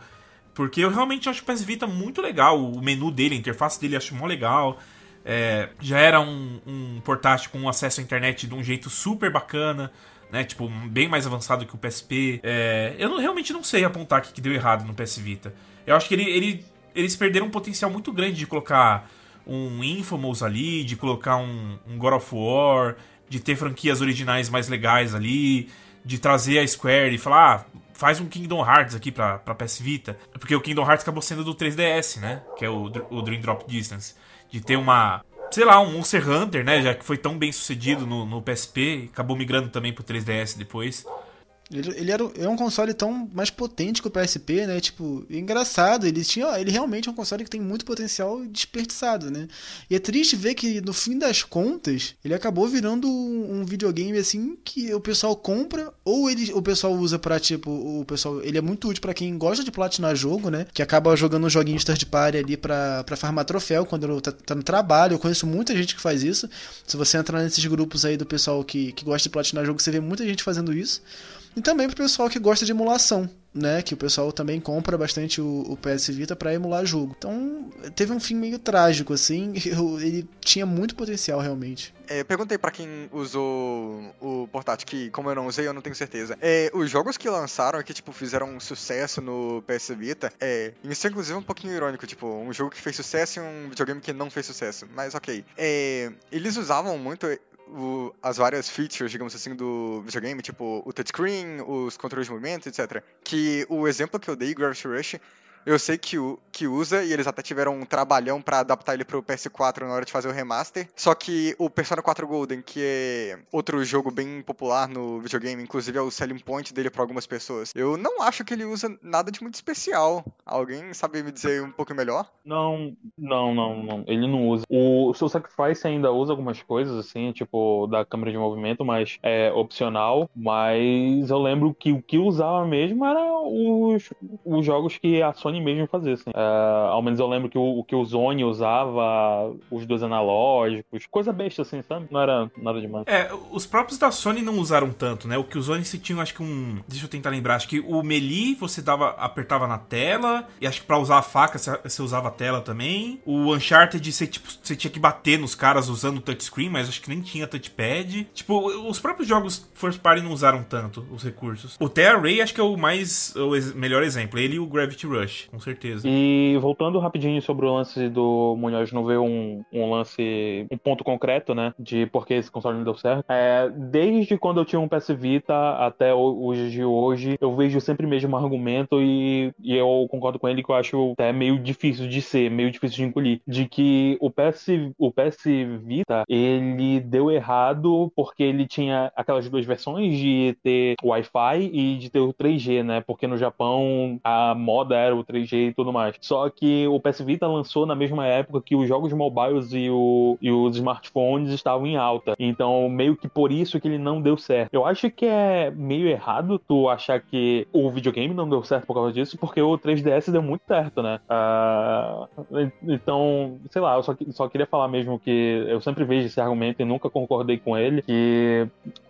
Porque eu realmente acho o PS Vita muito legal. O menu dele, a interface dele, acho mó legal. É, já era um, um portátil com acesso à internet de um jeito super bacana. Né, tipo, bem mais avançado que o PSP. É, eu não, realmente não sei apontar o que, que deu errado no PS Vita. Eu acho que ele, ele eles perderam um potencial muito grande de colocar um Infamous ali, de colocar um, um God of War, de ter franquias originais mais legais ali, de trazer a Square e falar, ah, faz um Kingdom Hearts aqui pra, pra PS Vita. Porque o Kingdom Hearts acabou sendo do 3DS, né? Que é o, o Dream Drop Distance. De ter uma, sei lá, um Monster Hunter, né? Já que foi tão bem sucedido no, no PSP, acabou migrando também pro 3DS depois. Ele, ele era é um console tão mais potente que o PSP, né? Tipo, engraçado, ele tinha, ele realmente é um console que tem muito potencial desperdiçado, né? E é triste ver que no fim das contas, ele acabou virando um, um videogame assim que o pessoal compra ou ele o pessoal usa para tipo, o pessoal, ele é muito útil para quem gosta de platinar jogo, né? Que acaba jogando um joguinho third party ali para farmar troféu quando tá, tá no trabalho. Eu conheço muita gente que faz isso. Se você entrar nesses grupos aí do pessoal que, que gosta de platinar jogo, você vê muita gente fazendo isso. E também para o pessoal que gosta de emulação, né? Que o pessoal também compra bastante o, o PS Vita para emular jogo. Então teve um fim meio trágico, assim. ele tinha muito potencial realmente. É, perguntei para quem usou o portátil, que como eu não usei, eu não tenho certeza. É, os jogos que lançaram que, tipo, fizeram um sucesso no PS Vita, é, isso é inclusive um pouquinho irônico, tipo, um jogo que fez sucesso e um videogame que não fez sucesso. Mas ok. É, eles usavam muito o, as várias features, digamos assim, do videogame, tipo o touchscreen, os controles de movimento, etc. Que o exemplo que eu dei, Gravity Rush, eu sei que, que usa, e eles até tiveram um trabalhão para adaptar ele pro PS4 na hora de fazer o remaster. Só que o Persona 4 Golden, que é outro jogo bem popular no videogame, inclusive é o selling point dele para algumas pessoas, eu não acho que ele usa nada de muito especial. Alguém sabe me dizer um pouco melhor? Não, não, não, não. Ele não usa. O Soul Sacrifice ainda usa algumas coisas, assim, tipo da câmera de movimento, mas é opcional. Mas eu lembro que o que usava mesmo era os, os jogos que a Sony Sony mesmo fazer, assim. É, ao menos eu lembro que o, que o Zone usava os dois analógicos, coisa besta, assim, sabe? Não era nada demais. É, os próprios da Sony não usaram tanto, né? O que o Zone se tinha, acho que um. Deixa eu tentar lembrar, acho que o Melee você dava, apertava na tela, e acho que pra usar a faca você usava a tela também. O Uncharted você, tipo, você tinha que bater nos caras usando o touchscreen, mas acho que nem tinha touchpad. Tipo, os próprios jogos First Party não usaram tanto os recursos. O Terra Ray acho que é o mais. o melhor exemplo. Ele e o Gravity Rush com certeza. E voltando rapidinho sobre o lance do Munhoz não ver um, um lance, um ponto concreto, né, de por que esse console não deu certo. É, desde quando eu tinha um PS Vita até hoje de hoje, eu vejo sempre o mesmo argumento e, e eu concordo com ele que eu acho até meio difícil de ser, meio difícil de engolir, de que o PS, o PS Vita, ele deu errado porque ele tinha aquelas duas versões de ter Wi-Fi e de ter o 3G, né, porque no Japão a moda era o 3G e tudo mais. Só que o PS Vita lançou na mesma época que os jogos mobiles e, o, e os smartphones estavam em alta. Então, meio que por isso que ele não deu certo. Eu acho que é meio errado tu achar que o videogame não deu certo por causa disso, porque o 3DS deu muito certo, né? Uh, então, sei lá, eu só, só queria falar mesmo que eu sempre vejo esse argumento e nunca concordei com ele, que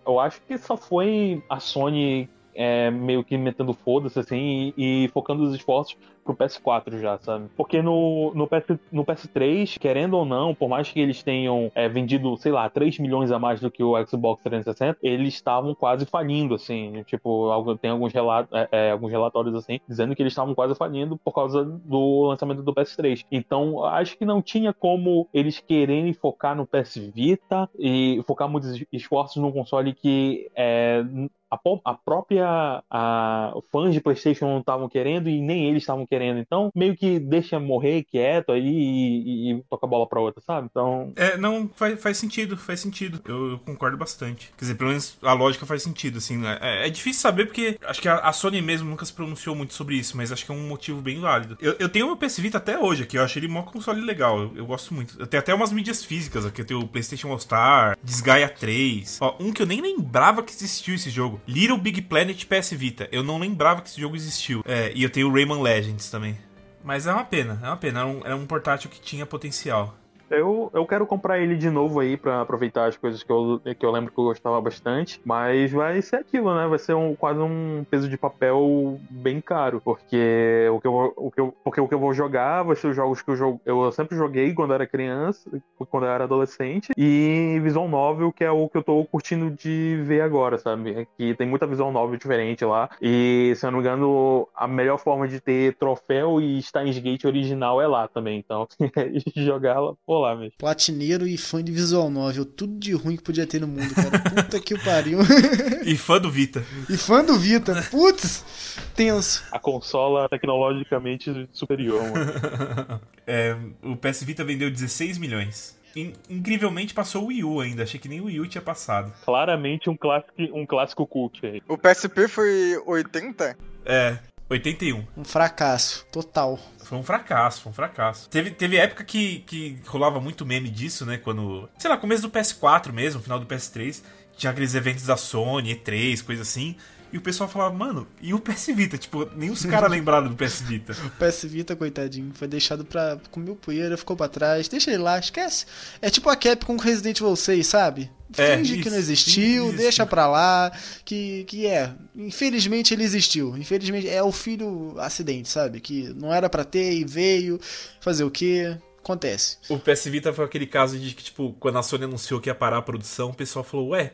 eu acho que só foi a Sony é, meio que metendo foda-se assim e, e, focando os esforços pro PS4 já, sabe? Porque no, no, PS, no PS3, querendo ou não, por mais que eles tenham é, vendido, sei lá, 3 milhões a mais do que o Xbox 360, eles estavam quase falindo, assim. Tipo, tem alguns, relatos, é, é, alguns relatórios assim, dizendo que eles estavam quase falindo por causa do lançamento do PS3. Então, acho que não tinha como eles quererem focar no PS Vita e focar muitos esforços num console que é, a, a, própria a, fãs de PlayStation não estavam querendo e nem eles estavam querendo. Então, meio que deixa morrer quieto aí e, e, e toca a bola pra outra, sabe? Então. É, não, faz, faz sentido, faz sentido. Eu, eu, concordo bastante. Quer dizer, pelo menos a lógica faz sentido, assim. Né? É, é, difícil saber porque acho que a, a, Sony mesmo nunca se pronunciou muito sobre isso, mas acho que é um motivo bem válido. Eu, eu tenho o meu PS Vita até hoje aqui, eu achei ele um console legal. Eu, eu, gosto muito. Eu tenho até umas mídias físicas aqui. Eu tenho o PlayStation All Star, Desgaia 3. Ó, um que eu nem lembrava que existiu esse jogo. Little Big Planet PS Vita. Eu não lembrava que esse jogo existiu. É, e eu tenho o Rayman Legends também. Mas é uma pena, é uma pena. Era um, era um portátil que tinha potencial. Eu, eu quero comprar ele de novo aí para aproveitar as coisas que eu, que eu lembro que eu gostava bastante. Mas vai ser aquilo, né? Vai ser um, quase um peso de papel bem caro. Porque o que eu, o que eu, porque o que eu vou jogar vai ser os jogos que eu, jogo, eu sempre joguei quando era criança, quando eu era adolescente. E Visual Novel, que é o que eu tô curtindo de ver agora, sabe? Que tem muita Visual Novel diferente lá. E, se eu não me engano, a melhor forma de ter troféu e Steins Gate original é lá também. Então, jogar lá, pô, lá mesmo. Platineiro e fã de visual novel, tudo de ruim que podia ter no mundo, cara. Puta que o pariu. e fã do Vita. E fã do Vita, putz, tenso. A consola tecnologicamente superior, mano. é, o PS Vita vendeu 16 milhões. incrivelmente passou o Wii U ainda. Achei que nem o Wii U tinha passado. Claramente um clássico, um clássico cult aí. O PSP foi 80? É, 81. Um fracasso, total. Foi um fracasso, foi um fracasso. Teve, teve época que, que rolava muito meme disso, né? Quando. Sei lá, começo do PS4 mesmo, final do PS3. Tinha aqueles eventos da Sony, E3, coisa assim. E o pessoal falava, mano, e o PS Vita? Tipo, nem os caras lembraram do PS Vita. o PS Vita, coitadinho, foi deixado pra comer o poeira, ficou pra trás. Deixa ele lá, esquece. É tipo a Capcom com Resident Evil 6, sabe? É, Finge isso, que não existiu, deixa pra lá. Que, que é. Infelizmente ele existiu. Infelizmente é o filho acidente, sabe? Que não era para ter e veio. Fazer o quê? Acontece. O PS Vita foi aquele caso de que, tipo, quando a Sony anunciou que ia parar a produção, o pessoal falou, ué,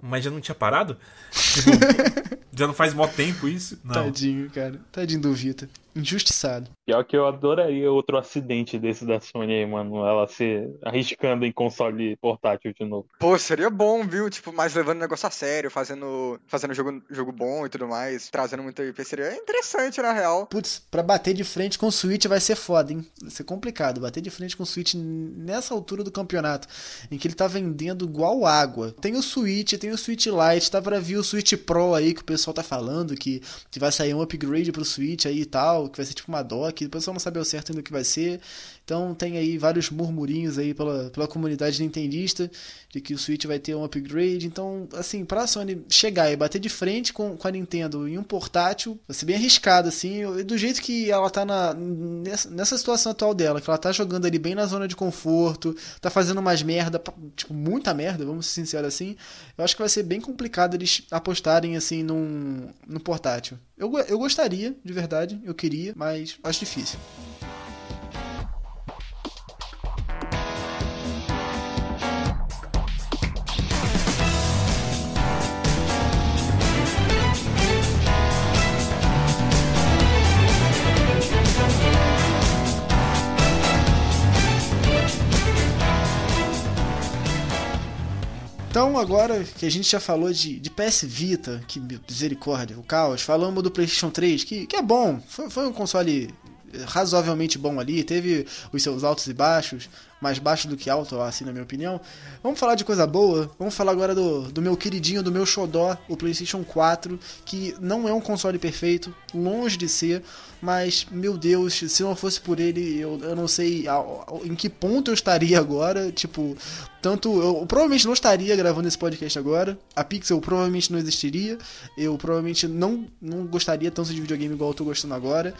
mas já não tinha parado? Tipo, já não faz mó tempo isso? Não. Tadinho, cara. Tadinho do Vita. Injustiçado. Pior que eu adoraria outro acidente desse da Sony aí, mano. Ela se arriscando em console portátil de novo. Pô, seria bom, viu? Tipo, mais levando o negócio a sério, fazendo, fazendo jogo, jogo bom e tudo mais, trazendo muita IP. Seria interessante, na real. Putz, pra bater de frente com o Switch vai ser foda, hein? Vai ser complicado. Bater de frente com o Switch nessa altura do campeonato, em que ele tá vendendo igual água. Tem o Switch, tem o Switch Lite, tá pra vir o Switch Pro aí que o pessoal tá falando, que, que vai sair um upgrade pro Switch aí e tal, que vai ser tipo uma dock. O pessoal não sabe ao certo ainda o que vai ser. Então tem aí vários murmurinhos aí pela, pela comunidade nintendista de que o Switch vai ter um upgrade. Então, assim, pra Sony chegar e bater de frente com, com a Nintendo em um portátil, vai ser bem arriscado, assim. Do jeito que ela tá na, nessa, nessa situação atual dela, que ela tá jogando ali bem na zona de conforto, tá fazendo umas merda, tipo, muita merda, vamos ser sinceros assim. Eu acho que vai ser bem complicado eles apostarem, assim, num, num portátil. Eu, eu gostaria, de verdade, eu queria, mas acho difícil. Então, agora que a gente já falou de, de PS Vita, que misericórdia, o caos, falamos do PlayStation 3, que, que é bom, foi, foi um console razoavelmente bom ali, teve os seus altos e baixos, mais baixo do que alto, assim, na minha opinião. Vamos falar de coisa boa. Vamos falar agora do, do meu queridinho, do meu xodó, o PlayStation 4, que não é um console perfeito, longe de ser, mas, meu Deus, se não fosse por ele, eu, eu não sei em que ponto eu estaria agora. Tipo, tanto. Eu provavelmente não estaria gravando esse podcast agora. A Pixel provavelmente não existiria. Eu provavelmente não, não gostaria tanto de videogame igual eu tô gostando agora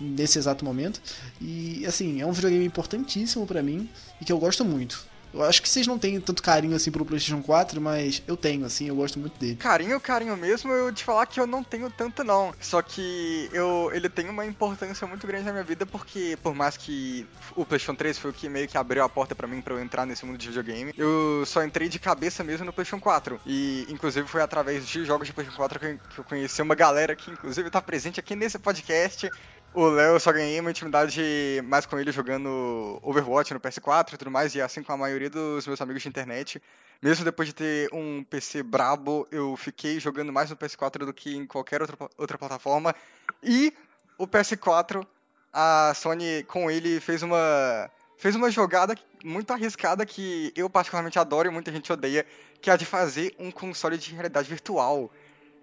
nesse exato momento. E assim, é um videogame importantíssimo para mim e que eu gosto muito. Eu acho que vocês não têm tanto carinho assim pelo PlayStation 4, mas eu tenho, assim, eu gosto muito dele. Carinho, carinho mesmo, eu te falar que eu não tenho tanto não. Só que eu, ele tem uma importância muito grande na minha vida porque, por mais que o PlayStation 3 foi o que meio que abriu a porta para mim para eu entrar nesse mundo de videogame, eu só entrei de cabeça mesmo no PlayStation 4. E, inclusive, foi através de jogos de PlayStation 4 que eu conheci uma galera que, inclusive, tá presente aqui nesse podcast. O Léo só ganhei uma intimidade mais com ele jogando Overwatch no PS4 e tudo mais, e assim com a maioria dos meus amigos de internet. Mesmo depois de ter um PC brabo, eu fiquei jogando mais no PS4 do que em qualquer outra, outra plataforma. E o PS4, a Sony com ele fez uma fez uma jogada muito arriscada que eu particularmente adoro e muita gente odeia, que é a de fazer um console de realidade virtual.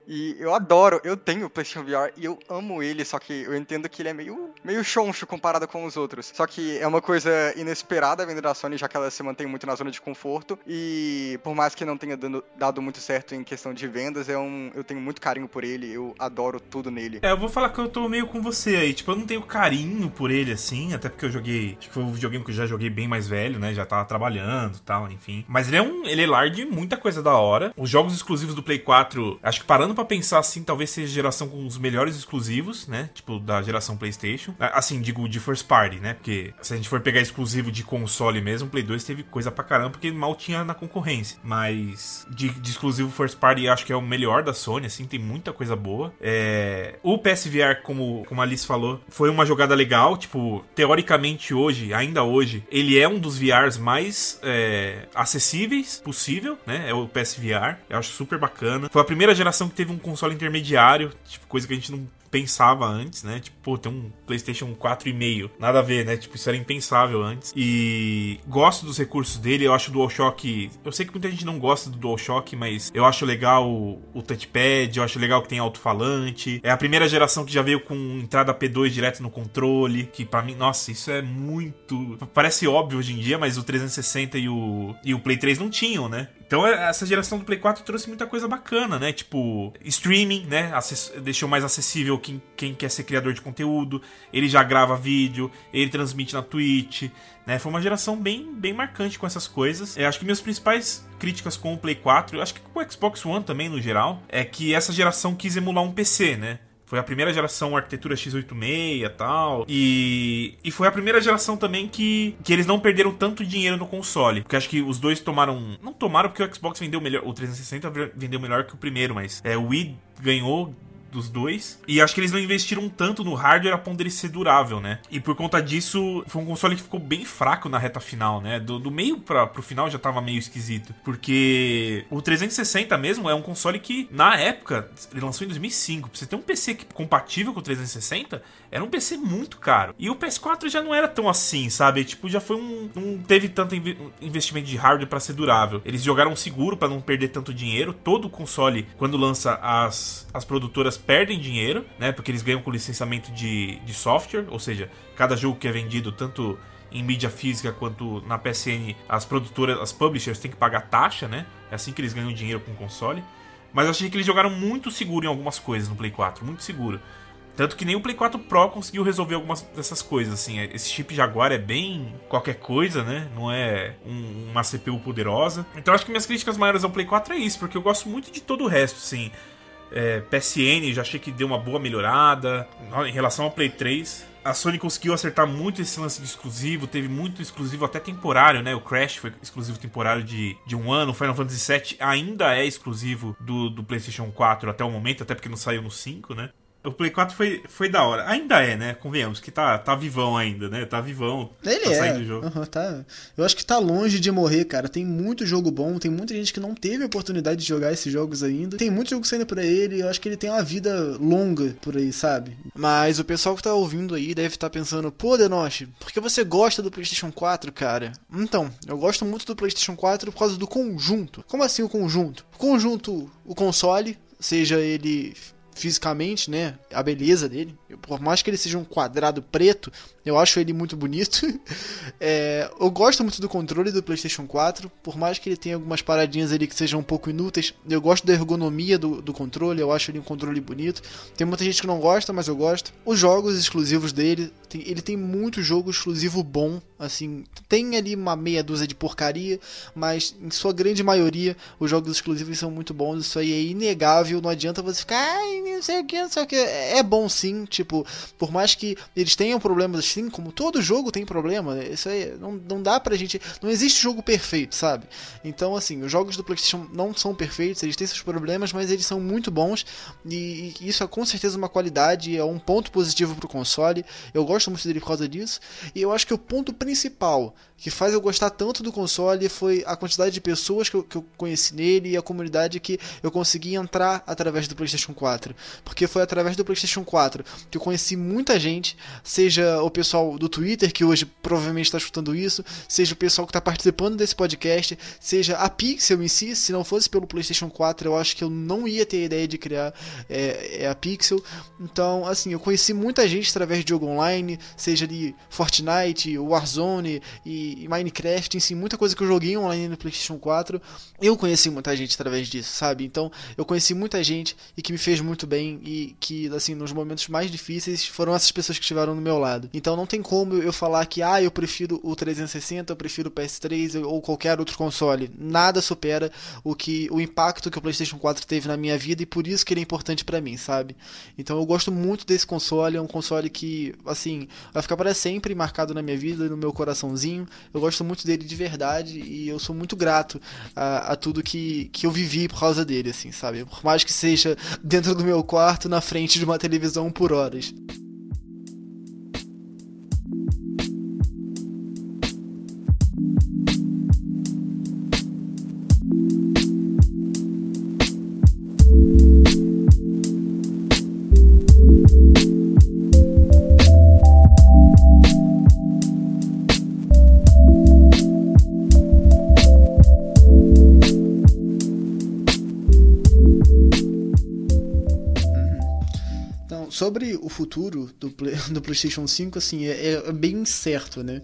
E eu adoro, eu tenho o PlayStation VR e eu amo ele, só que eu entendo que ele é meio, meio choncho comparado com os outros. Só que é uma coisa inesperada vindo da Sony, já que ela se mantém muito na zona de conforto. E por mais que não tenha dando, dado muito certo em questão de vendas, é um, eu tenho muito carinho por ele, eu adoro tudo nele. É, eu vou falar que eu tô meio com você aí. Tipo, eu não tenho carinho por ele assim, até porque eu joguei. Acho que foi um videogame que eu já joguei bem mais velho, né? Já tava trabalhando tal, enfim. Mas ele é um. Ele é lar de muita coisa da hora. Os jogos exclusivos do Play 4, acho que parando para pensar assim, talvez seja a geração com os melhores exclusivos, né? Tipo, da geração PlayStation. Assim, digo de first party, né? Porque se a gente for pegar exclusivo de console mesmo, Play 2 teve coisa pra caramba, porque mal tinha na concorrência. Mas de, de exclusivo first party, acho que é o melhor da Sony, assim, tem muita coisa boa. É... O PSVR, como, como a Alice falou, foi uma jogada legal. Tipo, teoricamente hoje, ainda hoje, ele é um dos VRs mais é, acessíveis possível, né? É o PSVR. Eu acho super bacana. Foi a primeira geração que teve um console intermediário, tipo, coisa que a gente não pensava antes, né? Tipo, pô, tem um PlayStation 4,5. Nada a ver, né? Tipo, isso era impensável antes. E gosto dos recursos dele. Eu acho o DualShock. Eu sei que muita gente não gosta do DualShock, mas eu acho legal o, o touchpad. Eu acho legal que tem alto-falante. É a primeira geração que já veio com entrada P2 direto no controle. Que para mim, nossa, isso é muito. Parece óbvio hoje em dia, mas o 360 e o, e o Play 3 não tinham, né? Então é, essa geração do Play 4 trouxe muita coisa bacana, né? Tipo, streaming, né? Acess deixou mais acessível quem, quem quer ser criador de conteúdo. Ele já grava vídeo, ele transmite na Twitch, né? Foi uma geração bem, bem marcante com essas coisas. Eu acho que minhas principais críticas com o Play 4, eu acho que com o Xbox One também no geral, é que essa geração quis emular um PC, né? Foi a primeira geração arquitetura x86 e tal. E, e foi a primeira geração também que, que eles não perderam tanto dinheiro no console. Porque acho que os dois tomaram. Não tomaram porque o Xbox vendeu melhor. O 360 vendeu melhor que o primeiro, mas é, o Wii ganhou dos dois. E acho que eles não investiram tanto no hardware a ponto dele ser durável, né? E por conta disso, foi um console que ficou bem fraco na reta final, né? Do, do meio pra, pro final já tava meio esquisito. Porque o 360 mesmo é um console que, na época, ele lançou em 2005. Pra você ter um PC compatível com o 360, era um PC muito caro. E o PS4 já não era tão assim, sabe? Tipo, já foi um. Não teve tanto investimento de hardware para ser durável. Eles jogaram seguro para não perder tanto dinheiro. Todo console, quando lança, as, as produtoras perdem dinheiro, né? Porque eles ganham com licenciamento de, de software, ou seja, cada jogo que é vendido, tanto em mídia física quanto na PSN, as produtoras, as publishers têm que pagar taxa, né? É assim que eles ganham dinheiro com o console. Mas achei que eles jogaram muito seguro em algumas coisas no Play 4, muito seguro. Tanto que nem o Play 4 Pro conseguiu resolver algumas dessas coisas, assim. Esse chip Jaguar é bem qualquer coisa, né? Não é um, uma CPU poderosa. Então acho que minhas críticas maiores ao Play 4 é isso, porque eu gosto muito de todo o resto, assim. É, PSN já achei que deu uma boa melhorada. Em relação ao Play 3, a Sony conseguiu acertar muito esse lance de exclusivo, teve muito exclusivo até temporário, né? O Crash foi exclusivo temporário de, de um ano, o Final Fantasy VII ainda é exclusivo do, do PlayStation 4 até o momento, até porque não saiu no 5, né? O Play 4 foi, foi da hora. Ainda é, né? Convenhamos que tá, tá vivão ainda, né? Tá vivão. Ele tá é. saindo do jogo. Uhum, tá. Eu acho que tá longe de morrer, cara. Tem muito jogo bom, tem muita gente que não teve a oportunidade de jogar esses jogos ainda. Tem muito jogo saindo pra ele, eu acho que ele tem uma vida longa por aí, sabe? Mas o pessoal que tá ouvindo aí deve estar tá pensando, pô, Denoche, por que você gosta do PlayStation 4, cara? Então, eu gosto muito do PlayStation 4 por causa do conjunto. Como assim o conjunto? O conjunto, o console, seja ele fisicamente, né? A beleza dele. Por mais que ele seja um quadrado preto, eu acho ele muito bonito. é, eu gosto muito do controle do PlayStation 4, por mais que ele tenha algumas paradinhas ali que sejam um pouco inúteis. Eu gosto da ergonomia do, do controle, eu acho ele um controle bonito. Tem muita gente que não gosta, mas eu gosto. Os jogos exclusivos dele, tem, ele tem muito jogo exclusivo bom. Assim, tem ali uma meia dúzia de porcaria, mas em sua grande maioria os jogos exclusivos são muito bons. Isso aí é inegável. Não adianta você ficar, ai, não sei o que, não sei o que. É bom sim, tipo, por mais que eles tenham problemas assim, como todo jogo tem problema, isso aí não, não dá pra gente. Não existe jogo perfeito, sabe? Então, assim, os jogos do PlayStation não são perfeitos, eles têm seus problemas, mas eles são muito bons e, e isso é com certeza uma qualidade, é um ponto positivo pro console. Eu gosto muito dele por causa disso. E eu acho que o ponto principal que faz eu gostar tanto do console foi a quantidade de pessoas que eu, que eu conheci nele e a comunidade que eu consegui entrar através do PlayStation 4. Porque foi através do PlayStation 4 que eu conheci muita gente, seja o pessoal do Twitter, que hoje provavelmente está escutando isso, seja o pessoal que está participando desse podcast, seja a Pixel em si. Se não fosse pelo PlayStation 4, eu acho que eu não ia ter a ideia de criar é, é a Pixel. Então, assim, eu conheci muita gente através de jogo online, seja de Fortnite, Warzone e e Minecraft si, muita coisa que eu joguei online no PlayStation 4, eu conheci muita gente através disso, sabe? Então, eu conheci muita gente e que me fez muito bem e que, assim, nos momentos mais difíceis foram essas pessoas que estiveram no meu lado. Então, não tem como eu falar que, ah, eu prefiro o 360, eu prefiro o PS3 ou qualquer outro console. Nada supera o que o impacto que o PlayStation 4 teve na minha vida e por isso que ele é importante para mim, sabe? Então, eu gosto muito desse console, é um console que, assim, vai ficar para sempre marcado na minha vida, no meu coraçãozinho. Eu gosto muito dele de verdade e eu sou muito grato a, a tudo que, que eu vivi por causa dele, assim, sabe? Por mais que seja dentro do meu quarto, na frente de uma televisão por horas. Sobre o futuro do, Play, do PlayStation 5, assim, é, é bem incerto, né?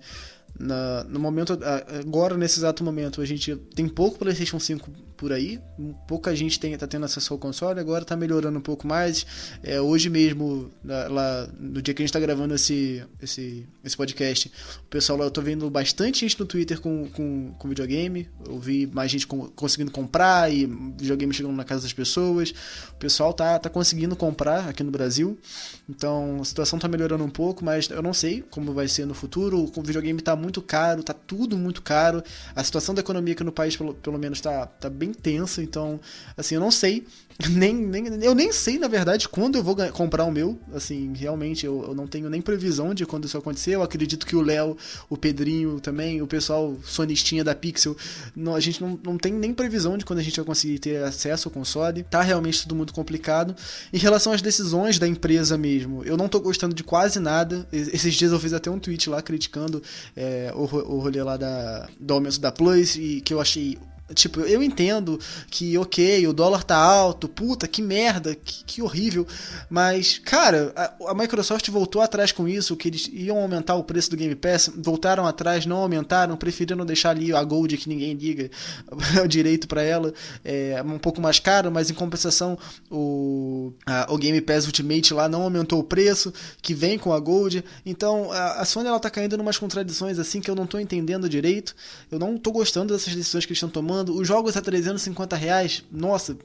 Na, no momento, agora, nesse exato momento, a gente tem pouco PlayStation 5 por aí. Pouca gente tem, tá tendo acesso ao console, agora tá melhorando um pouco mais. É, hoje mesmo, lá, no dia que a gente tá gravando esse, esse, esse podcast, o pessoal lá, eu tô vendo bastante gente no Twitter com, com, com videogame. Eu vi mais gente com, conseguindo comprar e videogame chegando na casa das pessoas. O pessoal tá, tá conseguindo comprar aqui no Brasil. Então a situação tá melhorando um pouco, mas eu não sei como vai ser no futuro. O videogame tá muito caro, tá tudo muito caro. A situação da economia aqui no país, pelo, pelo menos, tá, tá bem tensa, então, assim, eu não sei nem, nem, eu nem sei, na verdade, quando eu vou comprar o meu. Assim, realmente, eu, eu, não tenho nem previsão de quando isso acontecer. Eu acredito que o Léo, o Pedrinho também, o pessoal sonistinha da Pixel, não, a gente não, não tem nem previsão de quando a gente vai conseguir ter acesso ao console. Tá realmente tudo muito complicado. Em relação às decisões da empresa mesmo, eu não tô gostando de quase nada. Esses dias eu fiz até um tweet lá criticando é, o, o rolê lá da, do aumento da Plus e que eu achei Tipo, eu entendo que, ok, o dólar tá alto, puta, que merda, que, que horrível. Mas, cara, a, a, Microsoft voltou atrás com isso, que eles iam aumentar o preço do Game Pass, voltaram atrás, não aumentaram, preferiram deixar ali a Gold que ninguém liga, o direito para ela, é um pouco mais caro, mas em compensação o, a, o Game Pass Ultimate lá não aumentou o preço, que vem com a Gold. Então, a, a Sony ela tá caindo em umas contradições assim que eu não tô entendendo direito. Eu não tô gostando dessas decisões que eles estão tomando os jogos a 350 reais, nossa,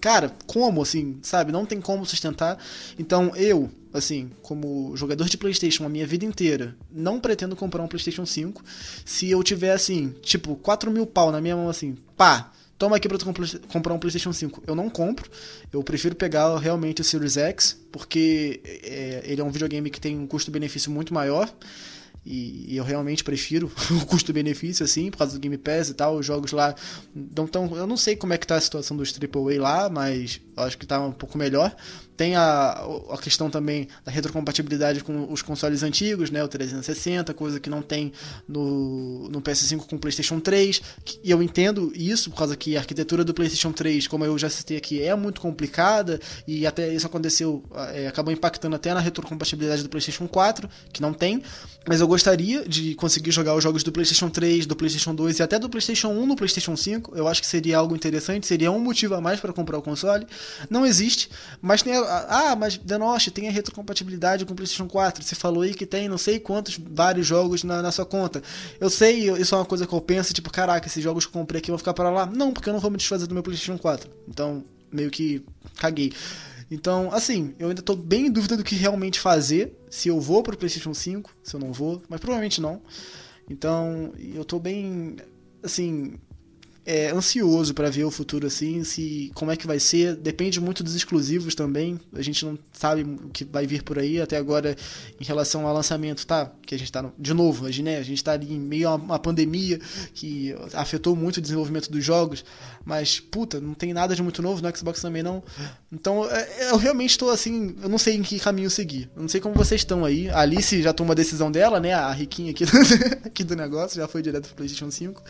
cara, como assim, sabe? Não tem como sustentar. Então eu, assim, como jogador de PlayStation a minha vida inteira, não pretendo comprar um PlayStation 5. Se eu tiver, assim, tipo, 4 mil pau na minha mão, assim, pá, toma aqui pra tu comprar um PlayStation 5. Eu não compro. Eu prefiro pegar realmente o Series X, porque é, ele é um videogame que tem um custo-benefício muito maior. E, eu realmente prefiro o custo-benefício, assim, por causa do Game Pass e tal. Os jogos lá não tão. Eu não sei como é que tá a situação dos AAA lá, mas acho que tá um pouco melhor. Tem a, a questão também da retrocompatibilidade com os consoles antigos, né, o 360, coisa que não tem no, no PS5 com o PlayStation 3. E eu entendo isso, por causa que a arquitetura do PlayStation 3, como eu já citei aqui, é muito complicada e até isso aconteceu, é, acabou impactando até na retrocompatibilidade do PlayStation 4, que não tem. Mas eu gostaria de conseguir jogar os jogos do PlayStation 3, do PlayStation 2 e até do PlayStation 1 no PlayStation 5. Eu acho que seria algo interessante, seria um motivo a mais para comprar o console. Não existe, mas tem a, ah, mas Denoche tem a retrocompatibilidade com o PlayStation 4. Você falou aí que tem não sei quantos vários jogos na, na sua conta. Eu sei, isso é uma coisa que eu penso, tipo, caraca, esses jogos que eu comprei aqui vão ficar para lá. Não, porque eu não vou me desfazer do meu PlayStation 4. Então, meio que caguei. Então, assim, eu ainda tô bem em dúvida do que realmente fazer. Se eu vou pro PlayStation 5, se eu não vou, mas provavelmente não. Então, eu tô bem. Assim, é, ansioso para ver o futuro assim, se como é que vai ser. Depende muito dos exclusivos também. A gente não sabe o que vai vir por aí até agora em relação ao lançamento, tá? Que a gente tá no, de novo, né, a gente tá ali em meio a uma pandemia que afetou muito o desenvolvimento dos jogos, mas puta, não tem nada de muito novo no Xbox também não. Então, é, eu realmente estou assim, eu não sei em que caminho seguir. Eu não sei como vocês estão aí. A Alice já tomou a decisão dela, né? A riquinha aqui do, aqui do negócio, já foi direto pro PlayStation 5.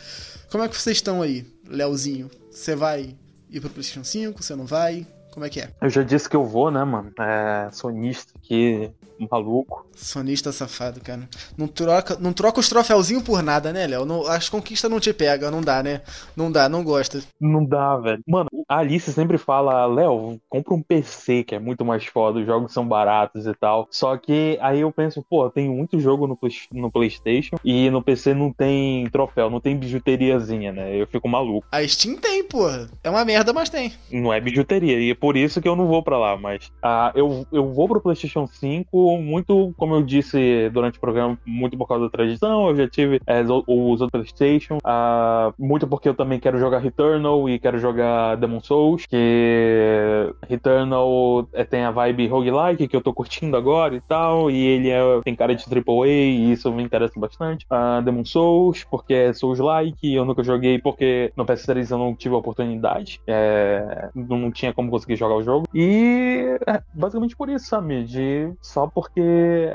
Como é que vocês estão aí, Leozinho? Você vai ir pro PlayStation 5? Você não vai? Como é que é? Eu já disse que eu vou, né, mano? É, sonista aqui, maluco. Sonista safado, cara. Não troca, não troca os troféuzinhos por nada, né, Léo? Não, as conquistas não te pegam, não dá, né? Não dá, não gosta. Não dá, velho. Mano, a Alice sempre fala, Léo, compra um PC que é muito mais foda, os jogos são baratos e tal. Só que aí eu penso, pô, tem muito jogo no, no PlayStation e no PC não tem troféu, não tem bijuteriazinha, né? Eu fico maluco. A Steam tem, porra. É uma merda, mas tem. Não é bijuteria. E por isso que eu não vou para lá, mas uh, eu, eu vou pro PlayStation 5 muito, como eu disse durante o programa, muito por causa da tradição. Eu já tive é, os outros PlayStation, uh, muito porque eu também quero jogar Returnal e quero jogar Demon Souls, que Returnal é, tem a vibe roguelike que eu tô curtindo agora e tal, e ele é, tem cara de AAA e isso me interessa bastante. Uh, Demon Souls, porque é Souls-like, eu nunca joguei porque no PS3 eu não tive a oportunidade, é, não tinha como conseguir jogar o jogo. E é, basicamente por isso, sabe? De, só porque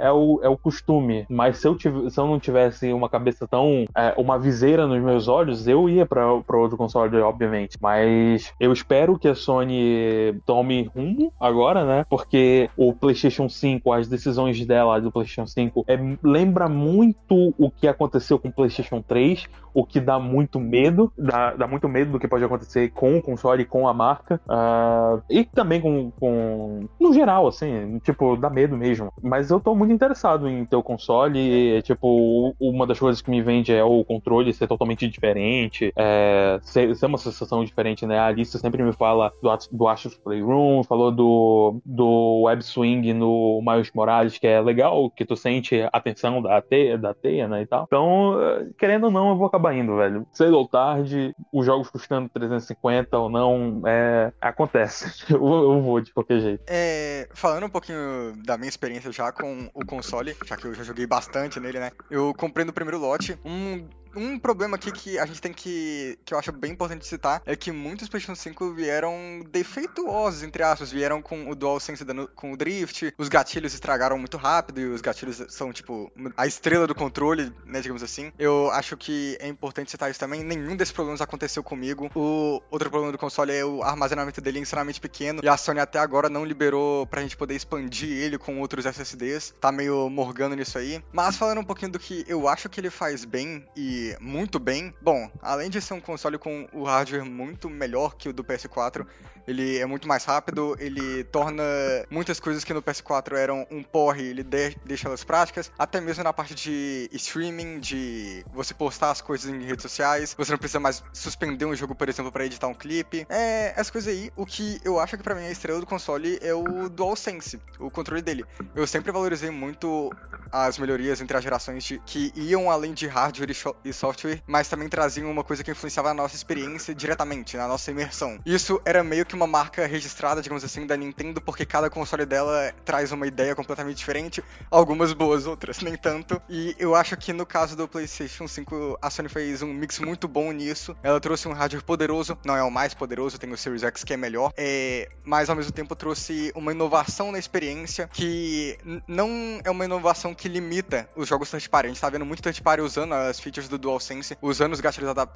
é o, é o costume. Mas se eu, tiv se eu não tivesse uma cabeça tão. É, uma viseira nos meus olhos, eu ia para outro console, obviamente. Mas eu espero que a Sony tome rumo agora, né? Porque o PlayStation 5, as decisões dela do PlayStation 5 é, lembra muito o que aconteceu com o PlayStation 3, o que dá muito medo, dá, dá muito medo do que pode acontecer com o console, com a marca, uh, e também com, com, no geral, assim, tipo, dá medo mesmo. Mas eu tô muito interessado em ter o console, e, tipo, uma das coisas que me vende é o controle ser totalmente diferente, é, ser, ser uma sensação diferente, né? A Alice sempre me fala do, do Astros Playroom, falou do, do Web Swing no Miles Morales, que é legal, que tu sente a tensão da teia, da teia, né, e tal. Então, querendo ou não, eu vou acabar indo, velho. Cedo ou tarde, os jogos custando 350 ou não, é, acontece. eu, eu vou de qualquer jeito. É, falando um pouquinho da minha experiência já com o console, já que eu já joguei bastante nele, né? Eu comprei no primeiro lote um um problema aqui que a gente tem que. que eu acho bem importante citar é que muitos PlayStation 5 vieram defeituosos, entre aspas. Vieram com o DualSense dando, com o drift, os gatilhos estragaram muito rápido e os gatilhos são, tipo, a estrela do controle, né, digamos assim. Eu acho que é importante citar isso também. Nenhum desses problemas aconteceu comigo. O outro problema do console é o armazenamento dele é extremamente pequeno e a Sony até agora não liberou pra gente poder expandir ele com outros SSDs. Tá meio morgando nisso aí. Mas falando um pouquinho do que eu acho que ele faz bem e muito bem. Bom, além de ser um console com o hardware muito melhor que o do PS4, ele é muito mais rápido, ele torna muitas coisas que no PS4 eram um porre, ele de deixa elas práticas, até mesmo na parte de streaming, de você postar as coisas em redes sociais, você não precisa mais suspender um jogo, por exemplo, para editar um clipe. É, essas coisas aí, o que eu acho que para mim a estrela do console é o DualSense, o controle dele. Eu sempre valorizei muito as melhorias entre as gerações de, que iam além de hardware e, e software, mas também traziam uma coisa que influenciava a nossa experiência diretamente, na nossa imersão. Isso era meio que uma marca registrada, digamos assim, da Nintendo, porque cada console dela traz uma ideia completamente diferente, algumas boas, outras nem tanto. E eu acho que no caso do PlayStation 5, a Sony fez um mix muito bom nisso. Ela trouxe um hardware poderoso, não é o mais poderoso, tem o Series X que é melhor, é... mas ao mesmo tempo trouxe uma inovação na experiência que não é uma inovação que limita os jogos third party. A gente tá vendo muito third party usando as features do DualSense, usando os gatilhos adap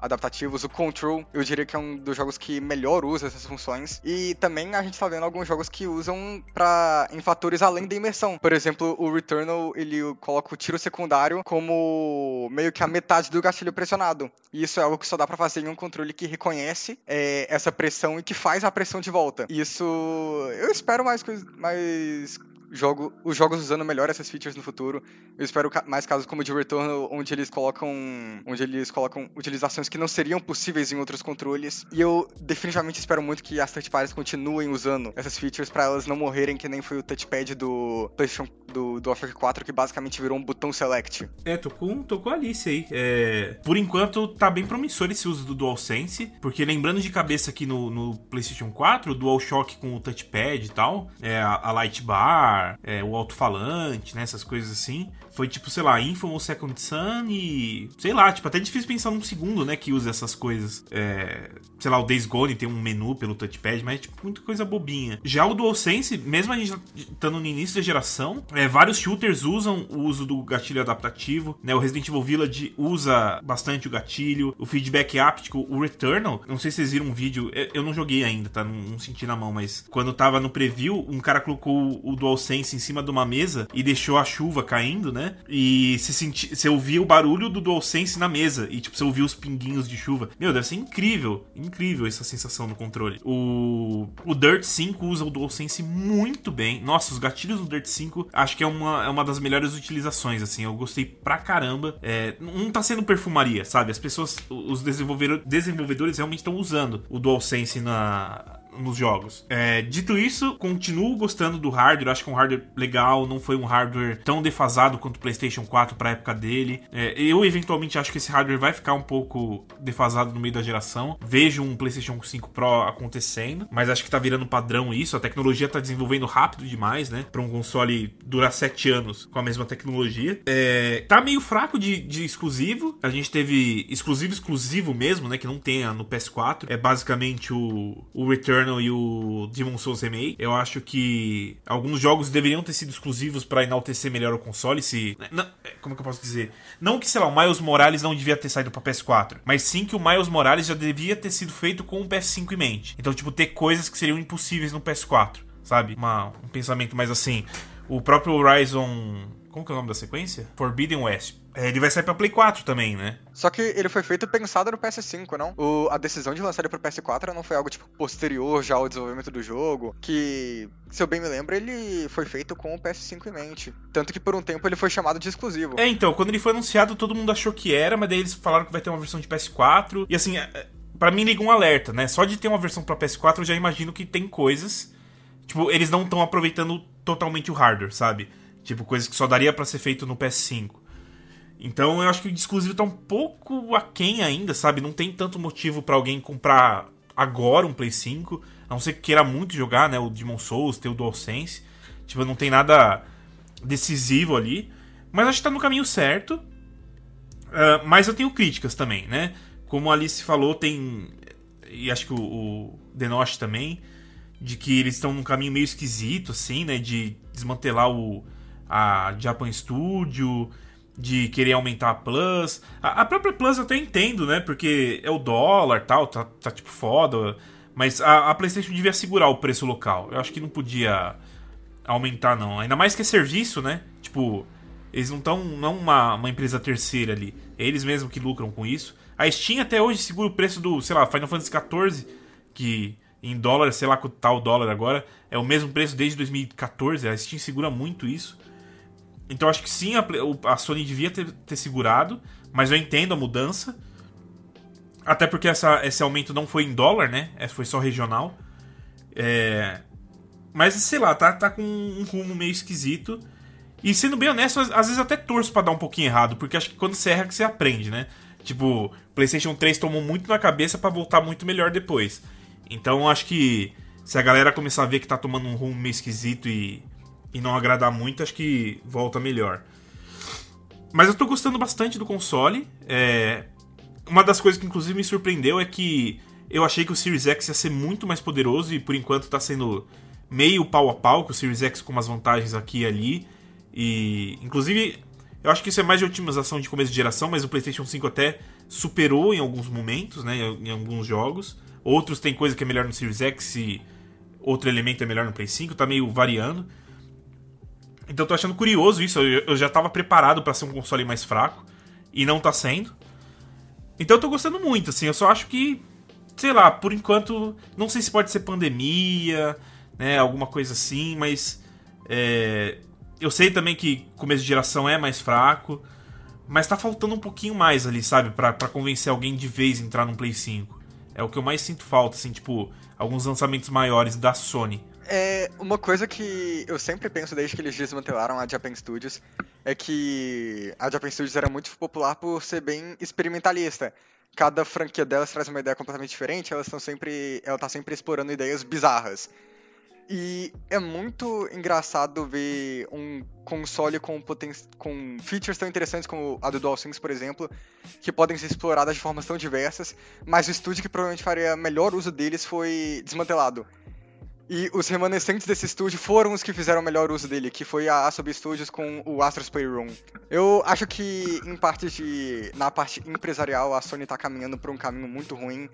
adaptativos, o Control, eu diria que é um dos jogos que melhor usa essas funções. E também a gente tá vendo alguns jogos que usam para em fatores além da imersão. Por exemplo, o Returnal, ele coloca o tiro secundário como meio que a metade do gatilho pressionado. E isso é algo que só dá para fazer em um controle que reconhece é, essa pressão e que faz a pressão de volta. Isso eu espero mais mais jogo, os jogos usando melhor essas features no futuro. Eu espero mais casos como o de Return, onde eles colocam, onde eles colocam utilizações que não seriam possíveis em outros controles. E eu definitivamente espero muito que as third parties continuem usando essas features para elas não morrerem que nem foi o touchpad do PlayStation do, do Offer 4 que basicamente virou um botão select. É, tô com, tô com a Alice aí. É, por enquanto tá bem promissor esse uso do DualSense, porque lembrando de cabeça aqui no, no PlayStation 4, o DualShock com o touchpad e tal, é, a, a Light Bar é, o alto-falante, né? Essas coisas assim. Foi tipo, sei lá, Infamous Second Son e. Sei lá, tipo, até difícil pensar num segundo, né? Que usa essas coisas. É, sei lá, o Days Gone tem um menu pelo touchpad, mas é tipo, muita coisa bobinha. Já o DualSense, mesmo a gente estando no início da geração, é, vários shooters usam o uso do gatilho adaptativo, né? O Resident Evil Village usa bastante o gatilho, o feedback áptico, o Returnal. Não sei se vocês viram um vídeo, eu não joguei ainda, tá? Não, não senti na mão, mas quando tava no preview, um cara colocou o DualSense em cima de uma mesa e deixou a chuva caindo, né? E você, senti, você ouvia o barulho do DualSense na mesa. E, tipo, você ouvia os pinguinhos de chuva. Meu, deve ser incrível. Incrível essa sensação no controle. O, o Dirt 5 usa o DualSense muito bem. Nossa, os gatilhos do Dirt 5 acho que é uma, é uma das melhores utilizações, assim. Eu gostei pra caramba. É, não tá sendo perfumaria, sabe? As pessoas, os desenvolvedores realmente estão usando o DualSense na, nos jogos. É, dito isso, continuo gostando do hardware, acho que é um hardware legal, não foi um hardware tão defasado quanto o PlayStation 4 para época dele. É, eu eventualmente acho que esse hardware vai ficar um pouco defasado no meio da geração. Vejo um PlayStation 5 Pro acontecendo, mas acho que tá virando padrão isso. A tecnologia tá desenvolvendo rápido demais, né? Para um console durar 7 anos com a mesma tecnologia. É, tá meio fraco de, de exclusivo. A gente teve exclusivo exclusivo mesmo, né? Que não tem no PS4. É basicamente o, o Returnal e o Demon Souls Remake. Eu acho que alguns jogos deveriam ter sido exclusivos para enaltecer melhor o console. Se. Não, é, como que eu posso dizer? Não que, sei lá, o Miles Morales não devia ter saído pra PS4, mas sim que o Miles Morales já devia ter sido feito com o PS5 em mente. Então, tipo, ter coisas que seriam impossíveis no PS4, sabe? Uma, um pensamento mais assim. O próprio Horizon. Como que é o nome da sequência? Forbidden West. É, ele vai sair pra Play 4 também, né? Só que ele foi feito pensado no PS5, não? O, a decisão de lançar ele pro PS4 não foi algo, tipo, posterior já ao desenvolvimento do jogo. Que, se eu bem me lembro, ele foi feito com o PS5 em mente. Tanto que por um tempo ele foi chamado de exclusivo. É, então, quando ele foi anunciado, todo mundo achou que era, mas daí eles falaram que vai ter uma versão de PS4. E assim, é, para mim liga um alerta, né? Só de ter uma versão pra PS4 eu já imagino que tem coisas. Tipo, eles não estão aproveitando totalmente o hardware, sabe? Tipo, coisas que só daria para ser feito no PS5. Então eu acho que o exclusivo tá um pouco aquém ainda, sabe? Não tem tanto motivo para alguém comprar agora um Play 5, a não ser que queira muito jogar, né? O Demon Souls, ter o DualSense. Tipo, não tem nada decisivo ali. Mas acho que tá no caminho certo. Uh, mas eu tenho críticas também, né? Como a Alice falou, tem. E acho que o, o Denosh também. De que eles estão num caminho meio esquisito, assim, né? De desmantelar o, a Japan Studio de querer aumentar a Plus. A, a, própria Plus eu até entendo, né? Porque é o dólar tal, tá, tá tipo foda. Mas a, a, PlayStation devia segurar o preço local. Eu acho que não podia aumentar, não. Ainda mais que é serviço, né? Tipo, eles não estão. Não uma, uma empresa terceira ali. É eles mesmos que lucram com isso. A Steam até hoje segura o preço do, sei lá, Final Fantasy XIV, que em dólar, sei lá quanto tá o dólar agora, é o mesmo preço desde 2014. A Steam segura muito isso. Então acho que sim, a, a Sony devia ter, ter, segurado, mas eu entendo a mudança. Até porque essa, esse aumento não foi em dólar, né? É, foi só regional. É... Mas sei lá, tá, tá com um rumo meio esquisito. E sendo bem honesto, às, às vezes até torço para dar um pouquinho errado, porque acho que quando você erra que você aprende, né? Tipo, PlayStation 3 tomou muito na cabeça para voltar muito melhor depois. Então acho que se a galera começar a ver que tá tomando um rumo meio esquisito e e não agradar muito, acho que volta melhor. Mas eu tô gostando bastante do console. É... Uma das coisas que inclusive me surpreendeu é que eu achei que o Series X ia ser muito mais poderoso e por enquanto tá sendo meio pau a pau com o Series X com umas vantagens aqui e ali. E inclusive eu acho que isso é mais de otimização de começo de geração, mas o PlayStation 5 até superou em alguns momentos, né, em alguns jogos. Outros tem coisa que é melhor no Series X e outro elemento é melhor no Play 5, tá meio variando. Então eu tô achando curioso isso. Eu, eu já tava preparado para ser um console mais fraco. E não tá sendo. Então eu tô gostando muito, assim. Eu só acho que. Sei lá, por enquanto. Não sei se pode ser pandemia, né? Alguma coisa assim, mas. É, eu sei também que começo de geração é mais fraco. Mas tá faltando um pouquinho mais ali, sabe? para convencer alguém de vez a entrar no Play 5. É o que eu mais sinto falta, assim, tipo, alguns lançamentos maiores da Sony. É, uma coisa que eu sempre penso desde que eles desmantelaram a Japan Studios é que a Japan Studios era muito popular por ser bem experimentalista. Cada franquia delas traz uma ideia completamente diferente, elas estão sempre, ela tá sempre explorando ideias bizarras. E é muito engraçado ver um console com, poten com features tão interessantes como a do DualSense, por exemplo, que podem ser exploradas de formas tão diversas, mas o estúdio que provavelmente faria melhor uso deles foi desmantelado. E os remanescentes desse estúdio foram os que fizeram o melhor uso dele, que foi a Asobi Studios com o Astro's Playroom. Eu acho que, em parte de. na parte empresarial, a Sony tá caminhando por um caminho muito ruim.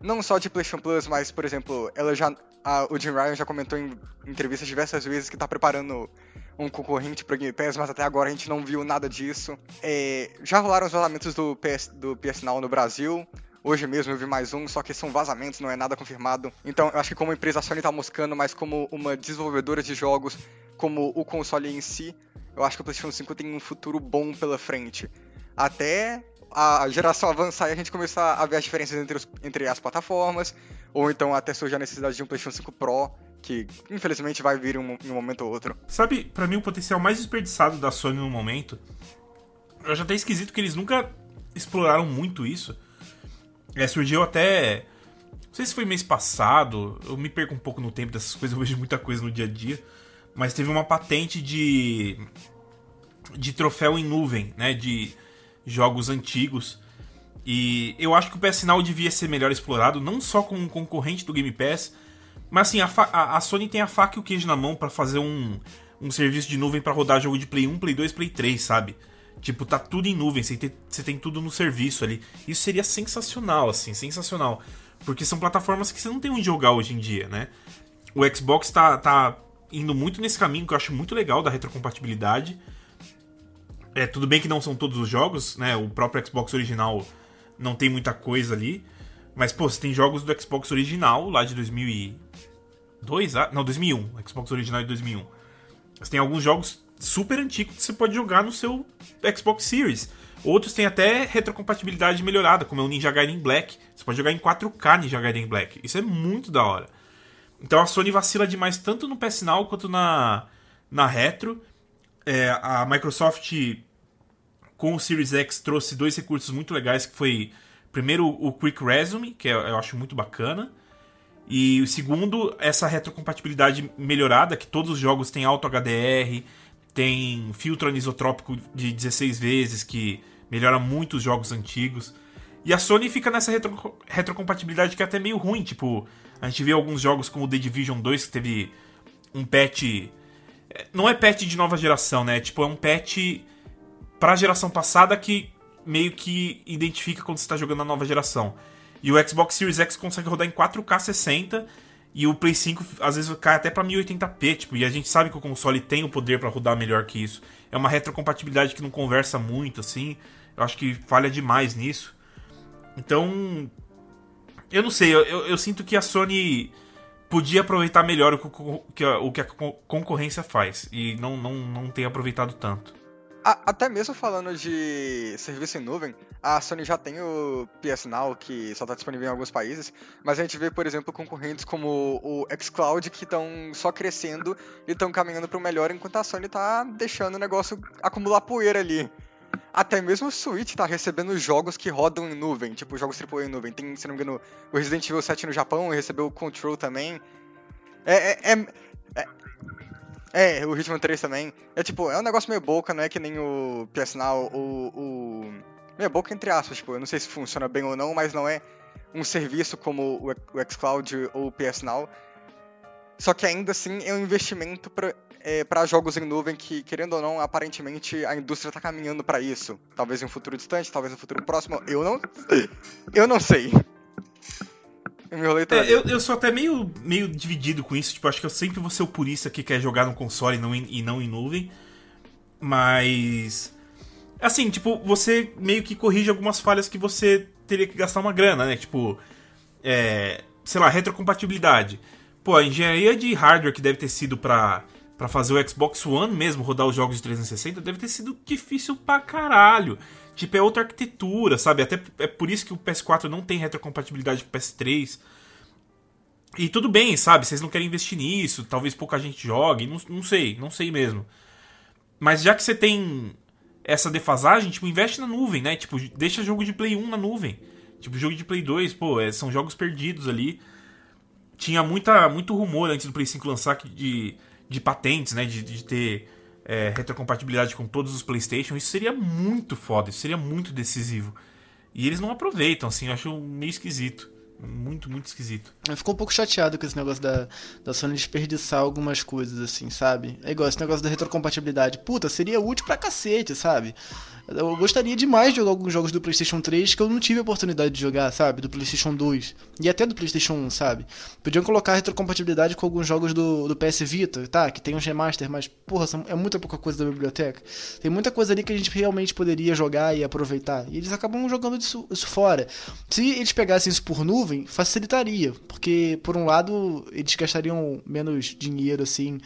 Não só de PlayStation Plus, mas, por exemplo, ela já. A, o Jim Ryan já comentou em entrevistas diversas vezes que tá preparando um concorrente para Game Pass, mas até agora a gente não viu nada disso. É, já rolaram os vazamentos do PS, do PS Now no Brasil. Hoje mesmo eu vi mais um, só que são vazamentos, não é nada confirmado. Então eu acho que como empresa a Sony tá moscando, mas como uma desenvolvedora de jogos, como o console em si, eu acho que o PlayStation 5 tem um futuro bom pela frente. Até a geração avançar e a gente começar a ver as diferenças entre, os, entre as plataformas, ou então até surgir a necessidade de um PlayStation 5 Pro, que infelizmente vai vir em um, um momento ou outro. Sabe, para mim o potencial mais desperdiçado da Sony no momento, eu já até esquisito que eles nunca exploraram muito isso. É, surgiu até. Não sei se foi mês passado, eu me perco um pouco no tempo dessas coisas, eu vejo muita coisa no dia a dia. Mas teve uma patente de. de troféu em nuvem, né? De jogos antigos. E eu acho que o PS Now devia ser melhor explorado, não só com um concorrente do Game Pass, mas assim, a, a, a Sony tem a faca e o queijo na mão para fazer um, um serviço de nuvem para rodar jogo de Play 1, Play 2, Play 3, sabe? Tipo, tá tudo em nuvem, você tem, você tem tudo no serviço ali. Isso seria sensacional, assim, sensacional. Porque são plataformas que você não tem onde jogar hoje em dia, né? O Xbox tá, tá indo muito nesse caminho que eu acho muito legal da retrocompatibilidade. É, tudo bem que não são todos os jogos, né? O próprio Xbox original não tem muita coisa ali. Mas, pô, você tem jogos do Xbox original, lá de 2002, ah, não, 2001. Xbox original de 2001. Você tem alguns jogos super antigos que você pode jogar no seu Xbox Series. Outros têm até retrocompatibilidade melhorada, como é o Ninja Gaiden Black. Você pode jogar em 4K Ninja Gaiden Black. Isso é muito da hora. Então a Sony vacila demais tanto no PS Now quanto na, na Retro. É, a Microsoft com o Series X trouxe dois recursos muito legais, que foi primeiro o Quick Resume, que eu acho muito bacana, e o segundo, essa retrocompatibilidade melhorada, que todos os jogos têm auto HDR, tem filtro anisotrópico de 16 vezes, que melhora muito os jogos antigos. E a Sony fica nessa retro, retrocompatibilidade que é até meio ruim, tipo, a gente vê alguns jogos como The Division 2 que teve um patch é, não é patch de nova geração, né? Tipo, é um patch para a geração passada que meio que identifica quando você está jogando a nova geração. E o Xbox Series X consegue rodar em 4K 60 e o Play 5 às vezes cai até para 1080p, tipo, e a gente sabe que o console tem o poder para rodar melhor que isso. É uma retrocompatibilidade que não conversa muito assim. Eu acho que falha demais nisso. Então, eu não sei, eu, eu, eu sinto que a Sony podia aproveitar melhor o que, o que a concorrência faz e não, não, não tem aproveitado tanto até mesmo falando de serviço em nuvem, a Sony já tem o PS Now, que só está disponível em alguns países, mas a gente vê, por exemplo, concorrentes como o xCloud, que estão só crescendo e estão caminhando para o melhor, enquanto a Sony está deixando o negócio acumular poeira ali. Até mesmo o Switch está recebendo jogos que rodam em nuvem, tipo jogos AAA em nuvem. Tem, se não me engano, o Resident Evil 7 no Japão, recebeu o Control também. É, é, é, é o Hitman 3 também. É tipo, é um negócio meio boca, não é que nem o Now ou o. Meio boca entre aspas, tipo, eu não sei se funciona bem ou não, mas não é um serviço como o xCloud ou o PS Now. Só que ainda assim é um investimento para é, jogos em nuvem que, querendo ou não, aparentemente a indústria está caminhando para isso. Talvez em um futuro distante, talvez em um futuro próximo. Eu não. Eu não sei. Eu me enrolei é, eu, eu sou até meio, meio dividido com isso. Tipo, acho que eu sempre vou ser o purista que quer jogar no console e não em, e não em nuvem. Mas. Assim, tipo, você meio que corrige algumas falhas que você teria que gastar uma grana, né? Tipo, é, sei lá, retrocompatibilidade. Pô, a engenharia de hardware que deve ter sido pra, pra fazer o Xbox One mesmo rodar os jogos de 360 deve ter sido difícil pra caralho. Tipo, é outra arquitetura, sabe? Até é por isso que o PS4 não tem retrocompatibilidade com o PS3. E tudo bem, sabe? Vocês não querem investir nisso, talvez pouca gente jogue, não, não sei, não sei mesmo. Mas já que você tem essa defasagem, tipo, investe na nuvem, né? Tipo, deixa jogo de Play 1 na nuvem. Tipo, jogo de Play 2, pô, é, são jogos perdidos ali. Tinha muita, muito rumor antes do Play 5 lançar de, de patentes, né? De, de ter é, retrocompatibilidade com todos os PlayStation, isso seria muito foda, isso seria muito decisivo. E eles não aproveitam, assim, eu acho meio esquisito. Muito, muito esquisito. Eu fico um pouco chateado com esse negócio da, da Sony desperdiçar algumas coisas, assim, sabe? É igual esse negócio da retrocompatibilidade. Puta, seria útil pra cacete, sabe? Eu gostaria demais de jogar alguns jogos do PlayStation 3 que eu não tive a oportunidade de jogar, sabe? Do PlayStation 2 e até do PlayStation 1, sabe? Podiam colocar retrocompatibilidade com alguns jogos do, do PS Vita, tá? Que tem uns remaster, mas, porra, é muita pouca coisa da biblioteca. Tem muita coisa ali que a gente realmente poderia jogar e aproveitar. E eles acabam jogando isso, isso fora. Se eles pegassem isso por nuvem, facilitaria. Porque, por um lado, eles gastariam menos dinheiro, assim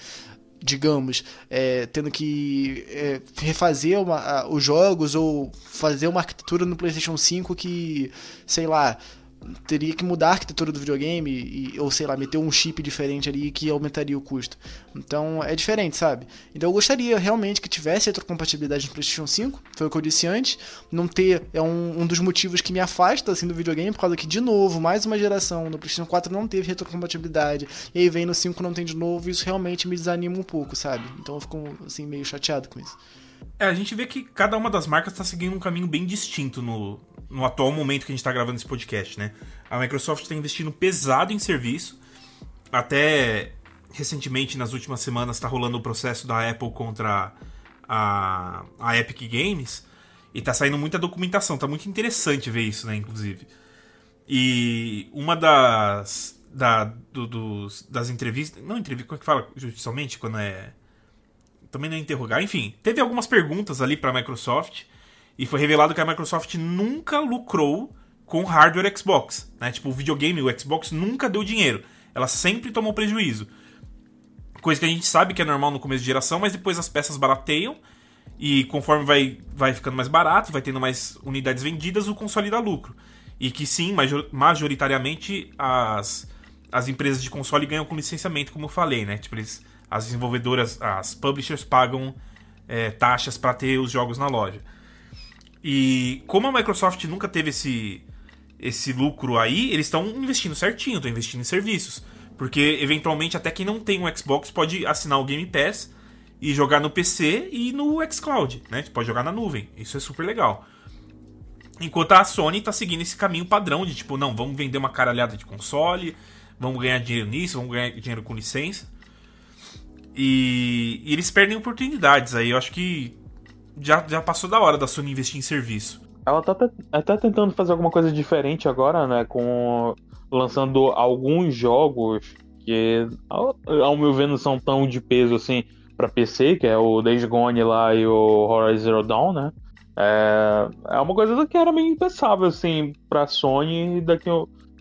digamos, é, tendo que é, refazer uma, a, os jogos ou fazer uma arquitetura no PlayStation 5 que, sei lá, teria que mudar a arquitetura do videogame e, ou sei lá, meter um chip diferente ali que aumentaria o custo. Então é diferente, sabe? Então eu gostaria realmente que tivesse retrocompatibilidade no PlayStation 5, foi o que eu disse antes. Não ter é um, um dos motivos que me afasta assim do videogame, por causa que, de novo, mais uma geração no PlayStation 4 não teve retrocompatibilidade, e aí vem no 5 não tem de novo, e isso realmente me desanima um pouco, sabe? Então eu fico assim meio chateado com isso. É, a gente vê que cada uma das marcas está seguindo um caminho bem distinto no, no atual momento que a gente está gravando esse podcast, né? A Microsoft está investindo pesado em serviço. Até recentemente, nas últimas semanas, está rolando o processo da Apple contra a, a Epic Games. E tá saindo muita documentação. Tá muito interessante ver isso, né? Inclusive. E uma das. Da, do, dos, das entrevistas. Não entrevista, como é que fala judicialmente? Quando é. Também não interrogar. Enfim, teve algumas perguntas ali para a Microsoft. E foi revelado que a Microsoft nunca lucrou com hardware Xbox. Né? Tipo, o videogame, o Xbox nunca deu dinheiro. Ela sempre tomou prejuízo. Coisa que a gente sabe que é normal no começo de geração, mas depois as peças barateiam. E conforme vai, vai ficando mais barato, vai tendo mais unidades vendidas, o console dá lucro. E que sim, majoritariamente as, as empresas de console ganham com licenciamento, como eu falei, né? Tipo, eles, as desenvolvedoras, as publishers pagam é, taxas para ter os jogos na loja. E como a Microsoft nunca teve esse, esse lucro aí, eles estão investindo certinho, estão investindo em serviços. Porque, eventualmente, até quem não tem um Xbox pode assinar o Game Pass e jogar no PC e no xCloud, né? Pode jogar na nuvem. Isso é super legal. Enquanto a Sony está seguindo esse caminho padrão de tipo, não, vamos vender uma caralhada de console, vamos ganhar dinheiro nisso, vamos ganhar dinheiro com licença. E, e eles perdem oportunidades aí. Eu acho que já, já passou da hora da Sony investir em serviço. Ela tá até tentando fazer alguma coisa diferente agora, né? Com lançando alguns jogos que, ao, ao meu ver, não são tão de peso assim para PC, que é o Days Gone lá e o Horizon Zero Dawn, né? É, é uma coisa que era meio impensável, assim, pra Sony daqui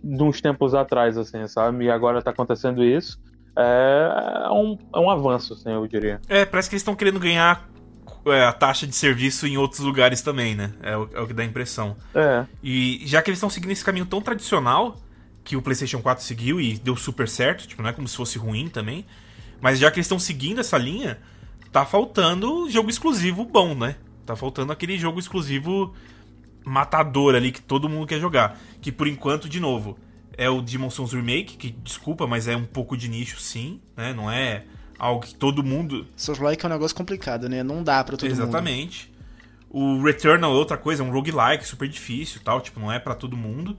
de uns tempos atrás, assim, sabe? E agora tá acontecendo isso. É, é um, é um avanço, assim, eu diria. É, parece que eles estão querendo ganhar é, a taxa de serviço em outros lugares também, né? É o, é o que dá a impressão. É. E já que eles estão seguindo esse caminho tão tradicional que o PlayStation 4 seguiu e deu super certo, tipo, não é como se fosse ruim também. Mas já que eles estão seguindo essa linha, tá faltando jogo exclusivo bom, né? Tá faltando aquele jogo exclusivo matador ali que todo mundo quer jogar. Que por enquanto, de novo, é o Demon Souls Remake, que desculpa, mas é um pouco de nicho sim, né? Não é algo que todo mundo. Souls-like é um negócio complicado, né? Não dá para todo Exatamente. mundo. Exatamente. O Returnal é outra coisa, é um roguelike super difícil tal, tipo, não é para todo mundo.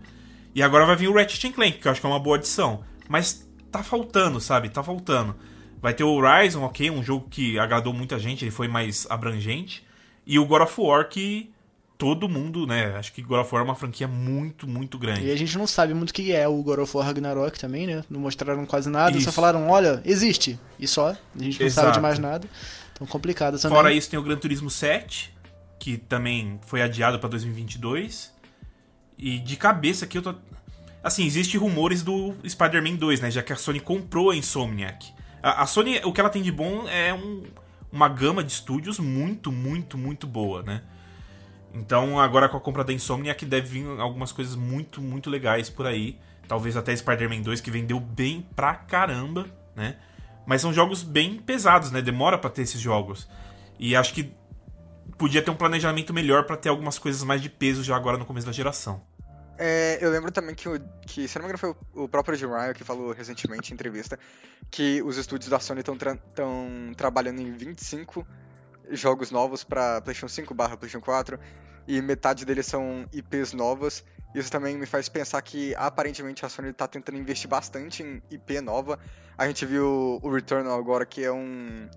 E agora vai vir o Ratchet Clank, que eu acho que é uma boa adição. Mas tá faltando, sabe? Tá faltando. Vai ter o Horizon, ok, um jogo que agradou muita gente, ele foi mais abrangente. E o God of War, que todo mundo, né? Acho que God of War é uma franquia muito, muito grande. E a gente não sabe muito o que é o God of War Ragnarok também, né? Não mostraram quase nada, isso. só falaram, olha, existe. E só. A gente não Exato. sabe de mais nada. Então complicado também. Fora isso, tem o Gran Turismo 7, que também foi adiado para 2022. E de cabeça aqui eu tô. Assim, existe rumores do Spider-Man 2, né? Já que a Sony comprou a Insomniac. A, a Sony, o que ela tem de bom é um, uma gama de estúdios muito, muito, muito boa, né? Então, agora com a compra da Insomniac deve vir algumas coisas muito, muito legais por aí. Talvez até Spider-Man 2, que vendeu bem pra caramba, né? Mas são jogos bem pesados, né? Demora para ter esses jogos. E acho que podia ter um planejamento melhor para ter algumas coisas mais de peso já agora no começo da geração. É, eu lembro também que, o, que, se não me engano, foi o, o próprio Jim Ryan que falou recentemente em entrevista que os estúdios da Sony estão tra trabalhando em 25 jogos novos para PlayStation 5 barra PlayStation 4 e metade deles são IPs novas. Isso também me faz pensar que aparentemente a Sony está tentando investir bastante em IP nova. A gente viu o Returnal agora que é um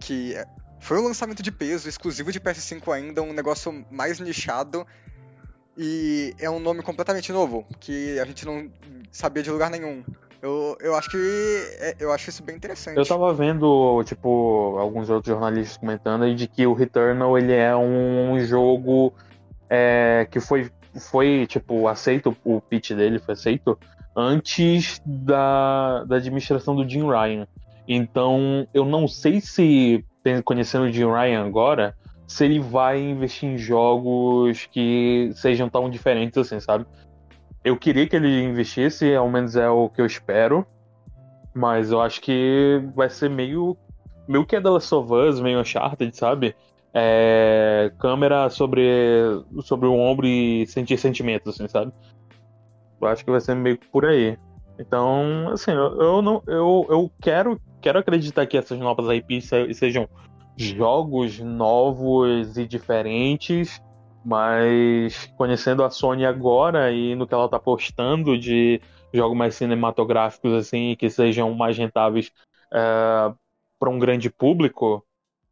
que é, foi um lançamento de peso exclusivo de PS5 ainda, um negócio mais nichado e é um nome completamente novo que a gente não sabia de lugar nenhum. Eu, eu acho que é, eu acho isso bem interessante. Eu tava vendo, tipo, alguns outros jornalistas comentando aí de que o Returnal ele é um jogo é, que foi, foi, tipo, aceito, o pitch dele foi aceito antes da, da administração do Jim Ryan. Então, eu não sei se, conhecendo o Jim Ryan agora, se ele vai investir em jogos que sejam tão diferentes assim, sabe? Eu queria que ele investisse, ao menos é o que eu espero, mas eu acho que vai ser meio, meio que é The Last of Us, meio Uncharted, sabe? É, câmera sobre, sobre o ombro e sentir sentimentos, assim, sabe? Eu acho que vai ser meio por aí. Então, assim, eu, eu não, eu, eu quero, quero acreditar que essas novas IPs sejam jogos novos e diferentes, mas conhecendo a Sony agora e no que ela tá postando de jogos mais cinematográficos assim que sejam mais rentáveis é, para um grande público,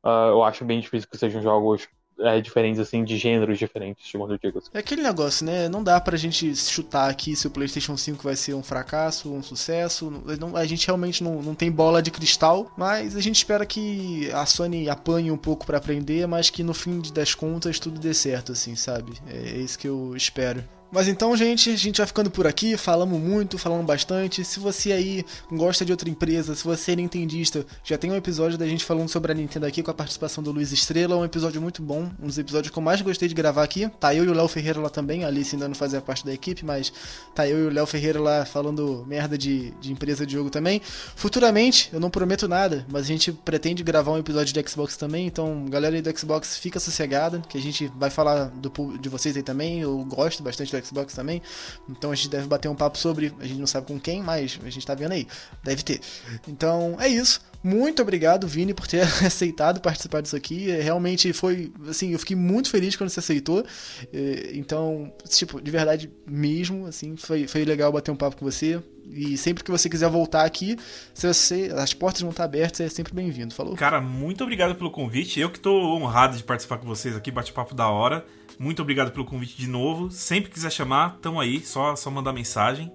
uh, eu acho bem difícil que sejam jogos é, diferentes, assim, de gêneros diferentes, segundo eu digo. Assim. É aquele negócio, né? Não dá pra gente chutar aqui se o PlayStation 5 vai ser um fracasso, um sucesso. Não, a gente realmente não, não tem bola de cristal, mas a gente espera que a Sony apanhe um pouco para aprender, mas que no fim das contas tudo dê certo, assim, sabe? É, é isso que eu espero. Mas então, gente, a gente vai ficando por aqui, falamos muito, falamos bastante. Se você aí gosta de outra empresa, se você é nintendista, já tem um episódio da gente falando sobre a Nintendo aqui com a participação do Luiz Estrela, um episódio muito bom, um dos episódios que eu mais gostei de gravar aqui. Tá eu e o Léo Ferreira lá também, a Alice ainda não fazia parte da equipe, mas tá eu e o Léo Ferreira lá falando merda de, de empresa de jogo também. Futuramente, eu não prometo nada, mas a gente pretende gravar um episódio de Xbox também, então galera aí do Xbox, fica sossegada, que a gente vai falar do, de vocês aí também, eu gosto bastante do Xbox também. Então a gente deve bater um papo sobre. A gente não sabe com quem, mas a gente tá vendo aí. Deve ter. Então é isso. Muito obrigado, Vini, por ter aceitado participar disso aqui. É, realmente foi, assim, eu fiquei muito feliz quando você aceitou. É, então, tipo, de verdade mesmo, assim, foi, foi legal bater um papo com você. E sempre que você quiser voltar aqui, se você, as portas vão estar abertas, é sempre bem-vindo. Falou? Cara, muito obrigado pelo convite. Eu que tô honrado de participar com vocês aqui, bate-papo da hora. Muito obrigado pelo convite de novo. Sempre quiser chamar, tamo aí, só, só mandar mensagem.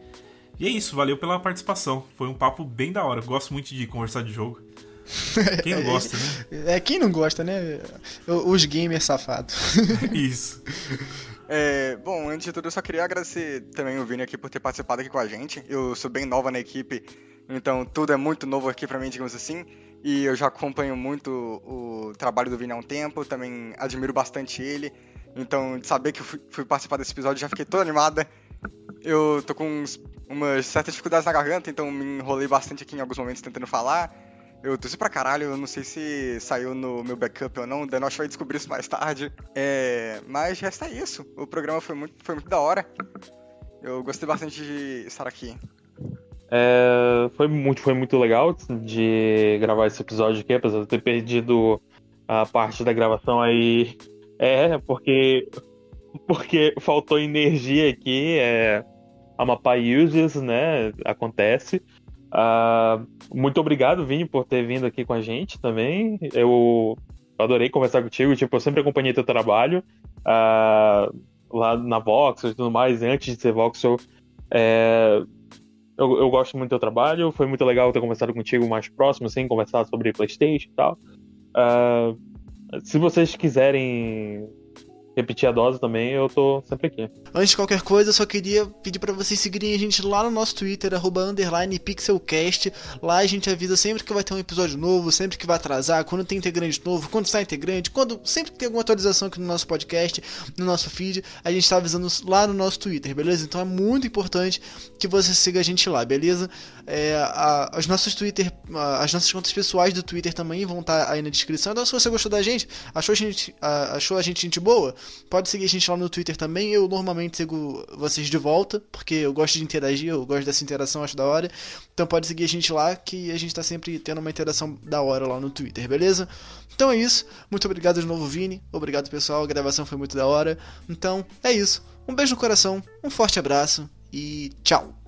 E é isso, valeu pela participação. Foi um papo bem da hora. Gosto muito de conversar de jogo. Quem não gosta, né? É, quem não gosta, né? Os gamers safados. Isso. É, bom, antes de tudo, eu só queria agradecer também o Vini aqui por ter participado aqui com a gente. Eu sou bem nova na equipe, então tudo é muito novo aqui pra mim, digamos assim. E eu já acompanho muito o trabalho do Vini há um tempo, também admiro bastante ele. Então, de saber que eu fui, fui participar desse episódio, já fiquei toda animada. Eu tô com uns, umas certas dificuldades na garganta, então me enrolei bastante aqui em alguns momentos tentando falar. Eu tossi pra caralho, eu não sei se saiu no meu backup ou não, o Danosh vai descobrir isso mais tarde. É, mas resta isso. O programa foi muito, foi muito da hora. Eu gostei bastante de estar aqui. É, foi, muito, foi muito legal de gravar esse episódio aqui, apesar de ter perdido a parte da gravação aí é, porque porque faltou energia aqui, é, a Mapai Users, né? Acontece. Uh, muito obrigado, Vini, por ter vindo aqui com a gente também. Eu adorei conversar contigo, tipo, eu sempre acompanhei teu trabalho uh, lá na Voxel e tudo mais, antes de ser Voxel. É, eu, eu, gosto muito do teu trabalho, foi muito legal ter conversado contigo mais próximo, assim, conversar sobre Playstation e tal. Uh, se vocês quiserem repetir a dose também, eu tô sempre aqui. Antes de qualquer coisa, eu só queria pedir para vocês seguirem a gente lá no nosso Twitter, arroba underline pixelcast. Lá a gente avisa sempre que vai ter um episódio novo, sempre que vai atrasar, quando tem integrante novo, quando sai integrante, quando sempre que tem alguma atualização aqui no nosso podcast, no nosso feed, a gente tá avisando lá no nosso Twitter, beleza? Então é muito importante que você siga a gente lá, beleza? É, a, as nossas Twitter, a, as nossas contas pessoais do Twitter também vão estar tá aí na descrição. Então se você gostou da gente, achou a gente, a, achou a gente gente boa, Pode seguir a gente lá no Twitter também. Eu normalmente sigo vocês de volta, porque eu gosto de interagir, eu gosto dessa interação, acho da hora. Então pode seguir a gente lá, que a gente tá sempre tendo uma interação da hora lá no Twitter, beleza? Então é isso. Muito obrigado de novo, Vini. Obrigado, pessoal. A gravação foi muito da hora. Então é isso. Um beijo no coração, um forte abraço e tchau!